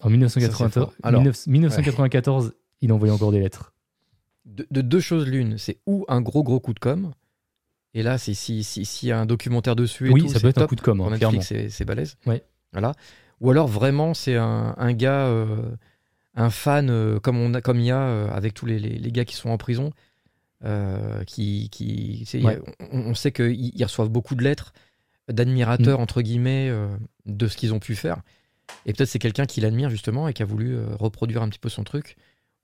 En 1994, fort. Alors, 19- 1994 il envoyait encore des lettres. De, de deux choses l'une, c'est ou un gros gros coup de com. Et là, c'est si si- s'il y a un documentaire dessus et Oui, tout, ça peut être un coup de com', hein, c'est c'est balèze. Ouais. Voilà. Ou alors vraiment, c'est un, un gars, euh, un fan, euh, comme, on a, comme il y a euh, avec tous les, les- les gars qui sont en prison, euh, qui, Ouais. on, on sait qu'ils ils reçoivent beaucoup de lettres d'admirateurs, entre guillemets, euh, de ce qu'ils ont pu faire. Et peut-être c'est quelqu'un qui l'admire justement et qui a voulu euh, reproduire un petit peu son truc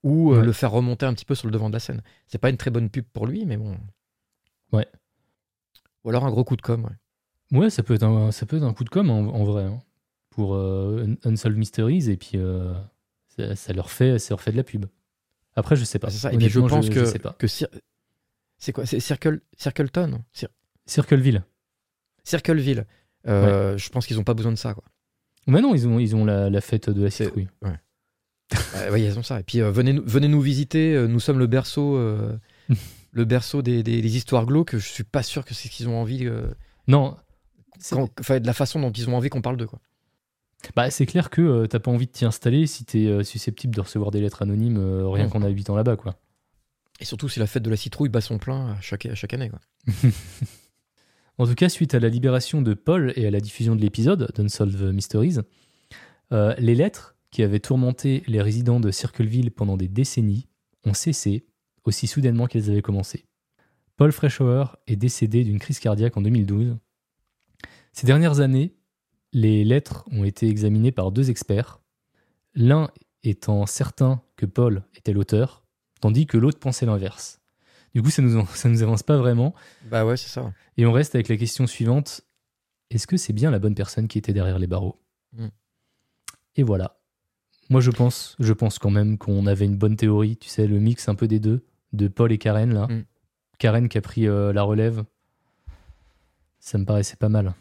ou Ouais. le faire remonter un petit peu sur le devant de la scène. C'est pas une très bonne pub pour lui, mais bon. Ouais. Ou alors un gros coup de com. ouais. Ouais, ça peut être un, ça peut être un coup de com' en, en vrai. hein, pour Un- Unsolved Mysteries, et puis ça, ça leur fait, ça leur fait de la pub. Après, je sais pas. C'est ça. Et puis je pense que, que Cir- c'est quoi? C'est Circle, Circleton Cir- Circleville. Circleville. Euh, Je pense qu'ils ont pas besoin de ça. Quoi. Mais non, ils ont, ils ont la, la fête de la citrouille. Euh, ouais, ils ont ça. Et puis euh, venez, nous- venez nous visiter. euh, nous sommes le berceau, le berceau des, des- des histoires glauques. Je suis pas sûr que c'est ce qu'ils ont envie. Non, quand- de la façon dont ils ont envie qu'on parle d'eux. quoi. Bah, c'est clair que euh, t'as pas envie de t'y installer si t'es euh, susceptible de recevoir des lettres anonymes euh, rien Mm. qu'en habitant là-bas, quoi. Et surtout si la fête de la citrouille bat son plein à chaque, à chaque année. Quoi. En tout cas, suite à la libération de Paul et à la diffusion de l'épisode d'Unsolved Mysteries, les lettres qui avaient tourmenté les résidents de Circleville pendant des décennies ont cessé aussi soudainement qu'elles avaient commencé. Paul Freshour est décédé d'une crise cardiaque en 2012. Ces dernières années, les lettres ont été examinées par deux experts, l'un étant certain que Paul était l'auteur, tandis que l'autre pensait l'inverse. Du coup, ça nous, ça nous avance pas vraiment. Bah ouais, c'est ça. Et on reste avec la question suivante. Est-ce que c'est bien la bonne personne qui était derrière les barreaux? Mm. Et voilà. Moi, je pense, je pense quand même qu'on avait une bonne théorie. Tu sais, le mix un peu des deux, de Paul et Karen, là. Mm. Karen qui a pris euh, la relève. Ça me paraissait pas mal.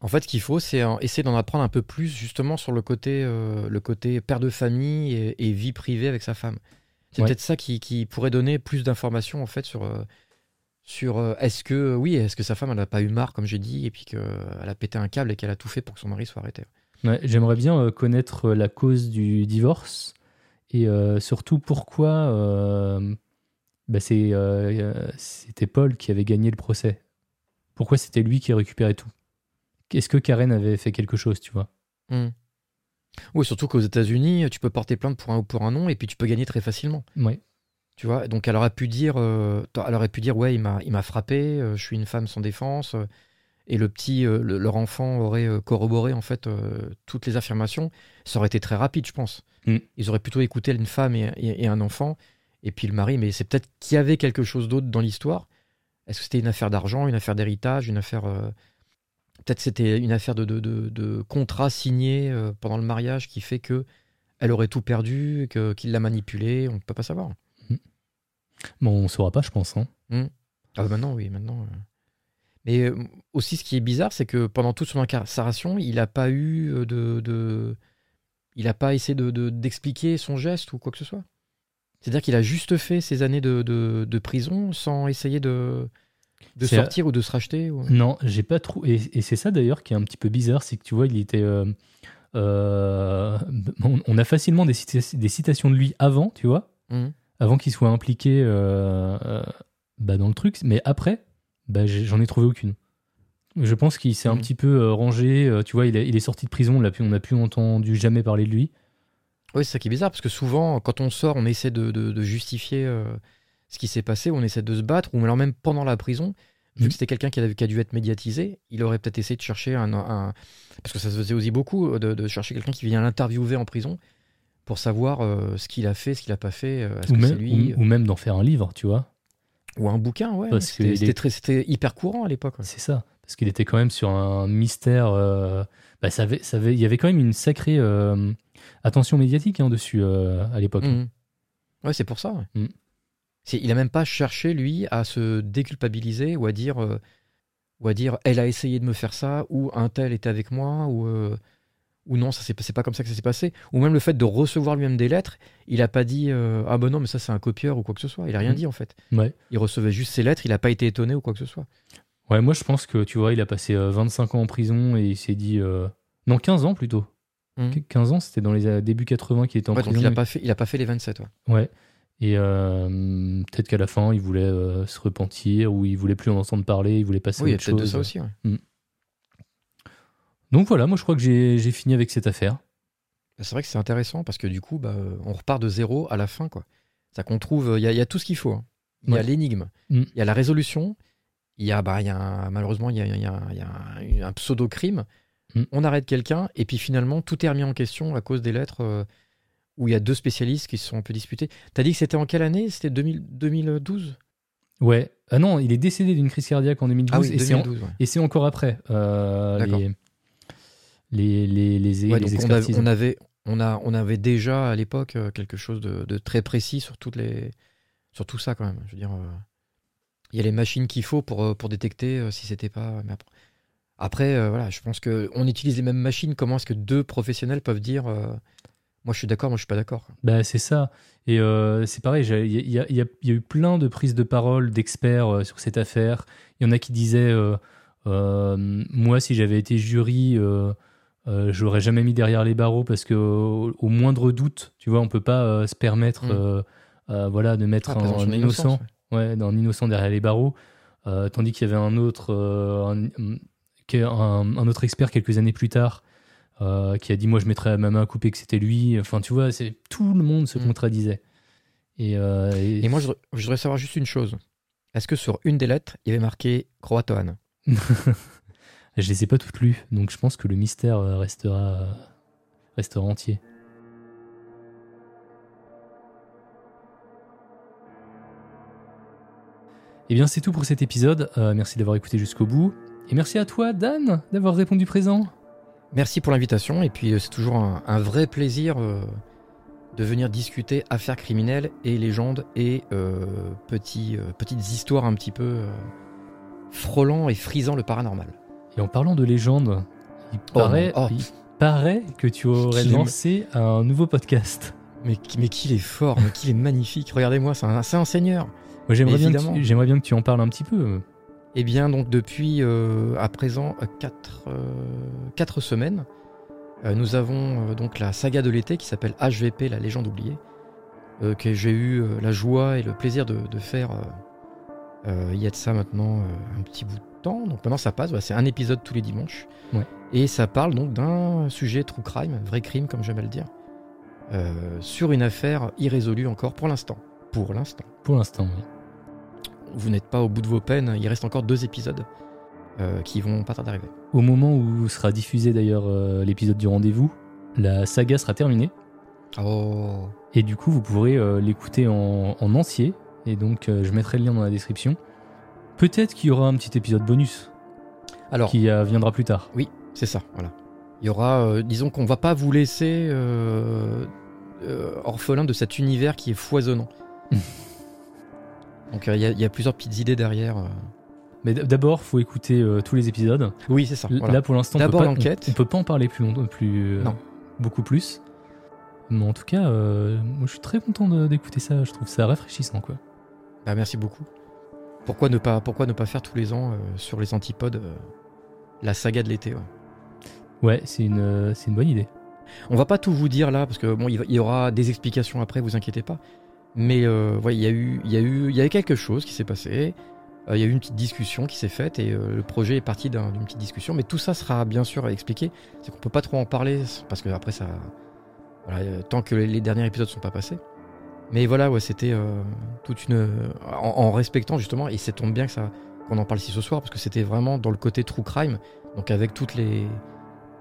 En fait, ce qu'il faut, c'est essayer d'en apprendre un peu plus justement sur le côté, euh, le côté père de famille et, et vie privée avec sa femme. C'est Ouais. peut-être ça qui, qui pourrait donner plus d'informations en fait sur, euh, sur euh, est-ce que oui, est-ce que sa femme elle n'a pas eu marre comme j'ai dit et puis qu'elle a pété un câble et qu'elle a tout fait pour que son mari soit arrêté. Ouais, J'aimerais bien connaître la cause du divorce et euh, surtout pourquoi euh, bah, c'était Paul qui avait gagné le procès. Pourquoi c'était lui qui récupérait tout? Est-ce que Karen avait fait quelque chose, tu vois? Oui, surtout qu'aux États-Unis, tu peux porter plainte pour un ou pour un non et puis tu peux gagner très facilement. Ouais. Tu vois, donc elle aurait pu dire, euh, elle aurait pu dire, ouais, il m'a, il m'a frappé, euh, je suis une femme sans défense, euh, et le petit, le- leur enfant aurait corroboré en fait toutes les affirmations. Ça aurait été très rapide, je pense. Mm. Ils auraient plutôt écouté une femme et, et- et un enfant, et puis le mari. Mais c'est peut-être qu'il y avait quelque chose d'autre dans l'histoire. Est-ce que c'était une affaire d'argent, une affaire d'héritage, une affaire Peut-être c'était une affaire de, de, de- de contrat signé euh, pendant le mariage qui fait que elle aurait tout perdu, que, qu'il l'a manipulé. On ne peut pas savoir. Bon, on saura pas, je pense. hein. Ah bah maintenant, oui, maintenant. euh. Mais euh, aussi, ce qui est bizarre, c'est que pendant toute son incarcération, il n'a pas eu de, de- il n'a pas essayé de, de- d'expliquer son geste ou quoi que ce soit. C'est-à-dire qu'il a juste fait ses années de, de- de prison sans essayer de, de C'est- sortir ou de se racheter ou- Non, j'ai pas trop. Et, et c'est ça d'ailleurs qui est un petit peu bizarre, c'est que tu vois, il était. euh, euh, on, on a facilement des, cita- des citations de lui avant, tu vois, Mhm. avant qu'il soit impliqué euh, euh, bah, dans le truc, mais après, bah, j'en ai trouvé aucune. Je pense qu'il s'est un Mhm. petit peu euh, rangé, euh, tu vois, il, est- il est sorti de prison, on n'a plus entendu jamais parler de lui. Oui, c'est ça qui est bizarre, parce que souvent, quand on sort, on essaie de, de- de justifier euh, ce qui s'est passé, on essaie de se battre, ou alors même pendant la prison, vu Mhm. que c'était quelqu'un qui, a- qui a dû être médiatisé, il aurait peut-être essayé de chercher un, un- Parce que ça se faisait aussi beaucoup, de, de chercher quelqu'un qui vient l'interviewer en prison pour savoir euh, ce qu'il a fait, ce qu'il a pas fait, euh, Ou que même, lui, ou- ou même d'en faire un livre, tu vois. ou un bouquin, ouais. C'était est- hyper courant à l'époque. ouais. C'est ça. Parce qu'il était quand même sur un mystère. euh, bah, ça avait, ça avait- il y avait quand même une sacrée euh, attention médiatique hein, dessus euh, à l'époque. Mhm. Ouais, c'est pour ça. ouais. Mhm. Il a même pas cherché, lui, à se déculpabiliser ou à dire, euh, ou à dire elle a essayé de me faire ça, ou un tel était avec moi, ou, euh, ou non, ça s'est- c'est pas comme ça que ça s'est passé. Ou même le fait de recevoir lui-même des lettres, il a pas dit euh, ah ben non, mais ça c'est un copieur ou quoi que ce soit. Il a rien Mhm. dit en fait. Ouais. Il recevait juste ses lettres, il a pas été étonné ou quoi que ce soit. ouais, moi je pense que tu vois, il a passé euh, 25 ans en prison et il s'est dit. Non, 15 ans plutôt. Mhm. 15 ans, c'était dans les débuts 80 qu'il était en prison. il a pas pas fait les 27. ouais. Ouais. Et euh, peut-être qu'à la fin, il voulait euh, se repentir ou il voulait plus en entendre parler, il voulait passer Oui, il y à a autre peut-être de chose. ça aussi. ouais. Donc voilà, moi je crois que j'ai fini avec cette affaire. C'est vrai que c'est intéressant parce que du coup, bah, euh, on repart de zéro à la fin. quoi. Ça qu'on trouve, il y, a- il y a tout ce qu'il faut. hein. Il y a l'énigme, Mm. il y a la résolution, il y a, bah, il y a un- malheureusement, il y a, y un, un pseudo-crime. Mm. On arrête quelqu'un et puis finalement, tout est remis en question à cause des lettres euh, où il y a deux spécialistes qui se sont un peu disputés. T'as dit que c'était en quelle année? C'était 2000 2012 Ouais. Ah non, il est décédé d'une crise cardiaque en 2012 Ah oui, et c'est en- 2012. ouais. Et c'est encore après euh, D'accord. les, les, les, les, Ouais, les on avait, on, avait, on, a, on avait déjà à l'époque euh, quelque chose de, de très précis sur, toutes les, sur tout ça quand même. Je veux dire, euh, il y a les machines qu'il faut pour, euh, pour détecter euh, si c'était pas. mais après, après, voilà, je pense que on utilise les mêmes machines. Comment est-ce que deux professionnels peuvent dire moi je suis d'accord, moi je suis pas d'accord. Bah, c'est ça. Et euh, c'est pareil, il y, a- y y y eu plein de prises de parole d'experts euh, sur cette affaire. Il y en a qui disaient euh, Moi, si j'avais été jury, je l'aurais jamais mis derrière les barreaux parce que au, au moindre doute, tu vois, on peut pas se permettre Mm. voilà, de mettre Ah, un, innocent. ouais. innocent derrière les barreaux, tandis qu'il y avait un autre, un, qui- un- un autre expert quelques années plus tard euh, qui a dit moi je mettrais ma main à couper que c'était lui. Enfin tu vois, c'est tout le monde se Mm. contradisait. Et, euh, et- Et moi je, je voudrais savoir juste une chose. Est-ce que sur une des lettres, il y avait marqué Croatoan? Je les ai pas toutes lues, donc je pense que le mystère euh, restera restera entier. Eh bien, c'est tout pour cet épisode. Euh, merci d'avoir écouté jusqu'au bout. Et merci à toi, Dan, d'avoir répondu présent. Merci pour l'invitation et puis euh, c'est toujours un, un vrai plaisir euh, de venir discuter affaires criminelles et légendes et euh, petits, euh, petites histoires un petit peu euh, frôlant et frisant le paranormal. Et en parlant de légende, il Oh paraît, oh. il paraît que tu aurais Qu'il est- lancé un nouveau podcast. Mais, mais qu'il est fort, mais qu'il est magnifique. Regardez-moi, c'est un, c'est un seigneur. Moi, j'aimerais bien, que Évidemment. tu- j'aimerais bien que tu en parles un petit peu. Eh bien, donc depuis euh, à présent 4 semaines, euh, nous avons euh, donc la saga de l'été qui s'appelle HVP, la légende oubliée, euh, que j'ai eu euh, la joie et le plaisir de, de faire euh, euh, il y a de ça maintenant euh, un petit bout de temps. Donc maintenant ça passe, voilà, c'est un épisode tous les dimanches. Ouais. Et ça parle donc d'un sujet true crime, vrai crime comme j'aime à le dire, euh, sur une affaire irrésolue encore pour l'instant. Pour l'instant Pour l'instant, oui. Vous n'êtes pas au bout de vos peines, il reste encore deux épisodes euh, qui vont pas tarder d'arriver. Au moment où sera diffusé d'ailleurs euh, l'épisode du rendez-vous, la saga sera terminée. Oh Et du coup, vous pourrez euh, l'écouter en, en entier. Et donc, je mettrai le lien dans la description. Peut-être qu'il y aura un petit épisode bonus Alors, qui viendra plus tard. c'est ça, voilà. Il y aura, disons qu'on va pas vous laisser orphelin de cet univers qui est foisonnant. Donc euh, il y, a- il y a plusieurs petites idées derrière. euh. Mais d'abord, faut écouter euh, tous les épisodes. Oui, c'est ça. Voilà. Là, pour l'instant, on. On, on peut pas en parler plus longtemps, plus euh, Non. beaucoup plus. Mais en tout cas, euh, moi je suis très content d'écouter ça. Je trouve ça rafraîchissant, quoi. Bah, merci beaucoup. Pourquoi ne pas, pourquoi ne pas faire tous les ans sur les antipodes la saga de l'été ouais. Ouais, c'est une, c'est une bonne idée. On va pas tout vous dire là parce que bon, il y aura des explications après, vous inquiétez pas. Mais euh, il y a eu, y a eu, y a quelque chose qui s'est passé. Euh, il y a eu une petite discussion qui s'est faite et euh, le projet est parti d'un- d'une petite discussion. Mais tout ça sera bien sûr expliqué. C'est qu'on peut pas trop en parler parce que après ça, euh, tant que les, derniers épisodes sont pas passés. Mais voilà, ouais, c'était toute une, en, respectant justement et ça tombe bien que ça, qu'on en parle ici ce soir parce que c'était vraiment dans le côté true crime, donc avec toutes les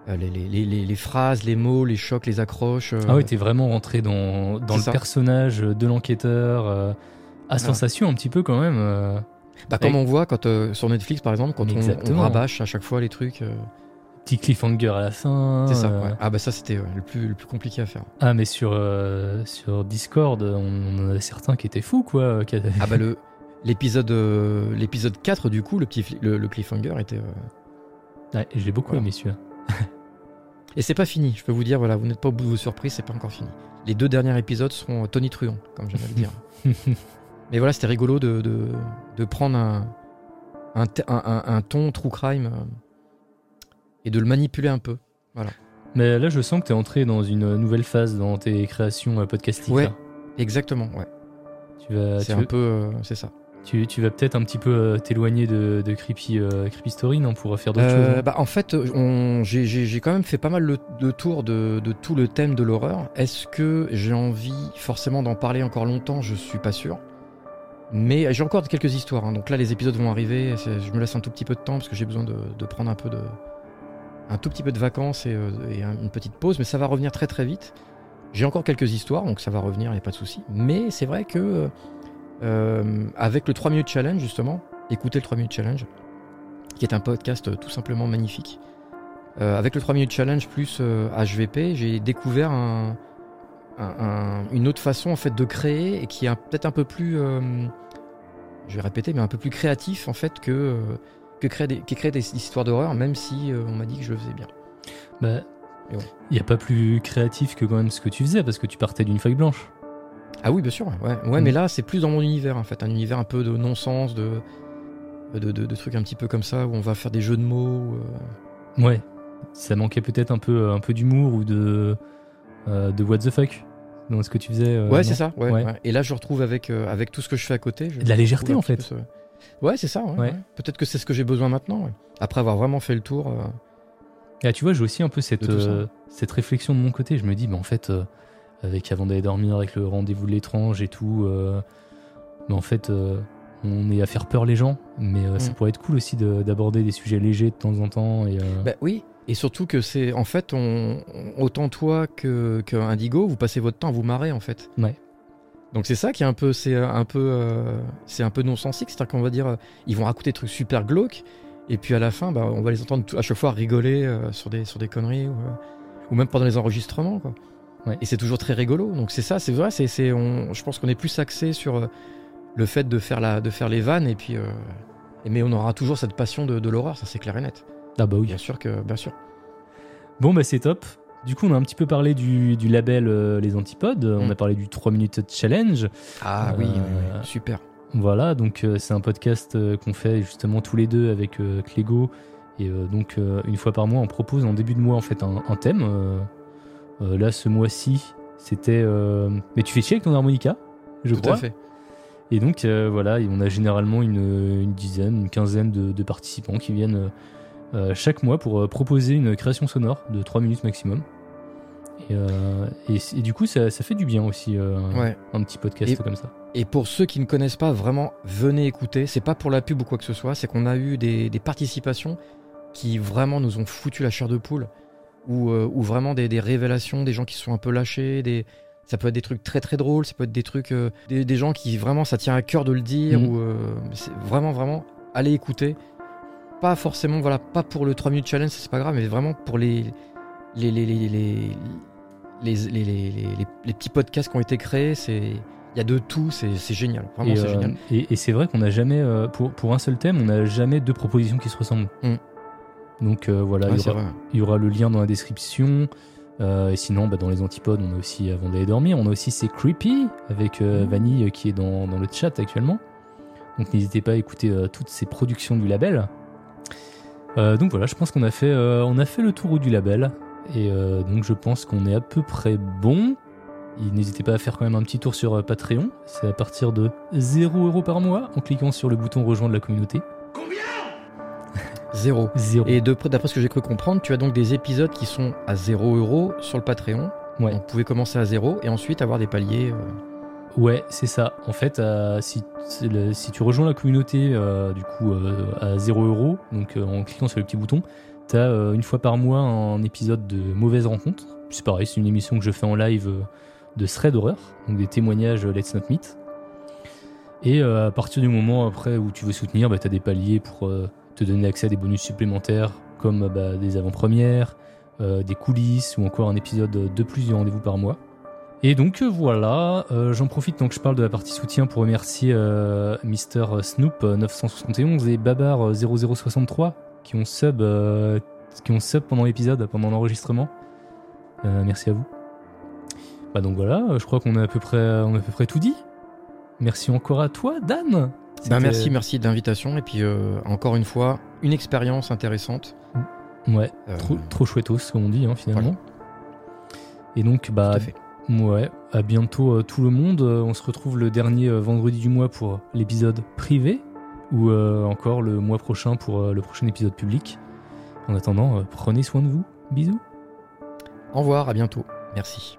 les, les, les, les- les phrases, les mots, les chocs, les accroches. euh, Ah oui, t'es vraiment rentré dans, dans le ça. personnage de l'enquêteur. euh, à sensation un petit peu quand même. euh, Bah, comme on voit quand euh, sur Netflix par exemple, quand on, rabâche à chaque fois les trucs. euh, petit cliffhanger à la fin. c'est ça. euh, ouais. Ah bah ça c'était ouais, le plus le plus compliqué à faire. Ah, mais sur, euh, sur Discord, on, on en avait certains qui étaient fous, quoi. qui Ah bah le l'épisode euh, l'épisode 4 du coup le petit le, le cliffhanger était euh, Ouais, j'ai beaucoup aimé celui-là. et c'est pas fini. Je peux vous dire voilà, vous n'êtes pas au bout de vos surprises, c'est pas encore fini. Les deux derniers épisodes seront euh, Tony Truant, comme j'aime le dire. Mais voilà, c'était rigolo de, de, de prendre un, un, ton true crime euh, et de le manipuler un peu. Mais là, je sens que t'es entré dans une nouvelle phase dans tes créations euh, podcastiques. Ouais. là. Exactement, ouais. Tu vas, c'est tu, un peu. euh, c'est ça. Tu, tu vas peut-être un petit peu euh, t'éloigner de, de creepy, euh, creepy Story, non Pour faire d'autres Euh, choses. bah, en fait, j'ai- quand même fait pas mal le, de tours de, de tout le thème de l'horreur. Est-ce que j'ai envie forcément d'en parler encore longtemps? Je suis pas sûr. Mais j'ai encore quelques histoires. hein. Donc là, les épisodes vont arriver. Je me laisse un tout petit peu de temps parce que j'ai besoin de, de prendre un peu de, un tout petit peu de vacances et, euh, et une petite pause. Mais ça va revenir très très vite. J'ai encore quelques histoires, donc ça va revenir, il n'y a pas de souci. Mais c'est vrai que avec le 3 minutes challenge justement, écoutez le 3 minutes challenge, qui est un podcast euh, tout simplement magnifique. Euh, avec le 3 minutes challenge plus euh, HVP, j'ai découvert un- un- un- une autre façon en fait de créer et qui est peut-être un peu plus, euh, je vais répéter, mais un peu plus créatif en fait que euh, que créer des, que créer des histoires d'horreur, même si euh, on m'a dit que je le faisais bien. Bah, ouais. il n'y a pas plus créatif que quand même ce que tu faisais, parce que tu partais d'une feuille blanche. Ah oui, bien sûr. Ouais, ouais Mm. mais là c'est plus dans mon univers en fait, un univers un peu de non-sens, de de, de- de trucs un petit peu comme ça où on va faire des jeux de mots. euh, Ouais. Ça manquait peut-être un peu, un peu d'humour ou de, euh, de what the fuck dans ce que tu faisais. euh, ouais, c'est ça. Ouais, Ouais. ouais. Et là, je retrouve avec, euh, avec tout ce que je fais à côté. je- De la légèreté, en peu ce- Ouais, c'est ça. ouais. Peut-être que c'est ce que j'ai besoin maintenant. Après avoir vraiment fait le tour. euh, Ah, tu vois, j'ai aussi un peu cette, euh, cette réflexion de mon côté. Je me dis, bah, en fait, euh, avec avant d'aller dormir, avec le rendez-vous de l'étrange et tout, euh, bah, en fait, euh, on est à faire peur les gens, mais euh, ça Mm. pourrait être cool aussi de- d'aborder des sujets légers de temps en temps. Et, Bah oui. Et surtout que c'est. En fait, on, autant toi que, que Indigo, vous passez votre temps à vous marrer, en fait. Ouais. Donc c'est ça qui est un peu. C'est un peu. euh, c'est un peu non-sensique. C'est-à-dire qu'on va dire. Ils vont raconter des trucs super glauques. Et puis à la fin, bah, on va les entendre à chaque fois rigoler euh, sur, des, sur des conneries. Ou, euh, ou même pendant les enregistrements, quoi. Ouais. Et c'est toujours très rigolo. Donc c'est ça, c'est vrai. C'est, c'est, on, je pense qu'on est plus axé sur euh, le fait de faire, la, de faire les vannes. Et puis. euh, mais on aura toujours cette passion de, de l'horreur, ça c'est clair et net. Ah bah oui. Bien sûr que. Bien sûr. Bon, bah c'est top. Du coup, on a un petit peu parlé du, du label euh, Les Antipodes. On Mm. a parlé du 3 minutes challenge. Ah oui, Euh, oui, oui, super. Voilà, donc euh, c'est un podcast qu'on fait justement tous les deux avec Clégo. Et donc, une fois par mois, on propose en début de mois en fait un, un thème. Euh, là, ce mois-ci, c'était. euh, Mais tu fais chier avec ton harmonica, je Tout crois. à fait. Et donc, euh, voilà, et on a généralement une, une dizaine, une quinzaine de, de participants qui viennent euh, euh, chaque mois pour euh, proposer une création sonore de 3 minutes maximum. Et, euh, et, et du coup, ça, ça fait du bien aussi, euh, un- Ouais. un petit podcast Et- comme ça. Et pour ceux qui ne connaissent pas, vraiment, venez écouter. C'est pas pour la pub ou quoi que ce soit, c'est qu'on a eu des, des participations qui vraiment nous ont foutu la chair de poule ou, euh, ou vraiment des, révélations, des gens qui sont un peu lâchés, ça peut être des trucs très très drôles, ça peut être des trucs, des, gens qui vraiment ça tient à cœur de le dire, ou vraiment vraiment allez écouter. Pas forcément, voilà, pas pour le 3 minutes challenge, c'est pas grave, mais vraiment pour les, les, les, les, les les, petits podcasts qui ont été créés, il y a de tout, c'est génial, vraiment c'est génial. Et, c'est vrai qu'on n'a jamais, pour, pour un seul thème, on n'a jamais deux propositions qui se ressemblent. Donc euh, voilà, il, y aura, vrai. il y aura le lien dans la description. Euh, et sinon, bah, dans les antipodes, on a aussi Avant d'aller dormir, on a aussi C'est Creepy avec euh, Vanille euh, qui est dans, dans le chat actuellement. Donc n'hésitez pas à écouter euh, toutes ces productions du label. Euh, donc voilà, je pense qu'on a fait, euh, on a fait le tour du label. Et euh, donc je pense qu'on est à peu près bon. Et N'hésitez pas à faire quand même un petit tour sur euh, Patreon. C'est à partir de 0€ par mois en cliquant sur le bouton rejoindre la communauté. Zéro. 0. Et d'après ce que j'ai cru comprendre, tu as donc des épisodes qui sont à 0 euros sur le Patreon. Ouais. Donc, vous pouvez commencer à 0 et ensuite avoir des paliers. euh, Ouais, c'est ça. En fait, euh, si, c'est le- si tu rejoins la communauté euh, du coup à 0€, donc euh, en cliquant sur le petit bouton, t'as euh, une fois par mois un épisode de Mauvaise Rencontre. C'est pareil, c'est une émission que je fais en live de thread horreur, donc des témoignages Let's Not Meet. Et à partir du moment après où tu veux soutenir, bah, t'as des paliers pour te donner accès à des bonus supplémentaires comme bah, des avant-premières, euh, des coulisses ou encore un épisode de plus du rendez-vous par mois. Et donc euh, voilà, euh, j'en profite tant que je parle de la partie soutien pour remercier Mister Snoop euh, 971 et Babar euh, 0063 qui ont sub, qui ont sub pendant l'épisode, pendant l'enregistrement. Merci à vous. Bah donc voilà, je crois qu'on a a à peu près tout dit. Merci encore à toi, Dan. Ben, merci, merci de l'invitation. Et puis, euh, encore une fois, une expérience intéressante. Ouais, Euh, trop, trop chouettos, comme on dit hein, finalement. Et donc bah Tout à fait. Ouais, à bientôt euh, tout le monde. On se retrouve le dernier vendredi du mois pour l'épisode privé ou encore le mois prochain pour le prochain épisode public. En attendant, prenez soin de vous. Bisous. Au revoir, à bientôt. Merci.